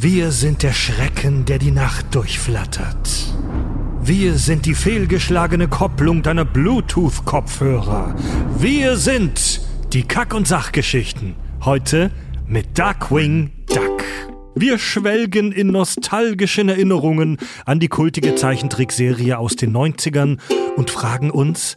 Wir sind der Schrecken, der die Nacht durchflattert. Wir sind die fehlgeschlagene Kopplung deiner Bluetooth-Kopfhörer. Wir sind die Kack- und Sachgeschichten. Heute mit Darkwing Duck. Wir schwelgen in nostalgischen Erinnerungen an die kultige Zeichentrickserie aus den 90ern und fragen uns,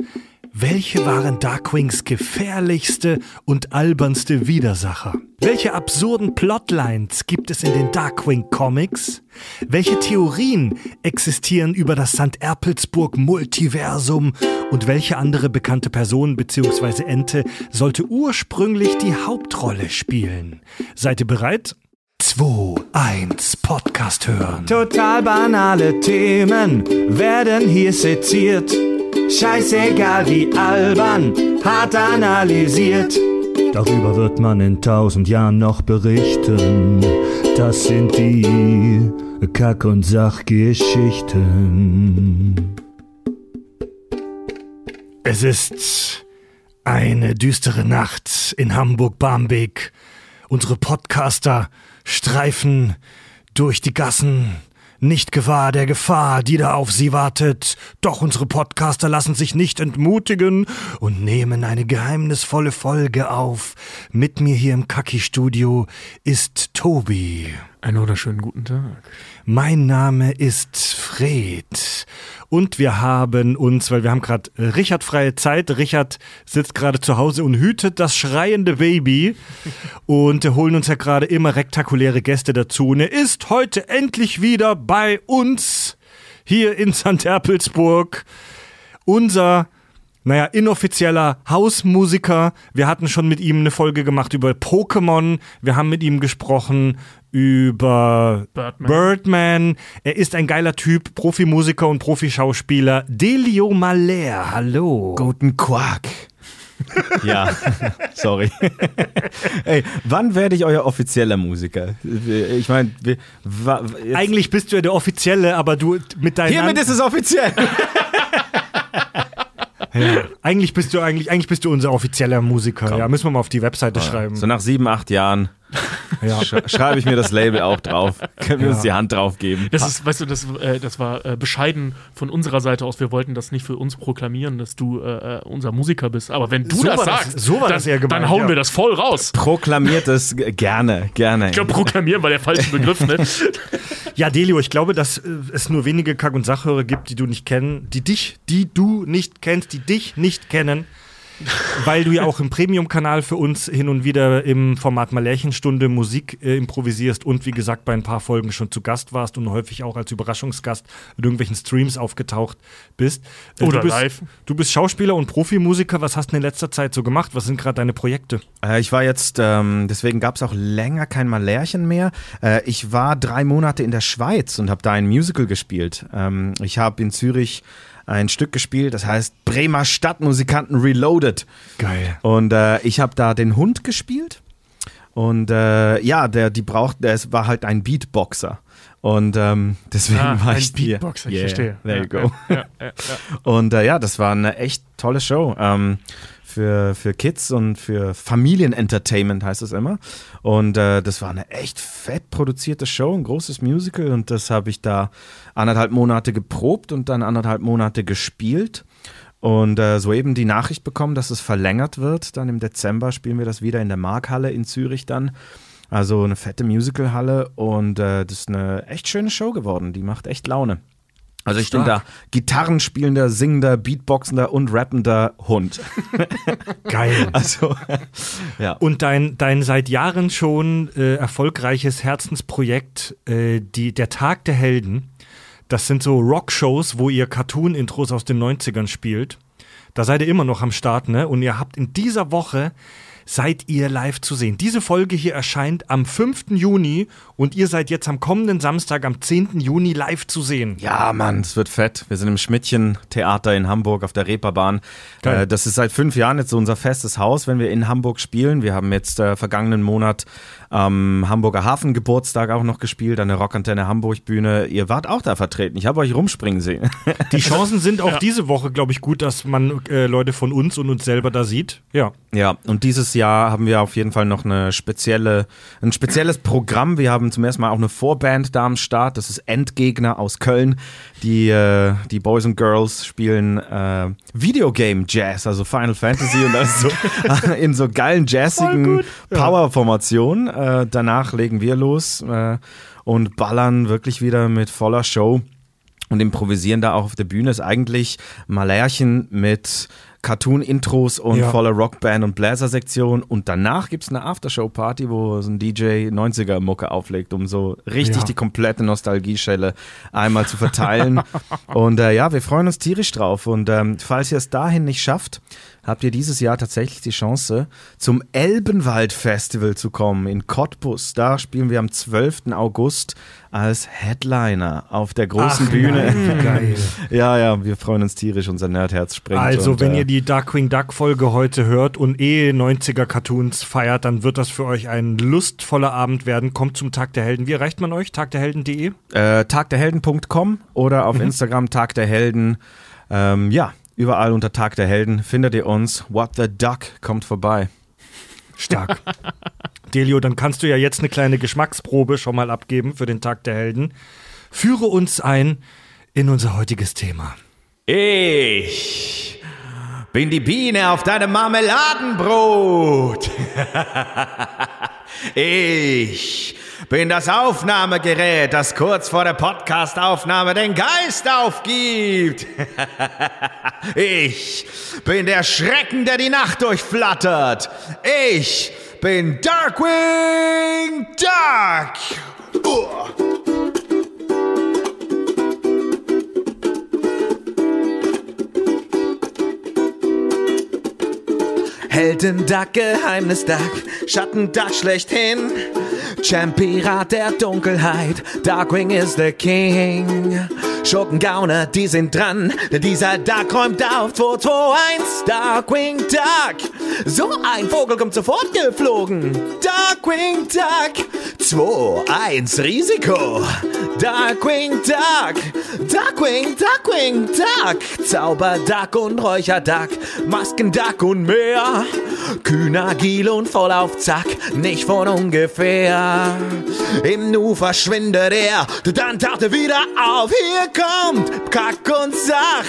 welche waren Darkwings gefährlichste und albernste Widersacher? Welche absurden Plotlines gibt es in den Darkwing Comics? Welche Theorien existieren über das St. Erpelsburg Multiversum? Und welche andere bekannte Person bzw. Ente sollte ursprünglich die Hauptrolle spielen? Seid ihr bereit? 2, 1, Podcast hören. Total banale Themen werden hier seziert. Scheißegal wie albern, hart analysiert. Darüber wird man in tausend Jahren noch berichten. Das sind die Kack- und Sachgeschichten. Es ist eine düstere Nacht in Hamburg-Barmbek. Unsere Podcaster streifen durch die Gassen nicht gewahr der Gefahr, die da auf sie wartet. Doch unsere Podcaster lassen sich nicht entmutigen und nehmen eine geheimnisvolle Folge auf. Mit mir hier im Kaki-Studio ist Tobi. Einen wunderschönen guten Tag. Mein Name ist Fred. Und wir haben uns, weil wir haben gerade Richard freie Zeit. Richard sitzt gerade zu Hause und hütet das schreiende Baby. Und holen uns ja gerade immer rektakuläre Gäste dazu. Und er ist heute endlich wieder bei uns hier in St. Erpelsburg. Unser naja, inoffizieller Hausmusiker. Wir hatten schon mit ihm eine Folge gemacht über Pokémon. Wir haben mit ihm gesprochen über Birdman. Birdman. Er ist ein geiler Typ, Profimusiker und Profischauspieler. Delio Maler, hallo. Guten Quark. Ja, sorry. Ey, wann werde ich euer offizieller Musiker? Ich meine, eigentlich bist du ja der Offizielle, aber du mit deinen. Hiermit ist es offiziell. Ja. Eigentlich bist du eigentlich, eigentlich bist du unser offizieller Musiker. Komm. Ja, müssen wir mal auf die Webseite ja. schreiben. So nach sieben, acht Jahren ja. sch schreibe ich mir das Label auch drauf. Können wir ja. uns die Hand drauf geben. Das ist, weißt du, das, äh, das war äh, bescheiden von unserer Seite aus. Wir wollten das nicht für uns proklamieren, dass du äh, unser Musiker bist. Aber wenn du so das sagst, das, so war dann, das ja gemeint, dann hauen wir das voll raus. Proklamiert es gerne, gerne. Ich glaube, proklamieren war der falsche Begriff, ne? ja, Delio, ich glaube, dass äh, es nur wenige Kack- und Sachhörer gibt, die du nicht kennen, die dich, die du nicht kennst, die dich nicht kennen weil du ja auch im Premium-Kanal für uns hin und wieder im Format Malärchenstunde Musik äh, improvisierst und wie gesagt bei ein paar Folgen schon zu Gast warst und häufig auch als Überraschungsgast in irgendwelchen Streams aufgetaucht bist. Äh, Oder du bist, live. Du bist Schauspieler und Profimusiker. Was hast du in letzter Zeit so gemacht? Was sind gerade deine Projekte? Äh, ich war jetzt, ähm, deswegen gab es auch länger kein Malärchen mehr. Äh, ich war drei Monate in der Schweiz und habe da ein Musical gespielt. Ähm, ich habe in Zürich ein Stück gespielt, das heißt Bremer Stadtmusikanten Reloaded. Geil. Und äh, ich habe da den Hund gespielt. Und äh, ja, der, die braucht, der war halt ein Beatboxer. Und ähm, deswegen ah, war ein ich Beatboxer, yeah, ich verstehe. There ja, you go. Ja, ja, und äh, ja, das war eine echt tolle Show. Ähm, für, für Kids und für Familienentertainment heißt es immer. Und äh, das war eine echt fett produzierte Show, ein großes Musical. Und das habe ich da anderthalb Monate geprobt und dann anderthalb Monate gespielt. Und äh, soeben die Nachricht bekommen, dass es verlängert wird. Dann im Dezember spielen wir das wieder in der Markhalle in Zürich dann. Also eine fette Musicalhalle und äh, das ist eine echt schöne Show geworden. Die macht echt Laune. Also ich Stark. bin da Gitarrenspielender, singender, Beatboxender und rappender Hund. Geil. Also, ja. Und dein, dein seit Jahren schon äh, erfolgreiches Herzensprojekt, äh, die, der Tag der Helden, das sind so Rockshows, wo ihr Cartoon-Intros aus den 90ern spielt. Da seid ihr immer noch am Start, ne? Und ihr habt in dieser Woche seid ihr live zu sehen. Diese Folge hier erscheint am 5. Juni und ihr seid jetzt am kommenden Samstag, am 10. Juni live zu sehen. Ja, Mann, es wird fett. Wir sind im Schmidtchen-Theater in Hamburg auf der Reeperbahn. Äh, das ist seit fünf Jahren jetzt so unser festes Haus, wenn wir in Hamburg spielen. Wir haben jetzt äh, vergangenen Monat am Hamburger Hafengeburtstag auch noch gespielt, an der Rockantenne Hamburg Bühne. Ihr wart auch da vertreten. Ich habe euch rumspringen sehen. Die Chancen sind auch diese Woche, glaube ich, gut, dass man äh, Leute von uns und uns selber da sieht. Ja. Ja, und dieses Jahr haben wir auf jeden Fall noch eine spezielle, ein spezielles Programm. Wir haben zum ersten Mal auch eine Vorband da am Start. Das ist Endgegner aus Köln. Die, äh, die Boys and Girls spielen äh, Videogame Jazz, also Final Fantasy und das so in so geilen jazzigen Power-Formationen. Äh, danach legen wir los äh, und ballern wirklich wieder mit voller Show und improvisieren da auch auf der Bühne. Ist eigentlich Malärchen mit Cartoon-Intros und Ja. voller Rockband und Bläsersektion. Und danach gibt es eine Aftershow-Party, wo so ein DJ 90er-Mucke auflegt, um so richtig Ja. die komplette Nostalgieschelle einmal zu verteilen. und äh, ja, wir freuen uns tierisch drauf. Und ähm, falls ihr es dahin nicht schafft, habt ihr dieses Jahr tatsächlich die Chance, zum Elbenwald-Festival zu kommen in Cottbus. Da spielen wir am 12. August als Headliner auf der großen Ach, Bühne. nein, geil. Ja, ja, wir freuen uns tierisch, unser Nerdherz springt. Also, und, wenn äh, ihr die Darkwing Duck Folge heute hört und eh 90er Cartoons feiert, dann wird das für euch ein lustvoller Abend werden. Kommt zum Tag der Helden. Wie erreicht man euch? Tagderhelden.de? äh, tagderhelden.com oder Mhm. auf Instagram Tag der Helden. Ähm, ja, überall unter Tag der Helden findet ihr uns. What the Duck kommt vorbei. Stark. Delio, dann kannst du ja jetzt eine kleine Geschmacksprobe schon mal abgeben für den Tag der Helden. Führe uns ein in unser heutiges Thema. Ich bin die Biene auf deinem Marmeladenbrot. ich bin das Aufnahmegerät, das kurz vor der Podcastaufnahme den Geist aufgibt. ich bin der Schrecken, der die Nacht durchflattert. Ich bin Darkwing Duck. Uah. Heldenduck, Geheimnisduck, Schattenduck schlechthin. Champirat der Dunkelheit, Darkwing is the King. Schurkengauner, die sind dran, denn dieser Duck räumt auf 221. Darkwing Duck, so ein Vogel kommt sofort geflogen. Darkwing Duck, 2-1 Risiko. Darkwing Duck, Darkwing, Darkwing Duck, Zauberduck und Räucherduck, Maskenduck und mehr. Kühn, agil und voll auf Zack, nicht von ungefähr. Im Nu verschwindet er, dann taucht er wieder auf. Hier kommt Kack und Sach,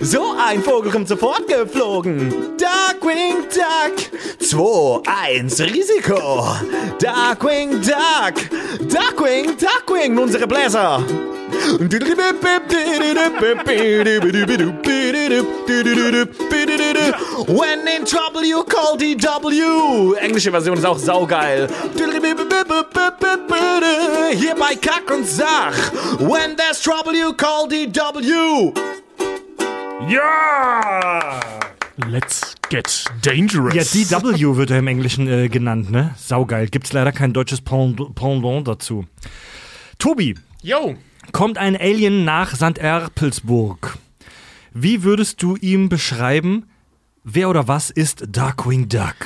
so ein Vogel kommt sofort geflogen. Darkwing Duck, 2-1 Risiko. Darkwing Duck, Darkwing, Darkwing, unsere Bläser. When in trouble you call DW. Englische Version ist auch saugeil. Hier bei Kack und Sach. When there's trouble you call DW. Ja! Let's get dangerous. Ja, DW wird er im Englischen äh, genannt, ne? Saugeil. Gibt's leider kein deutsches Pend- Pendant dazu. Tobi, Yo. Kommt ein Alien nach St. Erpelsburg. Wie würdest du ihm beschreiben, wer oder was ist Darkwing Duck?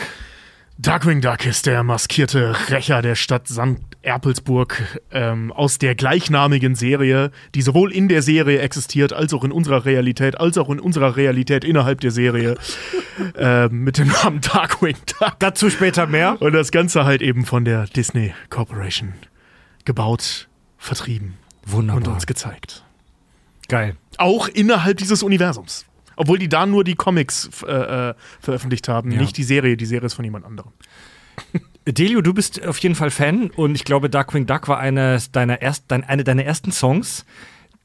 Darkwing Duck ist der maskierte Rächer der Stadt St. Erpelsburg ähm, aus der gleichnamigen Serie, die sowohl in der Serie existiert, als auch in unserer Realität, als auch in unserer Realität innerhalb der Serie äh, mit dem Namen Darkwing Duck. Dazu später mehr. Und das Ganze halt eben von der Disney Corporation gebaut, vertrieben und Wunderbar. uns gezeigt. Geil. Auch innerhalb dieses Universums. Obwohl die da nur die Comics äh, äh, veröffentlicht haben, Ja. nicht die Serie. Die Serie ist von jemand anderem. Delio, du bist auf jeden Fall Fan und ich glaube, Darkwing Duck war eines deiner erst, dein, eine deiner ersten Songs,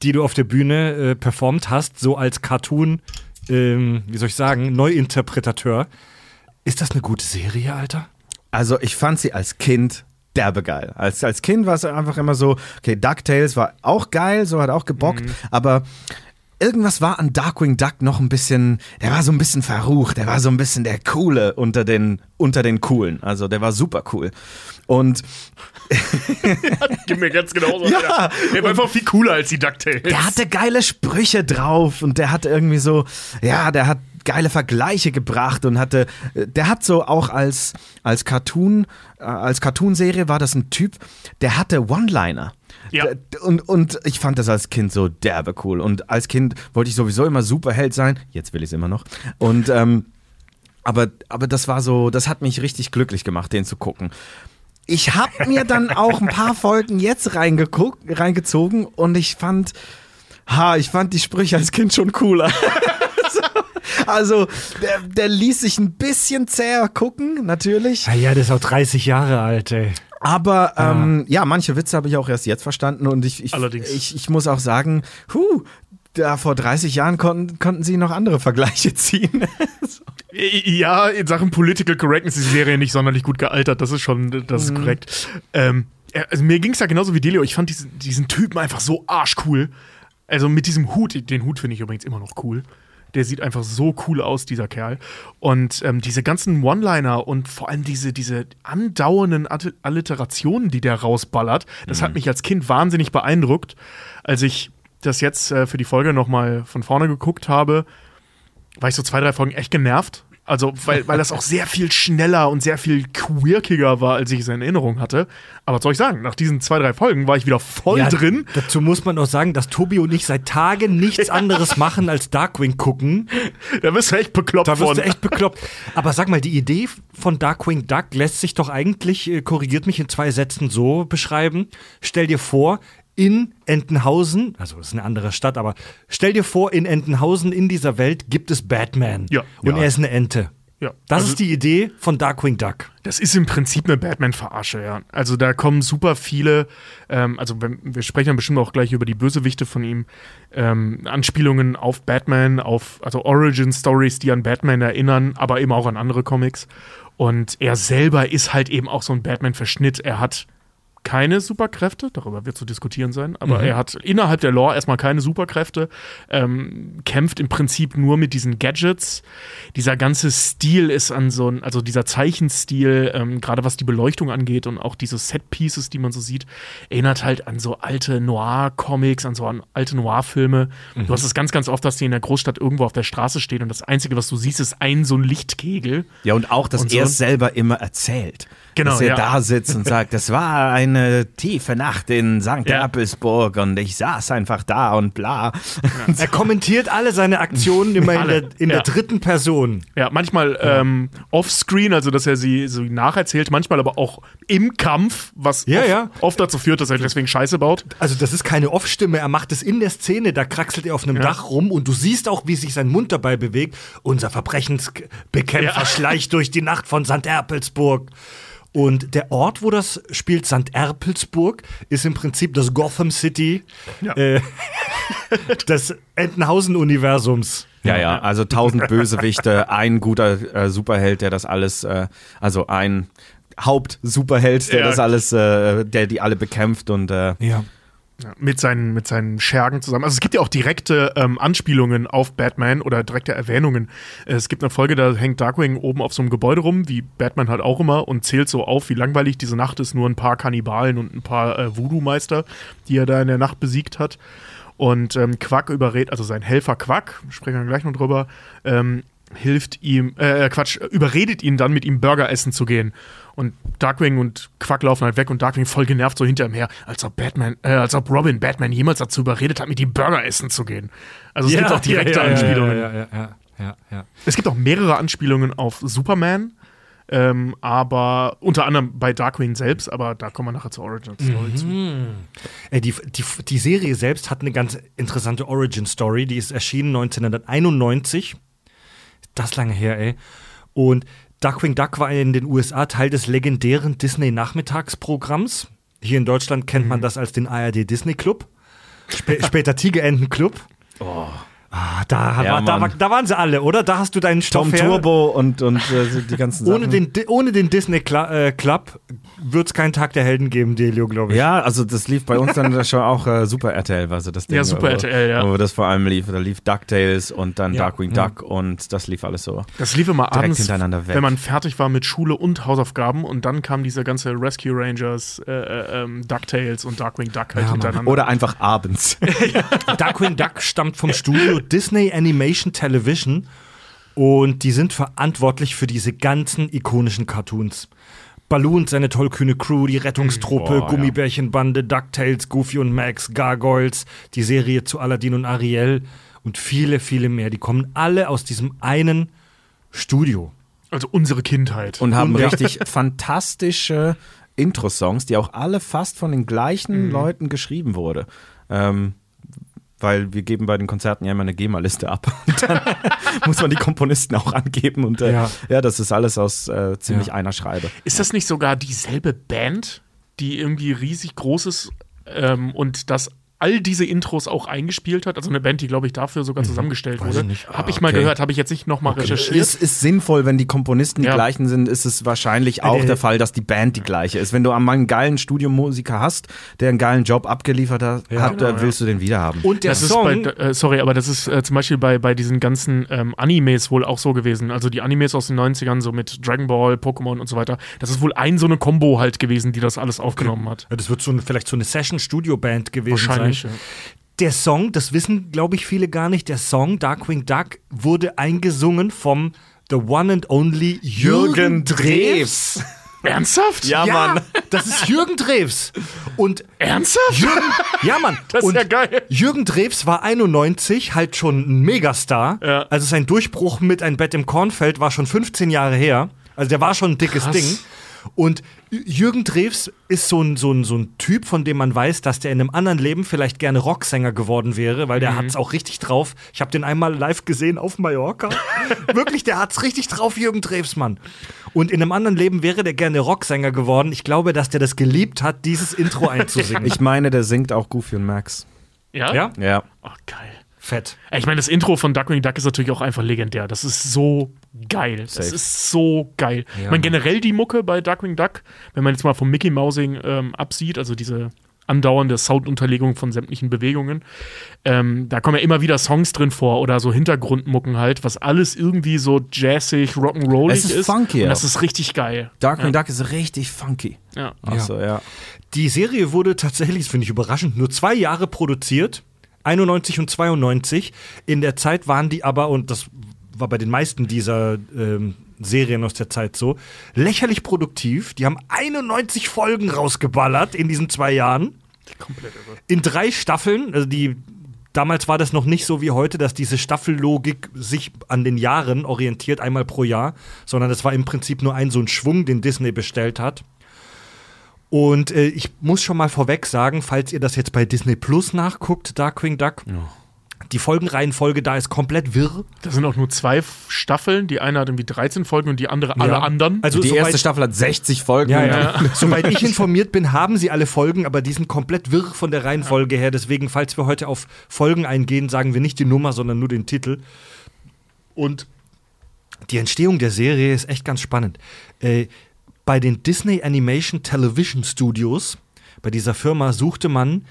die du auf der Bühne äh, performt hast, so als Cartoon, ähm, wie soll ich sagen, Neuinterpretateur. Ist das eine gute Serie, Alter? Also ich fand sie als Kind derbe geil. Als, als Kind war es einfach immer so, okay, DuckTales war auch geil, so hat auch gebockt, aber irgendwas war an Darkwing Duck noch ein bisschen, der war so ein bisschen verrucht, der war so ein bisschen der Coole unter den, unter den Coolen. Also der war super cool. Und Gib mir ganz genau so. Ja. Der war einfach viel cooler als die DuckTales. der hatte geile Sprüche drauf und der hat irgendwie so, ja, der hat geile Vergleiche gebracht und hatte, äh, der hat so auch als, als Cartoon, äh, als Cartoonserie war das ein Typ, der hatte One-Liner. Ja. Und, und ich fand das als Kind so derbe cool. Und als Kind wollte ich sowieso immer Superheld sein. Jetzt will ich es immer noch. Und ähm, aber, aber das war so, das hat mich richtig glücklich gemacht, den zu gucken. Ich habe mir dann auch ein paar Folgen jetzt reingeguckt, reingezogen und ich fand, ha, ich fand die Sprüche als Kind schon cooler. also, der, der ließ sich ein bisschen zäher gucken, natürlich. Ah ja, der ist auch 30 Jahre alt, ey. Aber ähm, ja, manche Witze habe ich auch erst jetzt verstanden und ich, ich, Allerdings. ich, ich muss auch sagen, huh, da vor 30 Jahren konnten, konnten sie noch andere Vergleiche ziehen. Ja, in Sachen Political Correctness ist die Serie nicht sonderlich gut gealtert, das ist schon, das ist korrekt. Ähm, ja, also mir ging es ja genauso wie Delio, ich fand diesen, diesen Typen einfach so arschcool. Also mit diesem Hut, den Hut finde ich übrigens immer noch cool. Der sieht einfach so cool aus, dieser Kerl. Und ähm, diese ganzen One-Liner und vor allem diese, diese andauernden Alliterationen, die der rausballert, das hat mich als Kind wahnsinnig beeindruckt. Als ich das jetzt äh, für die Folge nochmal von vorne geguckt habe, war ich so zwei, drei Folgen echt genervt. Also, weil, weil das auch sehr viel schneller und sehr viel quirkiger war, als ich es in Erinnerung hatte. Aber was soll ich sagen? Nach diesen zwei, drei Folgen war ich wieder voll Ja, drin. Dazu muss man auch sagen, dass Tobi und ich seit Tagen nichts anderes machen als Darkwing gucken. Da bist du echt bekloppt Da von. du echt bekloppt. Aber sag mal, die Idee von Darkwing Duck lässt sich doch eigentlich, äh, korrigiert mich in zwei Sätzen so beschreiben. Stell dir vor, in Entenhausen, also das ist eine andere Stadt, aber stell dir vor, in Entenhausen in dieser Welt gibt es Batman. Ja. Und Ja. er ist eine Ente. Ja, Das also- ist die Idee von Darkwing Duck. Das ist im Prinzip eine Batman-Verarsche, ja. Also da kommen super viele, ähm, also wenn, wir sprechen dann bestimmt auch gleich über die Bösewichte von ihm, ähm, Anspielungen auf Batman, auf also Origin-Stories, die an Batman erinnern, aber eben auch an andere Comics. Und er selber ist halt eben auch so ein Batman-Verschnitt. Er hat keine Superkräfte, darüber wird zu diskutieren sein, aber er hat innerhalb der Lore erstmal keine Superkräfte, ähm, kämpft im Prinzip nur mit diesen Gadgets. Dieser ganze Stil ist an so ein, also dieser Zeichenstil, ähm, gerade was die Beleuchtung angeht und auch diese Set-Pieces, die man so sieht, erinnert halt an so alte Noir-Comics, an so an alte Noir-Filme. Du hast es ganz, ganz oft, dass die in der Großstadt irgendwo auf der Straße stehen und das Einzige, was du siehst, ist ein so ein Lichtkegel. Ja, und auch, dass Und so. er es selber immer erzählt. Genau, Dass er ja. da sitzt und sagt, das war eine tiefe Nacht in St. Ja. Erpelsburg und ich saß einfach da und bla. Er kommentiert alle seine Aktionen immer in der, in ja. der dritten Person. Ja, manchmal Ähm, offscreen, also dass er sie so nacherzählt, manchmal aber auch im Kampf, was Ja, oft, ja. oft dazu führt, dass er deswegen Scheiße baut. Also das ist keine Off-Stimme, er macht es in der Szene, da kraxelt er auf einem Dach rum und du siehst auch, wie sich sein Mund dabei bewegt. Unser Verbrechensbekämpfer Ja. schleicht durch die Nacht von St. Erpelsburg. Und der Ort, wo das spielt, St. Erpelsburg, ist im Prinzip das Gotham City Ja. äh, des Entenhausen-Universums. Ja, ja, also tausend Bösewichte, ein guter äh, Superheld, der das alles, äh, also ein Hauptsuperheld, der Ja. das alles, äh, der die alle bekämpft und äh, Ja. Mit, seinen, mit seinen Schergen zusammen. Also es gibt ja auch direkte ähm, Anspielungen auf Batman oder direkte Erwähnungen. Äh, Es gibt eine Folge, da hängt Darkwing oben auf so einem Gebäude rum, wie Batman halt auch immer, und zählt so auf, wie langweilig diese Nacht ist. Nur ein paar Kannibalen und ein paar äh, Voodoo-Meister, die er da in der Nacht besiegt hat. Und ähm, Quack überredet, also sein Helfer Quack, sprechen wir gleich noch drüber, ähm, hilft ihm, äh, Quatsch, überredet ihn dann, mit ihm Burger essen zu gehen. Und Darkwing und Quack laufen halt weg und Darkwing voll genervt so hinter ihm her, als ob Batman, äh, als ob Robin Batman jemals dazu überredet hat, mit ihm Burger essen zu gehen. Also es gibt auch direkte Anspielungen. Ja, ja, ja, ja, ja. Es gibt auch mehrere Anspielungen auf Superman, ähm, aber unter anderem bei Darkwing selbst, aber da kommen wir nachher zur Origin Story zu. Ey, die, die, die Serie selbst hat eine ganz interessante Origin-Story. Die ist erschienen 1991. Das lange her, ey. Und Duckwing Duck war in den USA Teil des legendären Disney-Nachmittagsprogramms. Hier in Deutschland kennt man das als den ARD Disney Club. Spä später Tigerenten Club. Ah, da, Ja, war, da, war, da waren sie alle, oder? Da hast du deinen Stoff Tom her. Turbo und, und äh, die ganzen Sachen. Ohne den, ohne den Disney Cla äh, Club wird es keinen Tag der Helden geben, Delio, glaube ich. Ja, also das lief bei uns dann schon auch äh, Super RTL, war so das Ding. Ja, Super wo, RTL, ja. Wo das vor allem lief. Da lief DuckTales und dann Ja, Darkwing ja. Duck und das lief alles so. Das lief immer abends, hintereinander weg. wenn man fertig war mit Schule und Hausaufgaben und dann kam diese ganze Rescue Rangers, äh, äh, ähm, DuckTales und Darkwing Duck halt Ja, Mann. hintereinander. Oder einfach abends. Darkwing Duck stammt vom Studio Disney Animation Television Und die sind verantwortlich für diese ganzen ikonischen Cartoons. Balloon, seine tollkühne Crew, die Rettungstruppe, Boah, ja. Gummibärchenbande, DuckTales, Goofy und Max, Gargoyles, die Serie zu Aladdin und Ariel und viele, viele mehr. Die kommen alle aus diesem einen Studio. Also unsere Kindheit. Und haben Und- ja. richtig fantastische Intro-Songs, die auch alle fast von den gleichen Leuten geschrieben wurde. Ähm, weil wir geben bei den Konzerten ja immer eine GEMA-Liste ab. Und dann muss man die Komponisten auch angeben. Und äh, ja. Ja. das ist alles aus äh, ziemlich Ja. einer Schreibe. Ist das nicht sogar dieselbe Band, die irgendwie riesig groß ist ähm, und das all diese Intros auch eingespielt hat? Also eine Band, die, glaube ich, dafür sogar zusammengestellt Weiß wurde. ich nicht. Habe ich Ah, mal okay. gehört, habe ich jetzt nicht nochmal recherchiert. Es ist sinnvoll, wenn die Komponisten die Ja. gleichen sind, ist es wahrscheinlich auch Äh, der Fall, dass die Band die gleiche ist. Wenn du einmal einen geilen Studiomusiker hast, der einen geilen Job abgeliefert hat, Ja. hat, Genau, dann willst du den wieder haben. Und der das Song, ist bei, äh, sorry, aber das ist äh, zum Beispiel bei, bei diesen ganzen ähm, Animes wohl auch so gewesen. Also die Animes aus den 90ern, so mit Dragon Ball, Pokémon und so weiter. Das ist wohl ein so eine Combo halt gewesen, die das alles aufgenommen hat. Ja, das wird so eine, vielleicht so eine Session-Studio-Band gewesen Wahrscheinlich. Ja. Der Song, das wissen, glaube ich, viele gar nicht, der Song Darkwing Duck wurde eingesungen vom The One and Only Jürgen Drews. Ernsthaft? Ja, Mann. Das ist Jürgen Drews. Und Ernsthaft? Jürgen, ja, Mann. Das ist und ja geil. Jürgen Drews war 91, halt schon ein Megastar. Ja. Also sein Durchbruch mit Ein Bett im Kornfeld war schon 15 Jahre her. Also der war schon ein dickes Krass. Ding. Und Jürgen Drews ist so ein, so, ein, so ein Typ, von dem man weiß, dass der in einem anderen Leben vielleicht gerne Rocksänger geworden wäre, weil Mhm. der hat's auch richtig drauf. Ich habe den einmal live gesehen auf Mallorca. Wirklich, der hat's richtig drauf, Jürgen Drews, Mann. Und in einem anderen Leben wäre der gerne Rocksänger geworden. Ich glaube, dass der das geliebt hat, dieses Intro einzusingen. Ich meine, der singt auch Goofy und Max. Ja? ja? Ja. Oh, geil. Fett. Ich meine, das Intro von Duckwing Duck ist natürlich auch einfach legendär. Das ist so geil. Das Safe. ist so geil. Ja, ich meine, generell die Mucke bei Duckwing Duck, wenn man jetzt mal vom Mickey Mousing ähm, absieht, also diese andauernde Soundunterlegung von sämtlichen Bewegungen, ähm, da kommen ja immer wieder Songs drin vor oder so Hintergrundmucken halt, was alles irgendwie so jazzig, rock'n'rollig Es ist funky Und das ist richtig geil. Darkwing Duck ist richtig funky. Ja. Achso, ja. Die Serie wurde tatsächlich, das finde ich überraschend, nur zwei Jahre produziert. 91 und 92. In der Zeit waren die aber, und das war bei den meisten dieser ähm, Serien aus der Zeit so, lächerlich produktiv. Die haben 91 Folgen rausgeballert in diesen zwei Jahren. Komplett irre. In drei Staffeln. Also die, damals war das noch nicht so wie heute, dass diese Staffellogik sich an den Jahren orientiert, einmal pro Jahr, sondern es war im Prinzip nur ein so ein Schwung, den Disney bestellt hat. Und äh, ich muss schon mal vorweg sagen, falls ihr das jetzt bei Disney Plus nachguckt, Darkwing Duck, die Folgenreihenfolge da ist komplett wirr. Da sind auch nur zwei Staffeln. Die eine hat irgendwie 13 Folgen und die andere alle Ja. anderen. Also die erste Staffel hat 60 Folgen. Ja, ja. Soweit ich informiert bin, haben sie alle Folgen, aber die sind komplett wirr von der Reihenfolge her. Deswegen, falls wir heute auf Folgen eingehen, sagen wir nicht die Nummer, sondern nur den Titel. Und die Entstehung der Serie ist echt ganz spannend. Äh, bei den Disney Animation Television Studios, bei dieser Firma, suchte man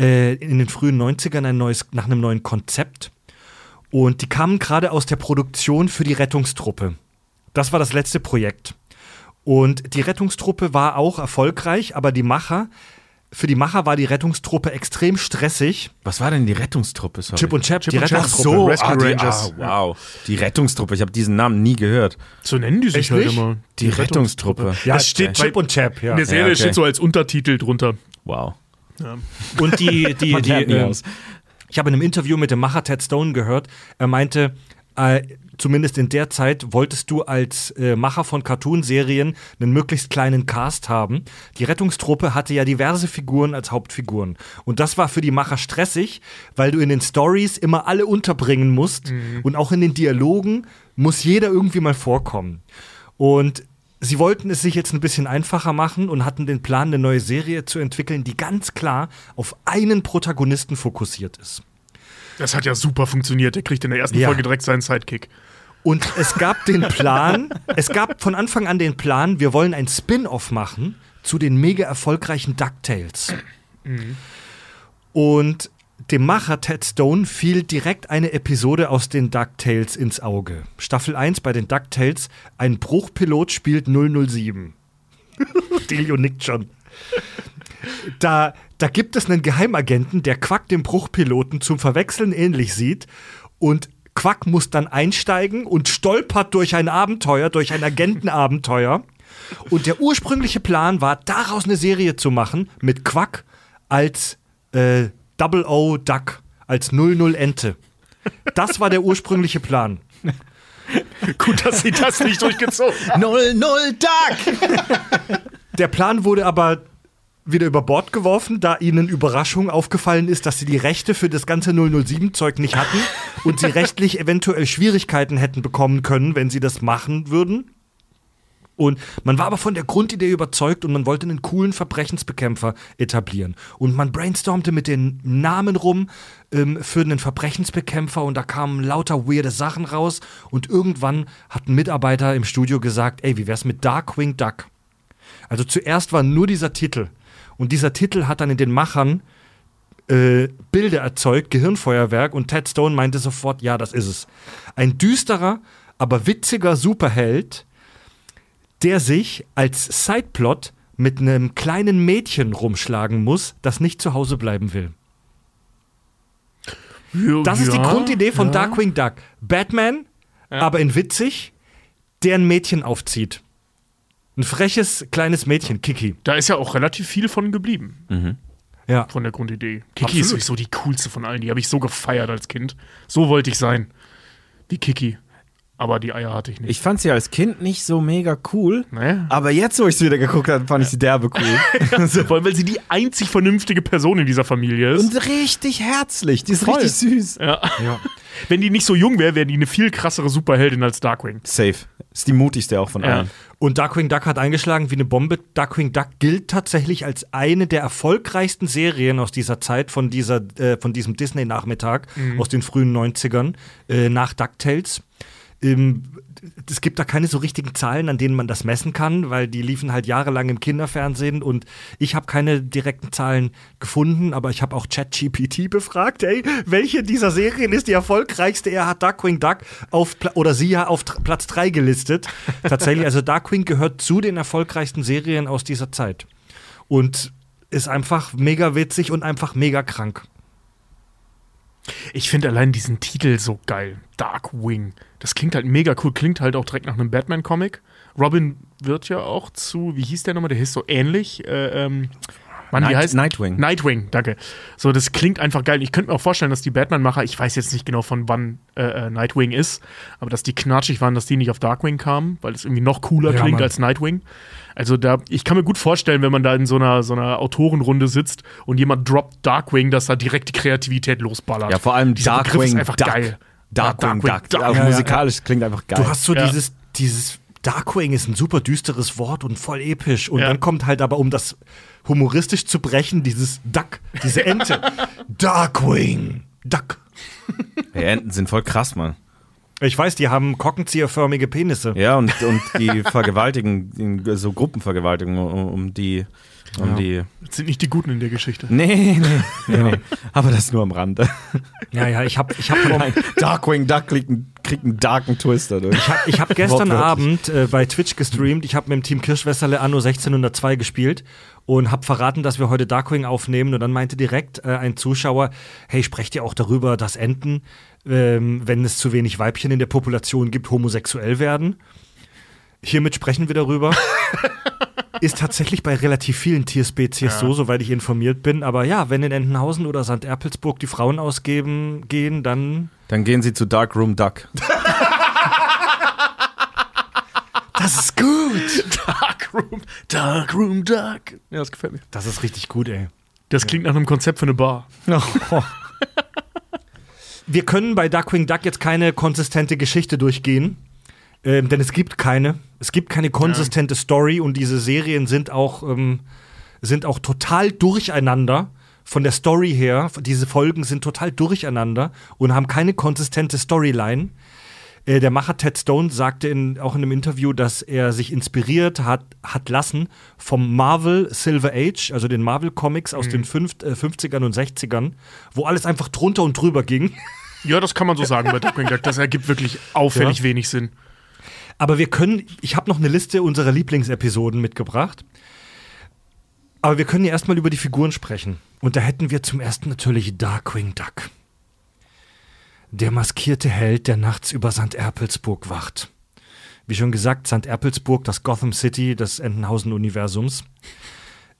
äh, in den frühen 90ern ein neues, nach einem neuen Konzept. Und die kamen gerade aus der Produktion für die Rettungstruppe. Das war das letzte Projekt. Und die Rettungstruppe war auch erfolgreich, aber die Macher, für die Macher war die Rettungstruppe extrem stressig. Was war denn die Rettungstruppe? Sorry. Chip und Chap, Chip die und Chap. Ach Rettungstruppe. so, Rescue ah, die, Rangers. Ah, wow. Die Rettungstruppe, ich habe diesen Namen nie gehört. so nennen die sich Echt halt nicht? immer. Die, Rettungstruppe. Ja, Das steht Chip und Chap, ja. In der Serie Ja, okay. steht so als Untertitel drunter. Wow. Und die, die, die, nie ähm, ich habe in einem Interview mit dem Macher Ted Stone gehört, er meinte, äh, zumindest in der Zeit wolltest du als äh, Macher von Cartoonserien einen möglichst kleinen Cast haben. Die Rettungstruppe hatte ja diverse Figuren als Hauptfiguren. Und das war für die Macher stressig, weil du in den Stories immer alle unterbringen musst. Und auch in den Dialogen muss jeder irgendwie mal vorkommen. Und sie wollten es sich jetzt ein bisschen einfacher machen und hatten den Plan, eine neue Serie zu entwickeln, die ganz klar auf einen Protagonisten fokussiert ist. Das hat ja super funktioniert. Der kriegt in der ersten Ja. Folge direkt seinen Sidekick. Und es gab den Plan, es gab von Anfang an den Plan, wir wollen ein Spin-off machen zu den mega erfolgreichen DuckTales. Und dem Macher Ted Stone fiel direkt eine Episode aus den DuckTales ins Auge. Staffel 1 bei den DuckTales, ein Bruchpilot spielt 007. Delio nickt schon. Da, da gibt es einen Geheimagenten, der Quack dem Bruchpiloten zum Verwechseln ähnlich sieht und Quack muss dann einsteigen und stolpert durch ein Abenteuer, durch ein Agentenabenteuer. Und der ursprüngliche Plan war, daraus eine Serie zu machen mit Quack als äh, Double O Duck, als 00 Ente. Das war der ursprüngliche Plan. Gut, dass sie das nicht durchgezogen haben. 0-0 Duck! Der Plan wurde aber wieder über Bord geworfen, da ihnen Überraschung aufgefallen ist, dass sie die Rechte für das ganze 007-Zeug nicht hatten und sie rechtlich eventuell Schwierigkeiten hätten bekommen können, wenn sie das machen würden. Und man war aber von der Grundidee überzeugt und man wollte einen coolen Verbrechensbekämpfer etablieren. Und man brainstormte mit den Namen rum ähm, für einen Verbrechensbekämpfer und da kamen lauter weirde Sachen raus. Und irgendwann hat ein Mitarbeiter im Studio gesagt, ey, wie wär's mit Darkwing Duck? Also zuerst war nur dieser Titel. Und dieser Titel hat dann in den Machern äh, Bilder erzeugt, Gehirnfeuerwerk, und Ted Stone meinte sofort, ja, das ist es. Ein düsterer, aber witziger Superheld, der sich als Sideplot mit einem kleinen Mädchen rumschlagen muss, das nicht zu Hause bleiben will. Das ist die Grundidee von ja. Darkwing Duck. Batman, aber in witzig, der ein Mädchen aufzieht. Ein freches kleines Mädchen, Kiki. Da ist ja auch relativ viel von geblieben, Ja. von der Grundidee. Kiki ist Absolut. sowieso die coolste von allen. Die habe ich so gefeiert als Kind. So wollte ich sein. Wie Kiki. Aber die Eier hatte ich nicht. Ich fand sie als Kind nicht so mega cool. Naja. Aber jetzt, wo ich sie wieder geguckt habe, fand ich sie derbe cool. Vor allem, weil sie die einzig vernünftige Person in dieser Familie ist. Und richtig herzlich. Die ist Voll. richtig süß. ja. Wenn die nicht so jung wäre, wäre die eine viel krassere Superheldin als Darkwing. Safe. Ist die mutigste auch von Ja. allen. Und Darkwing Duck hat eingeschlagen wie eine Bombe. Darkwing Duck gilt tatsächlich als eine der erfolgreichsten Serien aus dieser Zeit, von, dieser, äh, von diesem Disney-Nachmittag aus den frühen 90ern, äh, nach DuckTales. Ähm, es gibt da keine so richtigen Zahlen, an denen man das messen kann, weil die liefen halt jahrelang im Kinderfernsehen und ich habe keine direkten Zahlen gefunden, aber ich habe auch ChatGPT befragt, ey, welche dieser Serien ist die erfolgreichste? Er hat Darkwing Duck auf oder sie ja auf Platz 3 gelistet. Tatsächlich, also Darkwing gehört zu den erfolgreichsten Serien aus dieser Zeit und ist einfach mega witzig und einfach mega krank. Ich finde allein diesen Titel so geil. Darkwing. Das klingt halt mega cool. Klingt halt auch direkt nach einem Batman-Comic. Robin wird ja auch zu, wie hieß der nochmal? Der hieß so ähnlich. Äh, ähm, Mann, wie Night- heißt Nightwing. Nightwing, danke. So, das klingt einfach geil. Ich könnte mir auch vorstellen, dass die Batman-Macher, ich weiß jetzt nicht genau von wann äh, äh, Nightwing ist, aber dass die knatschig waren, dass die nicht auf Darkwing kamen, weil es irgendwie noch cooler Ja, klingt Mann. als Nightwing. Also da, ich kann mir gut vorstellen, wenn man da in so einer, so einer Autorenrunde sitzt und jemand droppt Darkwing, dass da direkt die Kreativität losballert. Ja, vor allem Dieser Begriff Darkwing ist einfach Duck. geil. Darkwing, Ja, Duck. Duck. Auch Ja, ja, musikalisch klingt einfach geil. Du hast so Ja. dieses, dieses Darkwing ist ein super düsteres Wort und voll episch. Und Ja. dann kommt halt aber, um das humoristisch zu brechen, dieses Duck, diese Ente. Darkwing. Duck. Die Enten sind voll krass, Mann. Ich weiß, die haben korkenzieherförmige Penisse. Ja, und, und die vergewaltigen, so Gruppenvergewaltigung um, um die. Um die. Das sind nicht die Guten in der Geschichte. Nee, nee, nee, nee. Aber das nur am Rande. Ja, ja, ich habe ich hab Darkwing Duck kriegt einen, kriegt einen darken Twist dadurch. Ich habe ich hab gestern. Abend äh, bei Twitch gestreamt. Ich habe mit dem Team Kirschwässerle Anno 1602 gespielt und habe verraten, dass wir heute Darkwing aufnehmen. Und dann meinte direkt äh, ein Zuschauer: Hey, sprecht ihr auch darüber, dass Enten, ähm, wenn es zu wenig Weibchen in der Population gibt, homosexuell werden? Hiermit sprechen wir darüber. Ist tatsächlich bei relativ vielen Tierspezies so, soweit ich informiert bin. Aber ja, wenn in Entenhausen oder St. Erpelsburg die Frauen ausgeben gehen, dann Dann gehen sie zu Darkroom Duck. das ist gut. Darkroom, Darkroom Duck. Ja, das gefällt mir. Das ist richtig gut, ey. Das klingt nach einem Konzept für eine Bar. Wir können bei Darkwing Duck jetzt keine konsistente Geschichte durchgehen, ähm, denn es gibt keine. Es gibt keine konsistente Story und diese Serien sind auch, ähm, sind auch total durcheinander. Von der Story her, diese Folgen sind total durcheinander und haben keine konsistente Storyline. Äh, der Macher Ted Stone sagte in, auch in einem Interview, dass er sich inspiriert hat, hat lassen vom Marvel Silver Age, also den Marvel Comics aus den fünf, äh, 50ern und 60ern, wo alles einfach drunter und drüber ging. Ja, das kann man so sagen bei Darkwing Duck. Das ergibt wirklich auffällig Ja. wenig Sinn. Aber wir können, ich habe noch eine Liste unserer Lieblingsepisoden mitgebracht. Aber wir können ja erstmal über die Figuren sprechen. Und da hätten wir zum ersten natürlich Darkwing Duck. Der maskierte Held, der nachts über St. Erpelsburg wacht. Wie schon gesagt, St. Erpelsburg, das Gotham City des Entenhausen-Universums.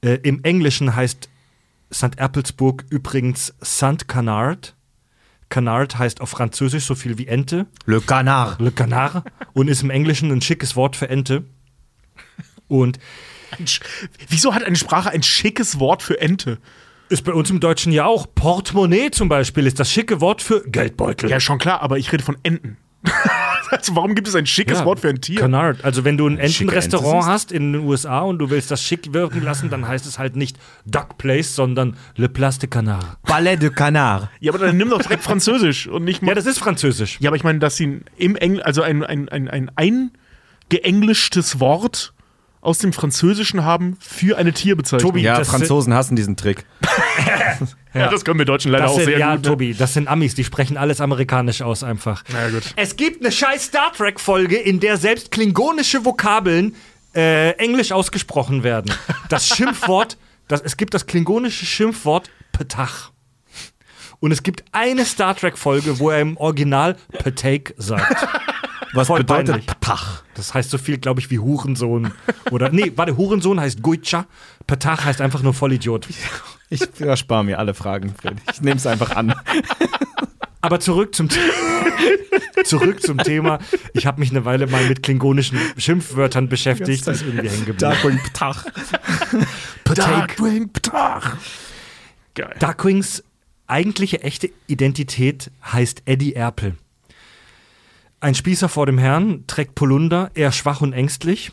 Äh, Im Englischen heißt St. Erpelsburg übrigens St. Canard. Canard heißt auf Französisch so viel wie Ente. Le Canard. Le Canard. Und ist im Englischen ein schickes Wort für Ente. Und Wieso hat eine Sprache ein schickes Wort für Ente? Ist bei uns im Deutschen ja auch. Portemonnaie zum Beispiel ist das schicke Wort für Geldbeutel. Ja, schon klar, aber ich rede von Enten. also, warum gibt es ein schickes Ja, Wort für ein Tier? Canard. Also wenn du ein Entenrestaurant Ente hast in den USA und du willst das schick wirken lassen, dann heißt es halt nicht Duck Place, sondern Le Place de Canard. Palais de Canard. Ja, aber dann nimm doch direkt Französisch und nicht mal. Ja, das ist französisch. Ja, aber ich meine, dass sie im Engl also ein, ein, ein, ein eingeenglischtes Wort aus dem Französischen haben für eine Tierbezeichnung. Tobi, Ja, Das- Franzosen hassen diesen Trick. ja, das können wir Deutschen leider Das auch sind, sehr ja, gut. ne? Tobi, das sind Amis, die sprechen alles amerikanisch aus einfach. Na ja, gut. Es gibt eine scheiß Star Trek-Folge, in der selbst klingonische Vokabeln äh, englisch ausgesprochen werden. Das Schimpfwort, das, es gibt das klingonische Schimpfwort Petach. Und es gibt eine Star Trek-Folge, wo er im Original Petake sagt. Was Voll bedeutet peinlich. Pach? Das heißt so viel, glaube ich, wie Hurensohn. Oder, nee, warte, Hurensohn heißt Guicha. Petach heißt einfach nur Vollidiot. Ich erspare mir alle Fragen. Freddy. Ich nehme es einfach an. Aber zurück zum, zurück zum Thema. Ich habe mich eine Weile mal mit klingonischen Schimpfwörtern beschäftigt. Das ist irgendwie hängen geblieben. Darkwing Ptach. Darkwing Ptach. Geil. Darkwings eigentliche echte Identität heißt Eddie Erpel. Ein Spießer vor dem Herrn, trägt Polunder, eher schwach und ängstlich.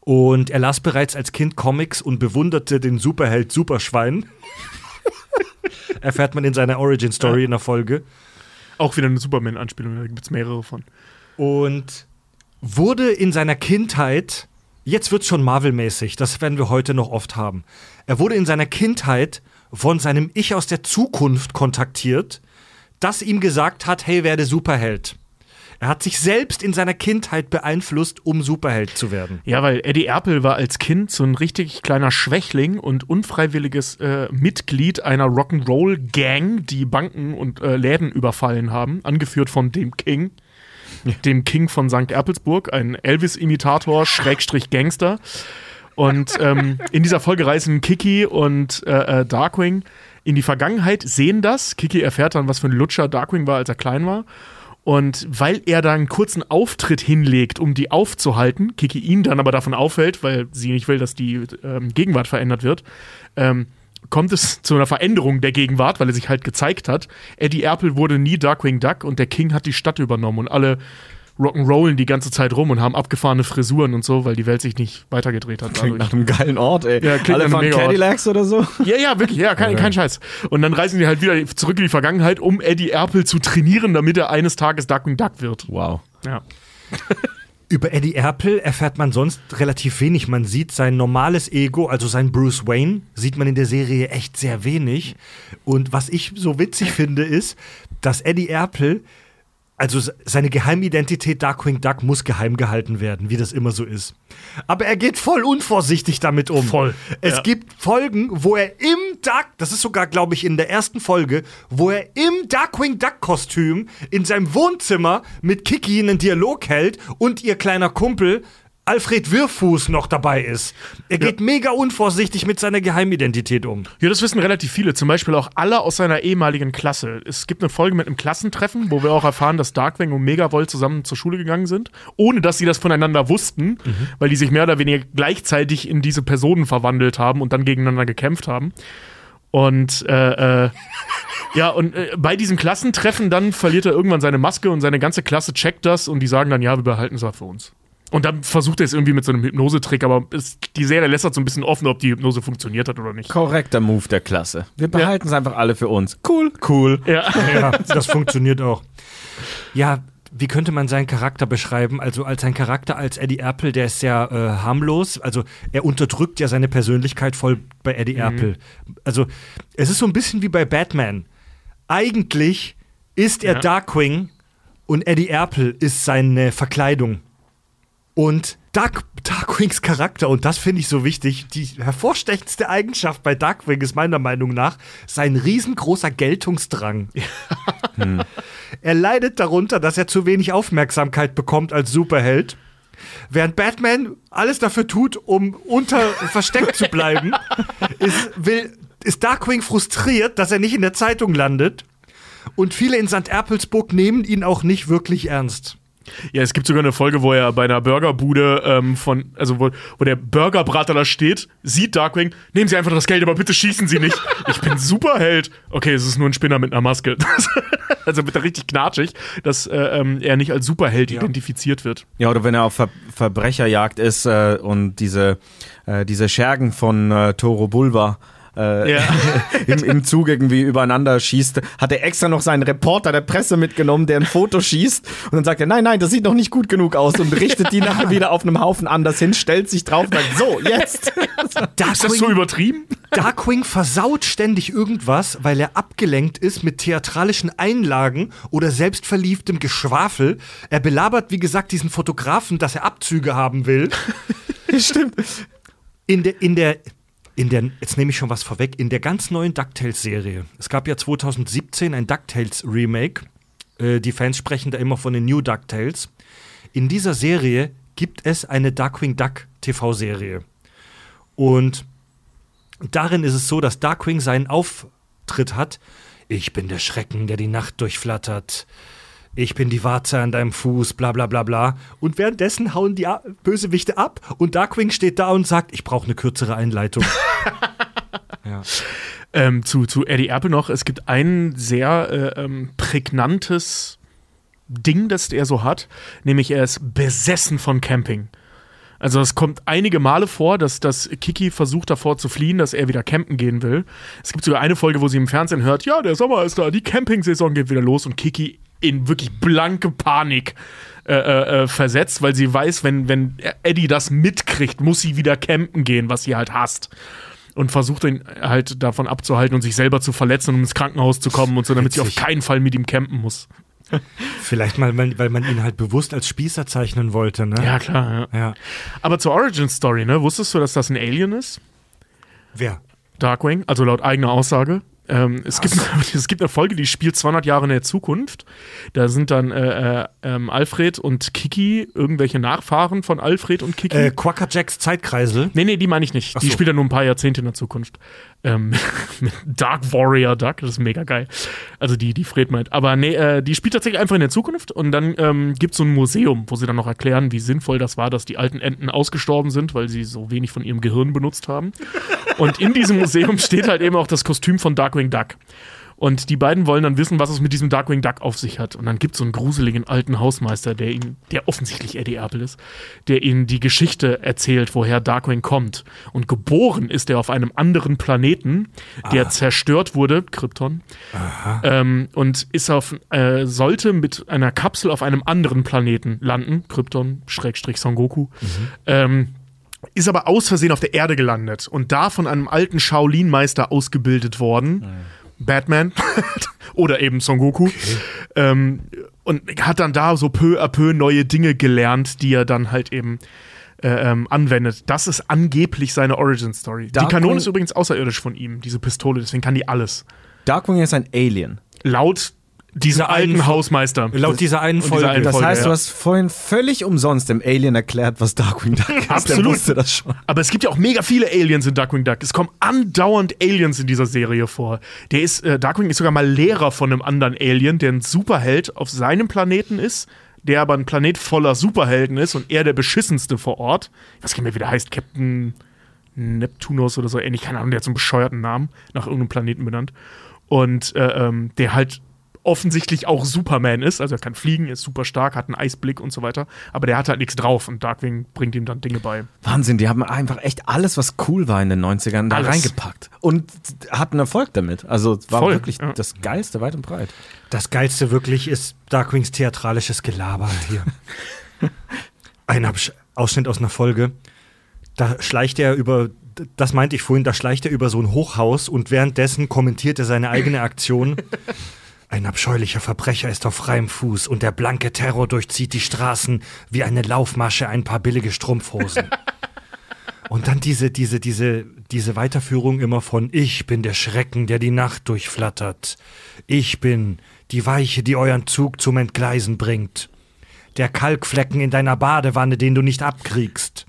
Und er las bereits als Kind Comics und bewunderte den Superheld Superschwein. Erfährt man in seiner Origin Story in der Folge. Auch wieder eine Superman-Anspielung, da gibt es mehrere von. Und wurde in seiner Kindheit, jetzt wird schon Marvel-mäßig, das werden wir heute noch oft haben. Er wurde in seiner Kindheit von seinem Ich aus der Zukunft kontaktiert, das ihm gesagt hat, hey, werde Superheld. Er hat sich selbst in seiner Kindheit beeinflusst, um Superheld zu werden. Ja, weil Eddie Erpel war als Kind so ein richtig kleiner Schwächling und unfreiwilliges äh, Mitglied einer Rock'n'Roll-Gang, die Banken und äh, Läden überfallen haben, angeführt von dem King, dem King von St. Erpelsburg, ein Elvis-Imitator, Schrägstrich Gangster. Und ähm, in dieser Folge reisen Kiki und äh, äh, Darkwing in die Vergangenheit, sehen das. Kiki erfährt dann, was für ein Lutscher Darkwing war, als er klein war. Und weil er da einen kurzen Auftritt hinlegt, um die aufzuhalten, Kiki ihn dann aber davon aufhält, weil sie nicht will, dass die ähm, Gegenwart verändert wird, ähm, kommt es zu einer Veränderung der Gegenwart, weil er sich halt gezeigt hat. Eddie Erpel wurde nie Darkwing Duck und der King hat die Stadt übernommen und alle rock'n'rollen die ganze Zeit rum und haben abgefahrene Frisuren und so, weil die Welt sich nicht weitergedreht hat. Klingt dadurch. nach einem geilen Ort, ey. Ja, Alle fahren Ort. Cadillacs oder so? Ja, ja, wirklich, ja, kein, kein Scheiß. Und dann reisen die halt wieder zurück in die Vergangenheit, um Eddie Erpel zu trainieren, damit er eines Tages Darkwing Duck wird. Wow. Ja. Über Eddie Erpel erfährt man sonst relativ wenig. Man sieht sein normales Ego, also sein Bruce Wayne, sieht man in der Serie echt sehr wenig. Und was ich so witzig finde, ist, dass Eddie Erpel, also se- seine Geheimidentität Darkwing Duck muss geheim gehalten werden, wie das immer so ist. Aber er geht voll unvorsichtig damit um. Voll, Es ja. gibt Folgen, wo er im Duck, das ist sogar, glaube ich, in der ersten Folge, wo er im Darkwing Duck-Kostüm in seinem Wohnzimmer mit Kiki einen Dialog hält und ihr kleiner Kumpel Alfred Wirfuß noch dabei ist. Er geht mega unvorsichtig mit seiner Geheimidentität um. Ja, das wissen relativ viele, zum Beispiel auch alle aus seiner ehemaligen Klasse. Es gibt eine Folge mit einem Klassentreffen, wo wir auch erfahren, dass Darkwing und Megavolt zusammen zur Schule gegangen sind, ohne dass sie das voneinander wussten, weil die sich mehr oder weniger gleichzeitig in diese Personen verwandelt haben und dann gegeneinander gekämpft haben. Und äh, äh, ja, und äh, bei diesem Klassentreffen dann verliert er irgendwann seine Maske und seine ganze Klasse checkt das und die sagen dann, ja, wir behalten es für uns. Und dann versucht er es irgendwie mit so einem Hypnosetrick, aber es, die Serie lässt das so ein bisschen offen, ob die Hypnose funktioniert hat oder nicht. Korrekter Move der Klasse. Wir behalten es einfach alle für uns. Cool. Cool. Ja. Ja, das funktioniert auch. Ja, wie könnte man seinen Charakter beschreiben? Also als ein Charakter als Eddie Erpel, der ist sehr äh, harmlos. Also er unterdrückt ja seine Persönlichkeit voll bei Eddie Erpel. Also es ist so ein bisschen wie bei Batman. Eigentlich ist er Ja. Darkwing und Eddie Erpel ist seine Verkleidung. Und Dark, Darkwings Charakter, und das finde ich so wichtig, die hervorstechendste Eigenschaft bei Darkwing ist meiner Meinung nach sein riesengroßer Geltungsdrang. Hm. Er leidet darunter, dass er zu wenig Aufmerksamkeit bekommt als Superheld. Während Batman alles dafür tut, um unter versteckt zu bleiben, ist, will, ist Darkwing frustriert, dass er nicht in der Zeitung landet. Und viele in St. Erpelsburg nehmen ihn auch nicht wirklich ernst. Ja, es gibt sogar eine Folge, wo er bei einer Burgerbude ähm, von, also wo, wo der Burgerbrater da steht, sieht Darkwing, nehmen Sie einfach das Geld, aber bitte schießen Sie nicht. Ich bin Superheld. Okay, es ist nur ein Spinner mit einer Maske. also wird er richtig knatschig, dass äh, ähm, er nicht als Superheld ja. identifiziert wird. Ja, oder wenn er auf Ver Verbrecherjagd ist äh, und diese, äh, diese Schergen von äh, Toro Bulba äh, ja. im, im Zug irgendwie übereinander schießt, hat er extra noch seinen Reporter der Presse mitgenommen, der ein Foto schießt und dann sagt er, nein, nein, das sieht noch nicht gut genug aus und richtet die nachher wieder auf einem Haufen anders hin, stellt sich drauf und sagt, so, jetzt. Darkwing, ist das so übertrieben? Darkwing versaut ständig irgendwas, weil er abgelenkt ist mit theatralischen Einlagen oder selbstverliebtem Geschwafel. Er belabert, wie gesagt, diesen Fotografen, dass er Abzüge haben will. Stimmt. In der, in der in der, jetzt nehme ich schon was vorweg, in der ganz neuen DuckTales-Serie. Es gab ja 2017 ein DuckTales-Remake. Äh, die Fans sprechen da immer von den New DuckTales. In dieser Serie gibt es eine Darkwing Duck TV-Serie. Und darin ist es so, dass Darkwing seinen Auftritt hat. Ich bin der Schrecken, der die Nacht durchflattert ich bin die Warze an deinem Fuß, bla bla bla bla. Und währenddessen hauen die Bösewichte ab und Darkwing steht da und sagt, ich brauche eine kürzere Einleitung. ja. Ähm, zu, zu Eddie Apple noch, es gibt ein sehr äh, ähm, prägnantes Ding, das er so hat, nämlich er ist besessen von Camping. Also es kommt einige Male vor, dass, dass Kiki versucht davor zu fliehen, dass er wieder campen gehen will. Es gibt sogar eine Folge, wo sie im Fernsehen hört, ja, der Sommer ist da, die Camping-Saison geht wieder los und Kiki in wirklich blanke Panik äh, äh, äh, versetzt, weil sie weiß, wenn, wenn Eddie das mitkriegt, muss sie wieder campen gehen, was sie halt hasst. Und versucht ihn halt davon abzuhalten und sich selber zu verletzen, um ins Krankenhaus zu kommen und so, damit Witzig. sie auf keinen Fall mit ihm campen muss. Vielleicht mal, weil man ihn halt bewusst als Spießer zeichnen wollte, ne? Ja, klar, ja. ja. Aber zur Origin Story, ne? Wusstest du, dass das ein Alien ist? Wer? Darkwing, also laut eigener Aussage. Ähm, es, gibt, es gibt eine Folge, die spielt 200 Jahre in der Zukunft. Da sind dann äh, äh, ähm, Alfred und Kiki, irgendwelche Nachfahren von Alfred und Kiki. Äh, Quackerjacks Zeitkreisel? Nee, nee, die meine ich nicht. Ach die so. spielt dann nur ein paar Jahrzehnte in der Zukunft. Ähm, Dark Warrior Duck, das ist mega geil. Also die, die Fred meint. Aber nee, äh, die spielt tatsächlich einfach in der Zukunft und dann ähm, gibt es so ein Museum, wo sie dann noch erklären, wie sinnvoll das war, dass die alten Enten ausgestorben sind, weil sie so wenig von ihrem Gehirn benutzt haben. Und in diesem Museum steht halt eben auch das Kostüm von Darkwing Duck. Und die beiden wollen dann wissen, was es mit diesem Darkwing Duck auf sich hat. Und dann gibt es so einen gruseligen alten Hausmeister, der ihn, der offensichtlich Eddie Apple ist, der ihnen die Geschichte erzählt, woher Darkwing kommt. Und geboren ist er auf einem anderen Planeten, der ah. zerstört wurde, Krypton, ähm, und ist auf, äh, sollte mit einer Kapsel auf einem anderen Planeten landen, Krypton, Schrägstrich Son Goku. Mhm. Ähm, ist aber aus Versehen auf der Erde gelandet und da von einem alten Shaolin-Meister ausgebildet worden. Mhm Batman oder eben Son Goku. Okay. Ähm, und hat dann da so peu à peu neue Dinge gelernt, die er dann halt eben äh, ähm, anwendet. Das ist angeblich seine Origin Story. Darkwing die Kanone ist übrigens außerirdisch von ihm, diese Pistole, deswegen kann die alles. Darkwing ist ein Alien. Laut dieser alten Hausmeister. Laut dieser einen Folge. Dieser einen das Folge, heißt, ja. du hast vorhin völlig umsonst dem Alien erklärt, was Darkwing Duck ist. Absolut. Der wusste das schon. Aber es gibt ja auch mega viele Aliens in Darkwing Duck. Es kommen andauernd Aliens in dieser Serie vor. Der ist, äh, Darkwing ist sogar mal Lehrer von einem anderen Alien, der ein Superheld auf seinem Planeten ist, der aber ein Planet voller Superhelden ist und er der beschissenste vor Ort. Ich weiß gar nicht mehr, wie der heißt. Captain Neptunus oder so ähnlich. Keine Ahnung, der hat so einen bescheuerten Namen nach irgendeinem Planeten benannt. Und äh, ähm, der halt offensichtlich auch Superman ist. Also er kann fliegen, ist super stark, hat einen Eisblick und so weiter. Aber der hat halt nichts drauf und Darkwing bringt ihm dann Dinge bei. Wahnsinn, die haben einfach echt alles, was cool war in den 90ern, da alles. reingepackt. Und hatten Erfolg damit. Also es war Voll, wirklich ja. das Geilste weit und breit. Das Geilste wirklich ist Darkwings theatralisches Gelaber hier. Ein Ausschnitt aus einer Folge. Da schleicht er über das meinte ich vorhin, da schleicht er über so ein Hochhaus und währenddessen kommentiert er seine eigene Aktion. Ein abscheulicher Verbrecher ist auf freiem Fuß und der blanke Terror durchzieht die Straßen wie eine Laufmasche ein paar billige Strumpfhosen. Und dann diese, diese, diese, diese Weiterführung immer von Ich bin der Schrecken, der die Nacht durchflattert. Ich bin die Weiche, die euren Zug zum Entgleisen bringt. Der Kalkflecken in deiner Badewanne, den du nicht abkriegst.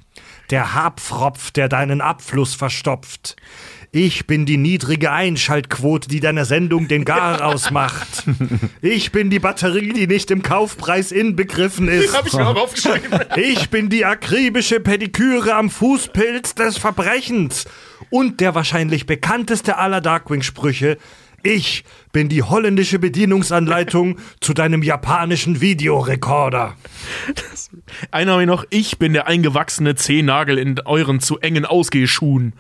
Der Habfropf, der deinen Abfluss verstopft. Ich bin die niedrige Einschaltquote, die deiner Sendung den Gar ausmacht. Ich bin die Batterie, die nicht im Kaufpreis inbegriffen ist. Hab ich mir auch aufgeschrieben. Ich bin die akribische Pediküre am Fußpilz des Verbrechens. Und der wahrscheinlich bekannteste aller Darkwing-Sprüche. Ich bin die holländische Bedienungsanleitung zu deinem japanischen Videorekorder. Einer habe ich noch, ich bin der eingewachsene Zehennagel in euren zu engen Ausgehschuhen.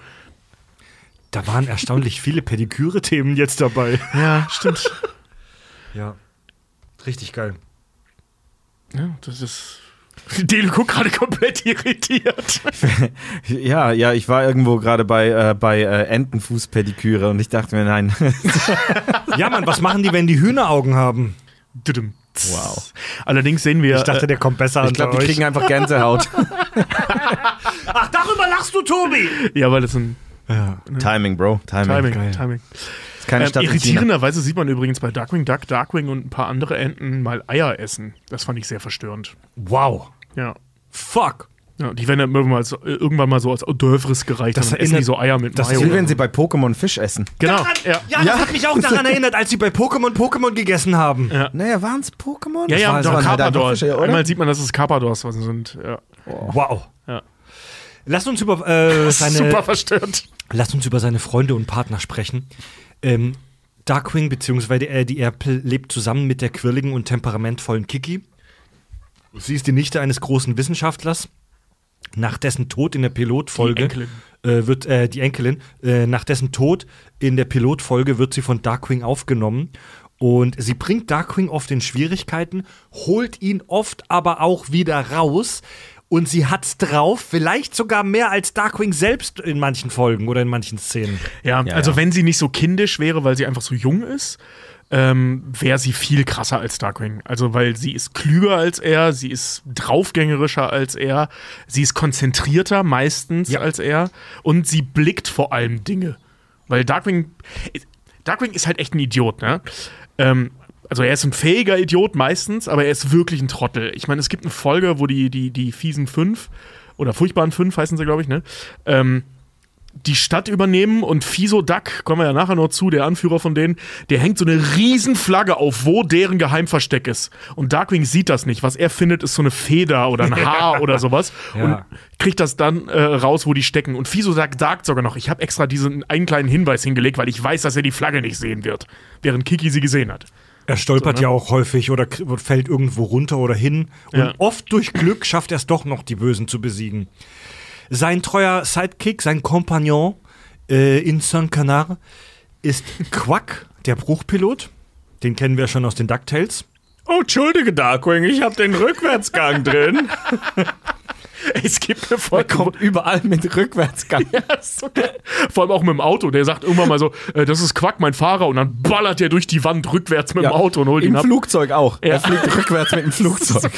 Da waren erstaunlich viele Pediküre-Themen jetzt dabei. Ja, stimmt. Ja. Richtig geil. Ja, das ist. Dele guckt gerade komplett irritiert. Ja, ja, ich war irgendwo gerade bei, äh, bei äh, Entenfußpediküre und ich dachte mir, nein. Ja, Mann, was machen die, wenn die Hühneraugen haben? Wow. Allerdings sehen wir. Ich dachte, der kommt besser Ich an glaube, die euch. kriegen einfach Gänsehaut. Ach, darüber lachst du, Tobi! äh, ja, weil das ein Timing, Bro. Timing. Timing. geil. Timing. Ist keine Ähm, irritierenderweise sieht man übrigens bei Darkwing Duck, Darkwing und ein paar andere Enten mal Eier essen. Das fand ich sehr verstörend. Wow. Ja. Fuck. ja die werden dann irgendwann mal so, äh, irgendwann mal so als d'oeuvres gereicht Das essen die so Eier mit das Mayo. Wie wenn sie bei Pokémon Fisch essen. Genau. Daran, Ja. ja, das hat mich auch daran erinnert, als sie bei Pokémon Pokémon gegessen haben. Ja. Naja, waren es Pokémon? Ja, ja, Das doch, waren halt Carpadors. Fische, oder? Einmal sieht man, dass es Carpadors was sind. Ja. Wow. Ja. Lass uns über äh, seine, Super verstört. Lass uns über seine Freunde und Partner sprechen. Ähm, Darkwing bzw. äh, die Erpel lebt zusammen mit der quirligen und temperamentvollen Kiki. Sie ist die Nichte eines großen Wissenschaftlers. Nach dessen Tod in der Pilotfolge äh, wird äh, die Enkelin äh, nach dessen Tod in der Pilotfolge wird sie von Darkwing aufgenommen und sie bringt Darkwing oft in Schwierigkeiten, holt ihn oft aber auch wieder raus und sie hat's drauf, vielleicht sogar mehr als Darkwing selbst in manchen Folgen oder in manchen Szenen. Ja, Ja, also ja. wenn sie nicht so kindisch wäre, weil sie einfach so jung ist, ähm, wäre sie viel krasser als Darkwing. Also weil sie ist klüger als er, sie ist draufgängerischer als er, sie ist konzentrierter meistens Ja. als er und sie blickt vor allem Dinge. Weil Darkwing, Darkwing ist halt echt ein Idiot, ne? Ähm, also er ist ein fähiger Idiot meistens, aber er ist wirklich ein Trottel. Ich meine, es gibt eine Folge, wo die, die, die fiesen fünf oder furchtbaren fünf heißen sie, glaube ich, ne? Ähm, die Stadt übernehmen und Fiso Duck, kommen wir ja nachher noch zu, der Anführer von denen, der hängt so eine riesen Flagge auf, wo deren Geheimversteck ist. Und Darkwing sieht das nicht. Was er findet, ist so eine Feder oder ein Haar oder sowas. Ja. Und kriegt das dann äh, raus, wo die stecken. Und Fiso Duck sagt sogar noch, ich habe extra diesen einen kleinen Hinweis hingelegt, weil ich weiß, dass er die Flagge nicht sehen wird. Während Kiki sie gesehen hat. Er stolpert So, ne? ja auch häufig oder fällt irgendwo runter oder hin. Und Ja. oft durch Glück schafft er es doch noch, die Bösen zu besiegen. Sein treuer Sidekick, sein Kompagnon äh, in Saint-Canard ist Quack, der Bruchpilot. Den kennen wir schon aus den DuckTales. Oh, entschuldige, Darkwing, ich habe den Rückwärtsgang drin. Es gibt eine Folge, wo- Kommt überall mit Rückwärtsgang. Ja, ist so geil. Vor allem auch mit dem Auto. Der sagt irgendwann mal so, äh, das ist Quack, mein Fahrer. Und dann ballert er durch die Wand rückwärts mit dem Auto und holt Im ihn ab. Flugzeug auch. Ja. Er fliegt rückwärts mit dem Flugzeug.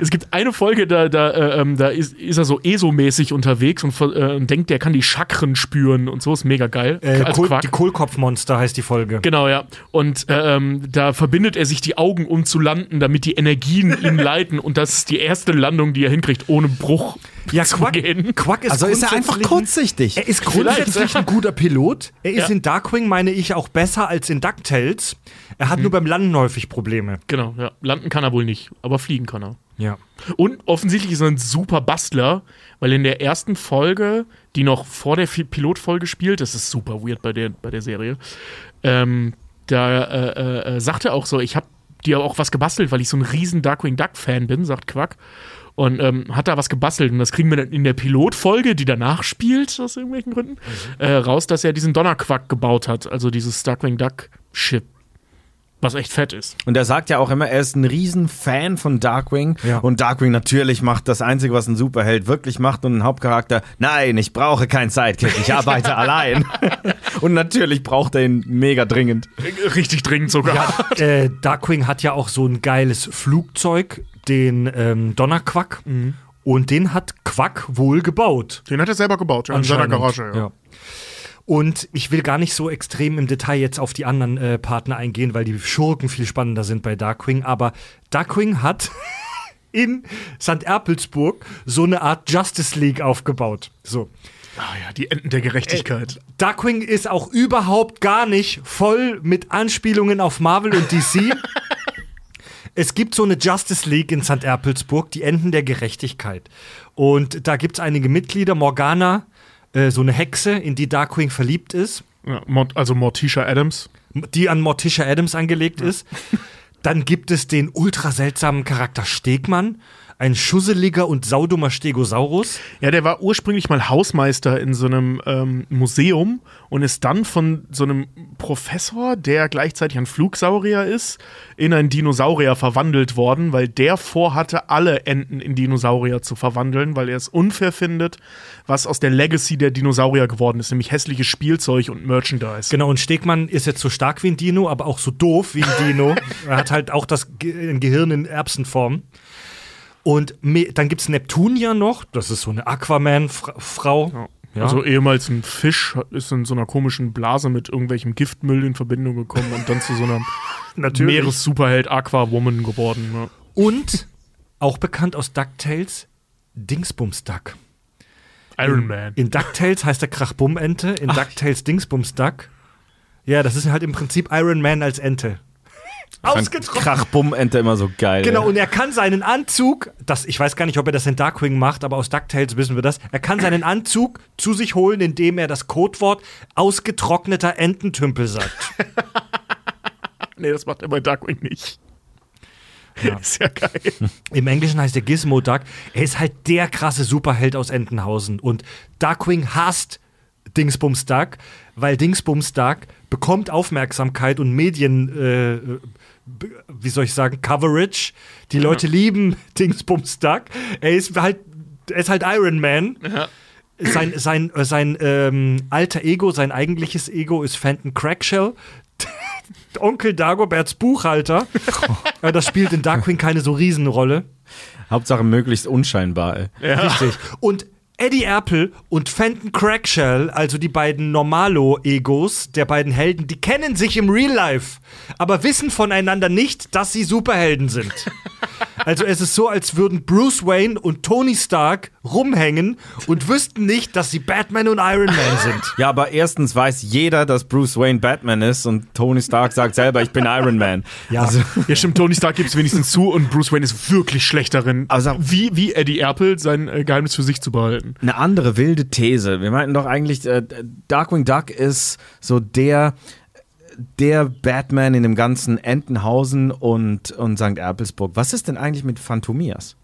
Es gibt eine Folge, da, da, äh, ähm, da ist, ist er so ESO-mäßig unterwegs und, äh, und denkt, der kann die Chakren spüren und so. Ist mega geil. Äh, Als Kohl, Quack. die Kohlkopfmonster heißt die Folge. Genau, ja. Und äh, ähm, da verbindet er sich die Augen, um zu landen, damit die Energien ihn leiten. Und das ist die erste Landung, die er hinkriegt, ohne Bruch Ja, zu Quack, gehen. Quack ist Also ist er einfach kurzsichtig. Er ist grundsätzlich ja. ein guter Pilot. Er ist Ja. in Darkwing, meine ich, auch besser als in DuckTales. Er Mhm. hat nur beim Landen häufig Probleme. Genau, ja. Landen kann er wohl nicht, aber fliegen kann er. Ja. Und offensichtlich ist er ein super Bastler, weil in der ersten Folge, die noch vor der Pilotfolge spielt, das ist super weird bei der, bei der Serie, ähm, da äh, äh, sagt er auch so, ich habe dir auch was gebastelt, weil ich so ein riesen Darkwing Duck-Fan bin, sagt Quack. Und ähm, hat da was gebastelt. Und das kriegen wir dann in der Pilotfolge, die danach spielt, aus irgendwelchen Gründen, äh, raus, dass er diesen Donnerquack gebaut hat. Also dieses Darkwing Duck-Ship. Was echt fett ist. Und er sagt ja auch immer, er ist ein Riesenfan von Darkwing. Ja. Und Darkwing natürlich macht das Einzige, was ein Superheld wirklich macht und ein Hauptcharakter. Nein, ich brauche keinen Sidekick, ich arbeite allein. und natürlich braucht er ihn mega dringend. Richtig dringend sogar. Ja, äh, Darkwing hat ja auch so ein geiles Flugzeug, den ähm, Donnerquack. Und den hat Quack wohl gebaut. Den hat er selber gebaut, ja, in seiner. Garage. Ja. Ja. Und ich will gar nicht so extrem im Detail jetzt auf die anderen äh, Partner eingehen, weil die Schurken viel spannender sind bei Darkwing. Aber Darkwing hat in St. Erpelsburg so eine Art Justice League aufgebaut. So. Ah ja, die Enden der Gerechtigkeit. Darkwing ist auch überhaupt gar nicht voll mit Anspielungen auf Marvel und DC. es gibt so eine Justice League in St. Erpelsburg, die Enden der Gerechtigkeit. Und da gibt es einige Mitglieder, Morgana, äh, so eine Hexe, in die Darkwing verliebt ist, Ja, also Morticia Adams. die an Morticia Adams angelegt ist. Dann gibt es den ultra seltsamen Charakter Stegmann, ein schusseliger und saudummer Stegosaurus. Ja, der war ursprünglich mal Hausmeister in so einem ähm, Museum und ist dann von so einem Professor, der gleichzeitig ein Flugsaurier ist, in einen Dinosaurier verwandelt worden, weil der vorhatte, alle Enten in Dinosaurier zu verwandeln, weil er es unfair findet, was aus der Legacy der Dinosaurier geworden ist, nämlich hässliches Spielzeug und Merchandise. Genau, und Stegmann ist jetzt so stark wie ein Dino, aber auch so doof wie ein Dino. er hat halt auch das Ge Gehirn in Erbsenform. Und dann gibt es Neptunia noch, das ist so eine Aquaman-Frau. Ja. Also ehemals ein Fisch ist in so einer komischen Blase mit irgendwelchem Giftmüll in Verbindung gekommen und dann zu so einer. Meeressuperheld Aquawoman geworden. ne? Ja. Und auch bekannt aus DuckTales, Dingsbums Duck. Iron Man. In DuckTales heißt er Krachbum-Ente, in DuckTales Dingsbums Duck. Ja, das ist halt im Prinzip Iron Man als Ente. Ausgetrocknet. Krachbumm-Ente immer so geil. Genau, ey. und er kann seinen Anzug, das, ich weiß gar nicht, ob er das in Darkwing macht, aber aus DuckTales wissen wir das, er kann seinen Anzug zu sich holen, indem er das Codewort ausgetrockneter Ententümpel sagt. Nee, das macht er bei Darkwing nicht. Ja. Ist ja geil. Im Englischen heißt er Gizmo Duck. Er ist halt der krasse Superheld aus Entenhausen. Und Darkwing hasst Dingsbums Duck, weil Dingsbums Duck bekommt Aufmerksamkeit und Medien, äh, wie soll ich sagen, Coverage. Die Leute lieben Dingsbums Duck. Er ist halt, er ist halt Iron Man. Sein, sein, äh, sein ähm, alter Ego, sein eigentliches Ego ist Fenton Crackshell. Onkel Dagoberts Buchhalter. Äh, das spielt in Darkwing keine so Riesenrolle. Hauptsache möglichst unscheinbar, ey. Richtig. Und Eddie Erpel und Fenton Crackshell, also die beiden Normalo-Egos der beiden Helden, die kennen sich im Real Life, aber wissen voneinander nicht, dass sie Superhelden sind. Also es ist so, als würden Bruce Wayne und Tony Stark rumhängen und wüssten nicht, dass sie Batman und Iron Man sind. Ja, aber erstens weiß jeder, dass Bruce Wayne Batman ist und Tony Stark sagt selber, ich bin Iron Man. Ja. Also, Ja, stimmt, Tony Stark gibt es wenigstens zu und Bruce Wayne ist wirklich schlecht darin, sag- wie, wie Eddie Erpel sein äh, Geheimnis für sich zu behalten. Eine andere wilde These. Wir meinten doch eigentlich, äh, Darkwing Duck ist so der der Batman in dem ganzen Entenhausen und, und St. Erpelsburg. Was ist denn eigentlich mit Phantomias?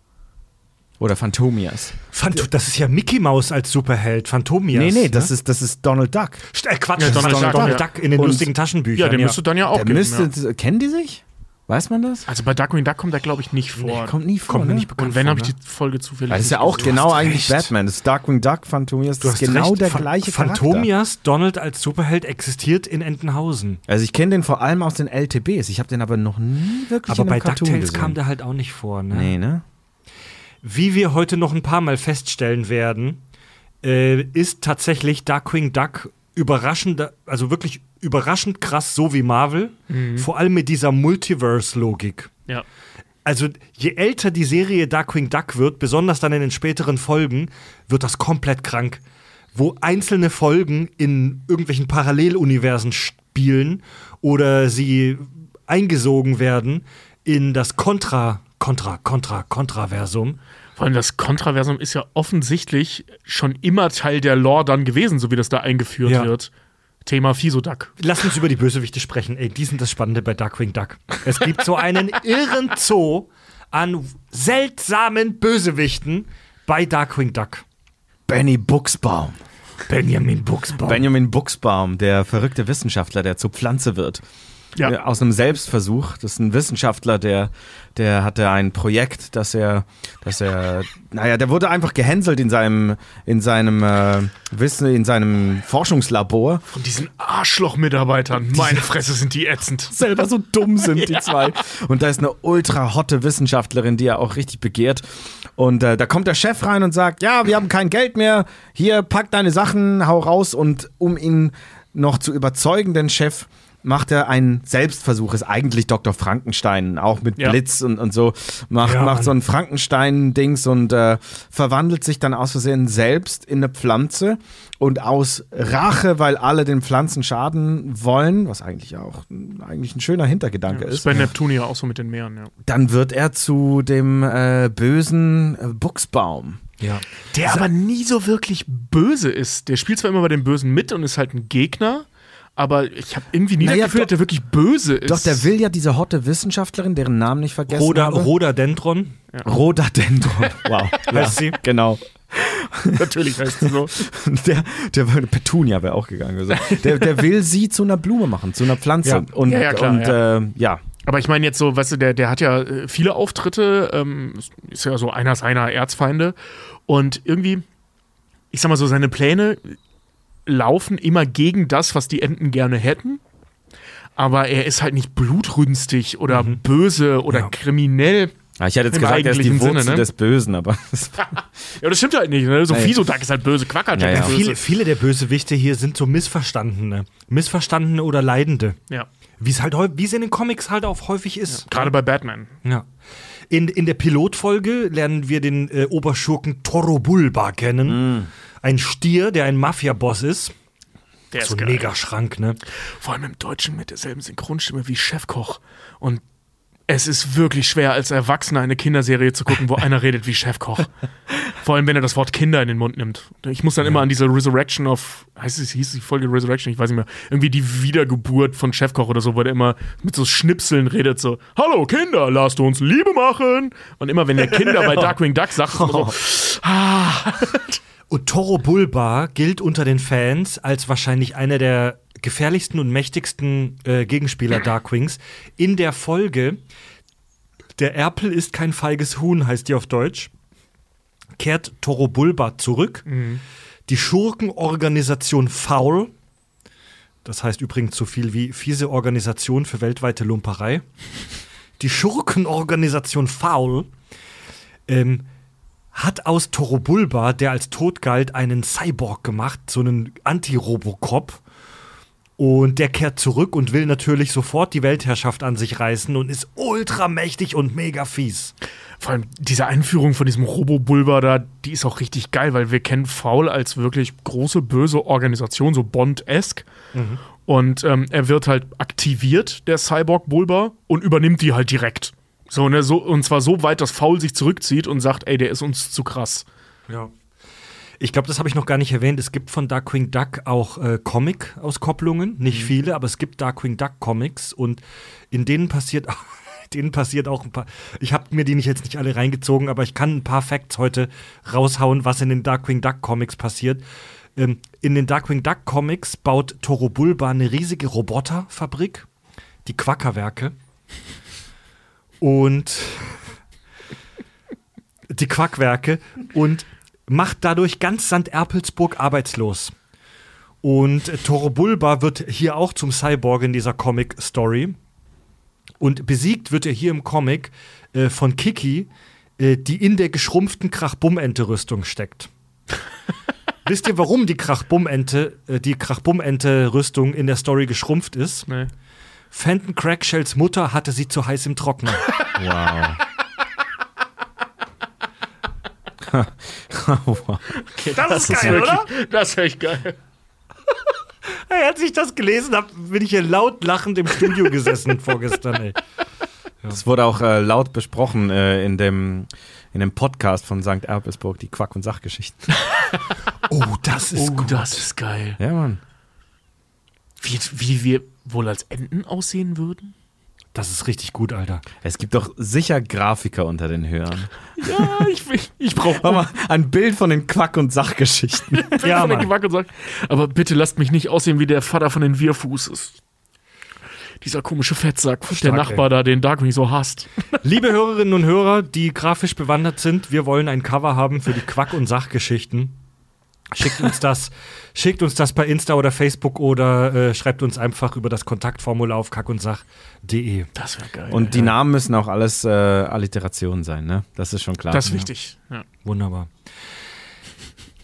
Oder Phantomias? Phant das ist ja Mickey Mouse als Superheld, Phantomias. nee, nee, ne? das, ist, das ist Donald Duck. St- äh, Quatsch, Ja, das ist Donald Donald, Duck, Duck, ja. in den Und- lustigen Taschenbüchern. Ja, der müsste dann ja auch Der geben, müsste, ja. kennen die sich? Weiß man das? Also bei Darkwing Duck kommt er, glaube ich, nicht vor. Der kommt nie vor. Kommt mir ne? nicht bekannt und wenn, habe ich ne? die Folge zufällig Das ist ja auch genau eigentlich recht. Batman. Das ist Darkwing Duck, Phantomias, Du das hast ist genau recht. der Phan- gleiche Charakter. Phantomias Donald als Superheld existiert in Entenhausen. Also ich kenne den vor allem aus den LTBs. Ich habe den aber noch nie wirklich Aber in bei einem Cartoon DuckTales gesehen. kam der halt auch nicht vor. Ne? Nee, ne? Wie wir heute noch ein paar Mal feststellen werden, äh, ist tatsächlich Darkwing Duck überraschend, also wirklich überraschend krass, so wie Marvel. Vor allem mit dieser Multiverse-Logik. Ja. Also je älter die Serie Darkwing Duck wird, besonders dann in den späteren Folgen, wird das komplett krank. Wo einzelne Folgen in irgendwelchen Paralleluniversen spielen oder sie eingesogen werden in das Kontra, Kontra, Kontra, Kontraversum. Vor allem das Kontraversum ist ja offensichtlich schon immer Teil der Lore dann gewesen, so wie das da eingeführt Ja. wird. Thema Fisoduck. Lass uns über die Bösewichte sprechen. Ey, die sind das Spannende bei Darkwing Duck. Es gibt so einen irren Zoo an seltsamen Bösewichten bei Darkwing Duck. Benny Buchsbaum. Benjamin Buchsbaum. Benjamin Buchsbaum, der verrückte Wissenschaftler, der zur Pflanze wird. Ja. äh, aus einem Selbstversuch. Das ist ein Wissenschaftler, der, der hatte ein Projekt, dass er, dass er, naja, der wurde einfach gehänselt in seinem, in seinem äh, Wissen, in seinem Forschungslabor. Von diesen Arschloch-Mitarbeitern. Meine Fresse sind die ätzend. selber so dumm sind, die zwei. Und da ist eine ultra hotte Wissenschaftlerin, die er auch richtig begehrt. Und äh, da kommt der Chef rein und sagt, ja, wir haben kein Geld mehr, hier, pack deine Sachen, hau raus. Und um ihn noch zu überzeugen, den Chef, macht er einen Selbstversuch, ist eigentlich Dr. Frankenstein, auch mit Ja. Blitz und, und so, macht, Ja, macht Mann. so ein Frankenstein-Dings und äh, verwandelt sich dann aus Versehen selbst in eine Pflanze und aus Rache, weil alle den Pflanzen schaden wollen, was eigentlich auch ein- eigentlich ein schöner Hintergedanke Das ist ist, bei Neptunia auch so mit den Meeren, ja. dann wird er zu dem äh, bösen äh, Buchsbaum. Ja. Der aber nie so wirklich böse ist. Der spielt zwar immer bei den Bösen mit und ist halt ein Gegner, aber ich habe irgendwie nie Naja, das Gefühl, doch- dass der wirklich böse ist. Doch, der will ja diese hotte Wissenschaftlerin, deren Namen ich vergessen Roda, habe. Rhododendron. Rhododendron. Wow. Heißt sie? Genau. Natürlich heißt es so. Der, der Petunia wäre auch gegangen. Also, der, der will sie zu einer Blume machen, zu einer Pflanze. Ja. Und, Ja, ja, klar, und ja. Äh, ja. Aber ich meine jetzt so, weißt du, der, der hat ja äh, viele Auftritte, ähm, ist ja so einer seiner Erzfeinde. Und irgendwie, ich sag mal so, seine Pläne laufen immer gegen das, was die Enten gerne hätten. Aber er ist halt nicht blutrünstig oder böse oder Ja. kriminell. Ja, Ich hätte jetzt Im gesagt, er ist die Wurzel Sinne, ne? des Bösen, aber Ja, das stimmt halt nicht. Ne? So. Fisodak ist halt böse, Quacker Ja, ja. böse. Viele, viele der Bösewichte hier sind so Missverstandene. Missverstandene oder Leidende. Ja, Wie es halt wie es in den Comics halt auch häufig ist. gerade bei Batman. Ja. In, in der Pilotfolge lernen wir den äh, Oberschurken Toro Bulba kennen. Ein Stier, der ein Mafia-Boss ist. Der So ist ein. Megaschrank, ne? Vor allem im Deutschen mit derselben Synchronstimme wie Chefkoch. Und es ist wirklich schwer, als Erwachsener eine Kinderserie zu gucken, wo einer redet wie Chefkoch. Vor allem, wenn er das Wort Kinder in den Mund nimmt. Ich muss dann immer an diese Resurrection of, heißt es, hieß die Folge Resurrection, ich weiß nicht mehr, irgendwie die Wiedergeburt von Chefkoch oder so, wo der immer mit so Schnipseln redet, so, Hallo Kinder, lasst uns Liebe machen. Und immer wenn der Kinder bei Darkwing Duck sagt, ist immer so, Und Toro Bulba gilt unter den Fans als wahrscheinlich einer der gefährlichsten und mächtigsten äh, Gegenspieler Darkwings. In der Folge Der Erpel ist kein feiges Huhn, heißt die auf Deutsch, kehrt Toro Bulba zurück. Die Schurkenorganisation Foul, das heißt übrigens so viel wie fiese Organisation für weltweite Lumperei. Die Schurkenorganisation Foul ähm, hat aus Toro Bulba, der als tot galt, einen Cyborg gemacht, so einen Anti-Robocop. Und der kehrt zurück und will natürlich sofort die Weltherrschaft an sich reißen und ist ultramächtig und mega fies. Vor allem diese Einführung von diesem Robo-Bulber da, die ist auch richtig geil, weil wir kennen Foul als wirklich große, böse Organisation, so Bond-esque. Und ähm, er wird halt aktiviert, der Cyborg-Bulber, und übernimmt die halt direkt. So, ne, so, und zwar so weit, dass Foul sich zurückzieht und sagt, ey, der ist uns zu krass. Ja. Ich glaube, das habe ich noch gar nicht erwähnt. Es gibt von Darkwing Duck auch äh, Comic-Auskopplungen. Nicht viele, aber es gibt Darkwing Duck Comics und in denen passiert, denen passiert auch ein paar. Ich habe mir die nicht jetzt nicht alle reingezogen, aber ich kann ein paar Facts heute raushauen, was in den Darkwing Duck Comics passiert. Ähm, in den Darkwing Duck Comics baut Toro Bulba eine riesige Roboterfabrik, die Quackerwerke. Und die Quackwerke und macht dadurch ganz St. Erpelsburg arbeitslos. Und Toro Bulba wird hier auch zum Cyborg in dieser Comic-Story. Und besiegt wird er hier im Comic äh, von Kiki, äh, die in der geschrumpften Krachbummente-Rüstung steckt. Wisst ihr, warum die Krachbummente, äh, die Krachbummente-Rüstung in der Story geschrumpft ist? Ne? Fenton Crackshells Mutter hatte sie zu heiß im Trockner. Wow. wow. Das, ist wirklich, Das ist echt geil. Hey, als ich das gelesen habe, bin ich hier laut lachend im Studio gesessen vorgestern. Ey. Das wurde auch äh, laut besprochen äh, in, dem, in dem Podcast von St. Erpelsburg, die Quack- und Sachgeschichten. Oh, das ist Oh, gut. das ist geil. Ja, Mann. Wie, wie wir wohl als Enten aussehen würden? Das ist richtig gut, Alter. Es gibt doch sicher Grafiker unter den Hörern. Ja, ich, ich, ich brauche mal ein Bild von den Quack- und Sachgeschichten. Ja, von der Mann. Gewacke und sagt, aber bitte lasst mich nicht aussehen wie der Vater von den Wirfußes. Dieser komische Fettsack, der Stark, Nachbar da, den Darkwing so hasst. Liebe Hörerinnen und Hörer, die grafisch bewandert sind, wir wollen ein Cover haben für die Quack- und Sachgeschichten. Schickt uns das, schickt uns das bei Insta oder Facebook oder äh, schreibt uns einfach über das Kontaktformular auf kackundsach.de. Das wäre geil. Und die Namen müssen auch alles äh, Alliterationen sein, ne? Das ist schon klar. das ist wichtig. Ja. Wunderbar.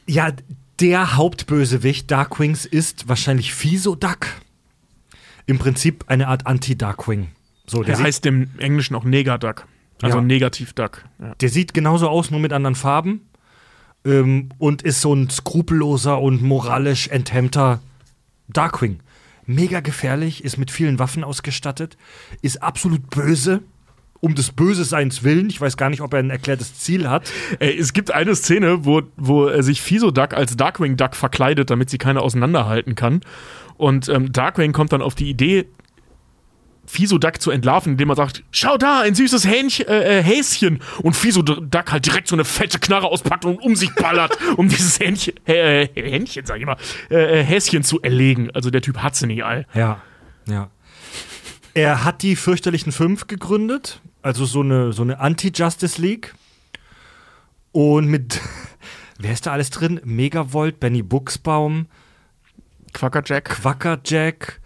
Ja, der Hauptbösewicht Darkwings ist wahrscheinlich Fisoduck. Im Prinzip eine Art Anti-Darkwing. So, der, Der heißt im Englischen auch Negaduck. Also Ja. Negativ-Duck. Ja. der sieht genauso aus, nur mit anderen Farben. Ähm, und ist so ein skrupelloser und moralisch enthemmter Darkwing. Mega gefährlich, ist mit vielen Waffen ausgestattet, ist absolut böse. Um des Böseseins willen. Ich weiß gar nicht, ob er ein erklärtes Ziel hat. Ey, es gibt eine Szene, wo, wo äh, sich Fisoduck als Darkwing Duck verkleidet, damit sie keiner auseinanderhalten kann. Und ähm, Darkwing kommt dann auf die Idee, Fisoduck zu entlarven, indem er sagt, schau da, ein süßes Hähnchen, äh, äh, Häschen. Und Fisoduck halt direkt so eine fette Knarre auspackt und um sich ballert, um dieses Hähnchen, äh, äh, Hähnchen, sag ich mal, äh, äh, Häschen zu erlegen. Also der Typ hat sie nicht all. Ja, ja. Er hat die fürchterlichen Fünf gegründet, also so eine, so eine Anti-Justice League. Und mit, wer ist da alles drin? Megavolt, Benny Buchsbaum, Quackerjack, Quackerjack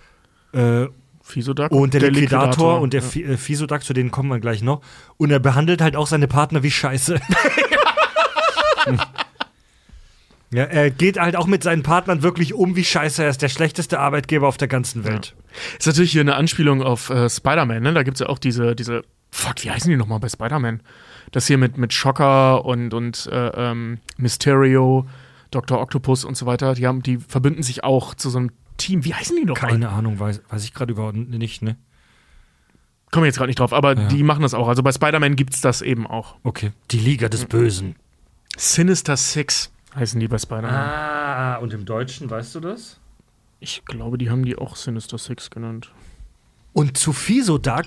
äh, Fisoduck und der, Liquidator, Liquidator. und der Ja. Äh, Fisoduck, zu denen kommen wir gleich noch. Und er behandelt halt auch seine Partner wie Scheiße. ja, er geht halt auch mit seinen Partnern wirklich um wie Scheiße. Er ist der schlechteste Arbeitgeber auf der ganzen Welt. Ist natürlich hier eine Anspielung auf äh, Spider-Man, ne? Da gibt es ja auch diese, diese, fuck, wie heißen die nochmal bei Spider-Man? Das hier mit, mit Shocker und, und äh, ähm, Mysterio, Dr. Octopus und so weiter, die haben, die verbünden sich auch zu so einem Team. Wie heißen die nochmal? Keine Ahnung, weiß, weiß ich gerade überhaupt nicht, ne? Komme jetzt gerade nicht drauf, aber Ja. die machen das auch. Also bei Spider-Man gibt es das eben auch. Okay. Die Liga des Bösen. Sinister Six heißen die bei Spider-Man. Ah, und im Deutschen, weißt du das? Ich glaube, die haben die auch Sinister Six genannt. Und zu Fisoduck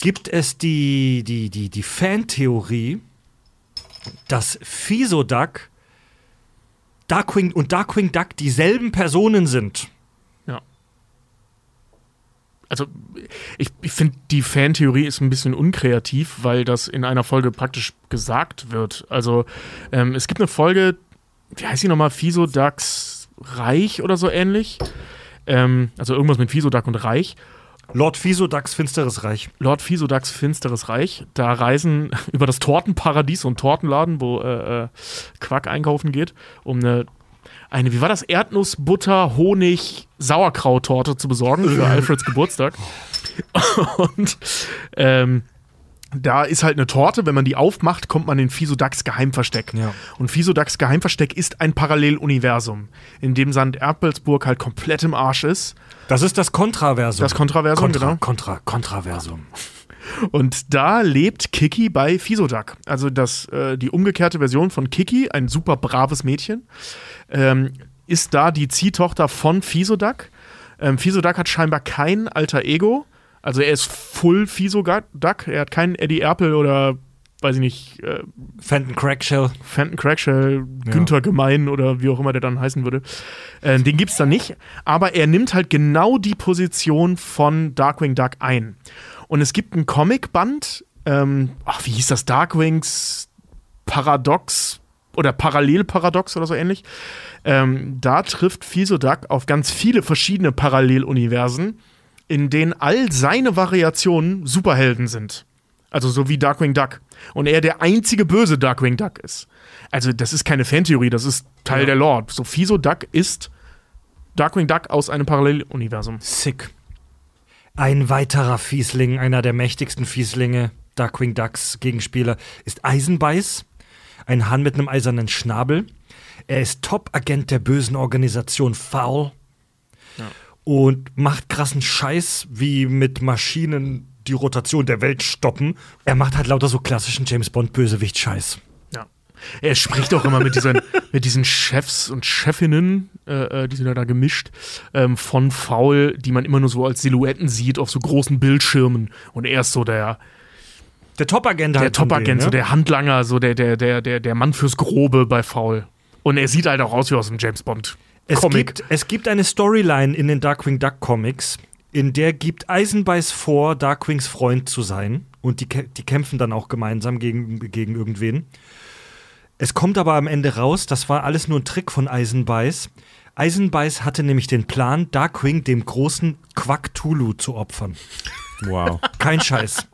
gibt es die, die, die, die Fantheorie, dass Fisoduck Darkwing und Darkwing Duck dieselben Personen sind. Also ich, ich finde, die Fantheorie ist ein bisschen unkreativ, weil das in einer Folge praktisch gesagt wird. Also ähm, es gibt eine Folge, wie heißt die nochmal? Fisodax Reich oder so ähnlich. Ähm, also irgendwas mit Fisodak und Reich. Lord Fisoducks Finsteres Reich. Lord Fisodax Finsteres Reich. Da reisen über das Tortenparadies, ein Tortenladen, wo äh, äh, Quack einkaufen geht, um eine, eine, wie war das, Erdnussbutter, Honig, Sauerkraut-Torte zu besorgen für Alfreds Geburtstag. Und ähm, da ist halt eine Torte, wenn man die aufmacht, kommt man in Fisodax Geheimversteck. Ja. Und Fisodax Geheimversteck ist ein Paralleluniversum, in dem St. Erpelsburg halt komplett im Arsch ist. Das ist das Kontraversum. Das Kontraversum, Kontra, genau. Kontra, Kontraversum. Und da lebt Kiki bei Fisoduck. Also das, äh, die umgekehrte Version von Kiki, ein super braves Mädchen, ähm, ist da die Ziehtochter von Fisoduck. Ähm, Fisoduck hat scheinbar kein alter Ego. Also er ist full Fisoduck. Er hat keinen Eddie Erpel oder, weiß ich nicht, äh, Fenton Crackshell. Fenton Crackshell, Günther Gemein oder wie auch immer der dann heißen würde. Äh, den gibt's da nicht. Aber er nimmt halt genau die Position von Darkwing Duck ein. Und es gibt ein Comicband, ähm, ach, wie hieß das? Darkwings Paradox oder Parallelparadox oder so ähnlich. Ähm, da trifft Fisoduck auf ganz viele verschiedene Paralleluniversen, in denen all seine Variationen Superhelden sind. Also so wie Darkwing Duck. Und er der einzige böse Darkwing Duck ist. Also das ist keine Fantheorie, das ist Teil Ja. der Lore. So Fiso Duck ist Darkwing Duck aus einem Paralleluniversum. Sick. Ein weiterer Fiesling, einer der mächtigsten Fieslinge, Darkwing Ducks Gegenspieler, ist Eisenbeiß. Ein Hahn mit einem eisernen Schnabel. Er ist Top-Agent der bösen Organisation Foul. Und macht krassen Scheiß, wie mit Maschinen die Rotation der Welt stoppen. Er macht halt lauter so klassischen James Bond-Bösewicht-Scheiß. Er spricht auch immer mit diesen, mit diesen Chefs und Chefinnen, äh, äh, die sind ja da gemischt, ähm, von Faul, die man immer nur so als Silhouetten sieht auf so großen Bildschirmen. Und er ist so der, Der Top-Agent der halt Top-Agent, denen, so ne? der Handlanger, so der, der, der, der, der Mann fürs Grobe bei Faul. Und er sieht halt auch aus wie aus dem James Bond. Es Comic. gibt, es gibt eine Storyline in den Darkwing Duck Comics, in der gibt Eisenbeiß vor, Darkwings Freund zu sein. Und die, die kämpfen dann auch gemeinsam gegen, gegen irgendwen. Es kommt aber am Ende raus, das war alles nur ein Trick von Eisenbeiß. Eisenbeiß hatte nämlich den Plan, Darkwing dem großen Quack-Tulu zu opfern. Wow. Kein Scheiß.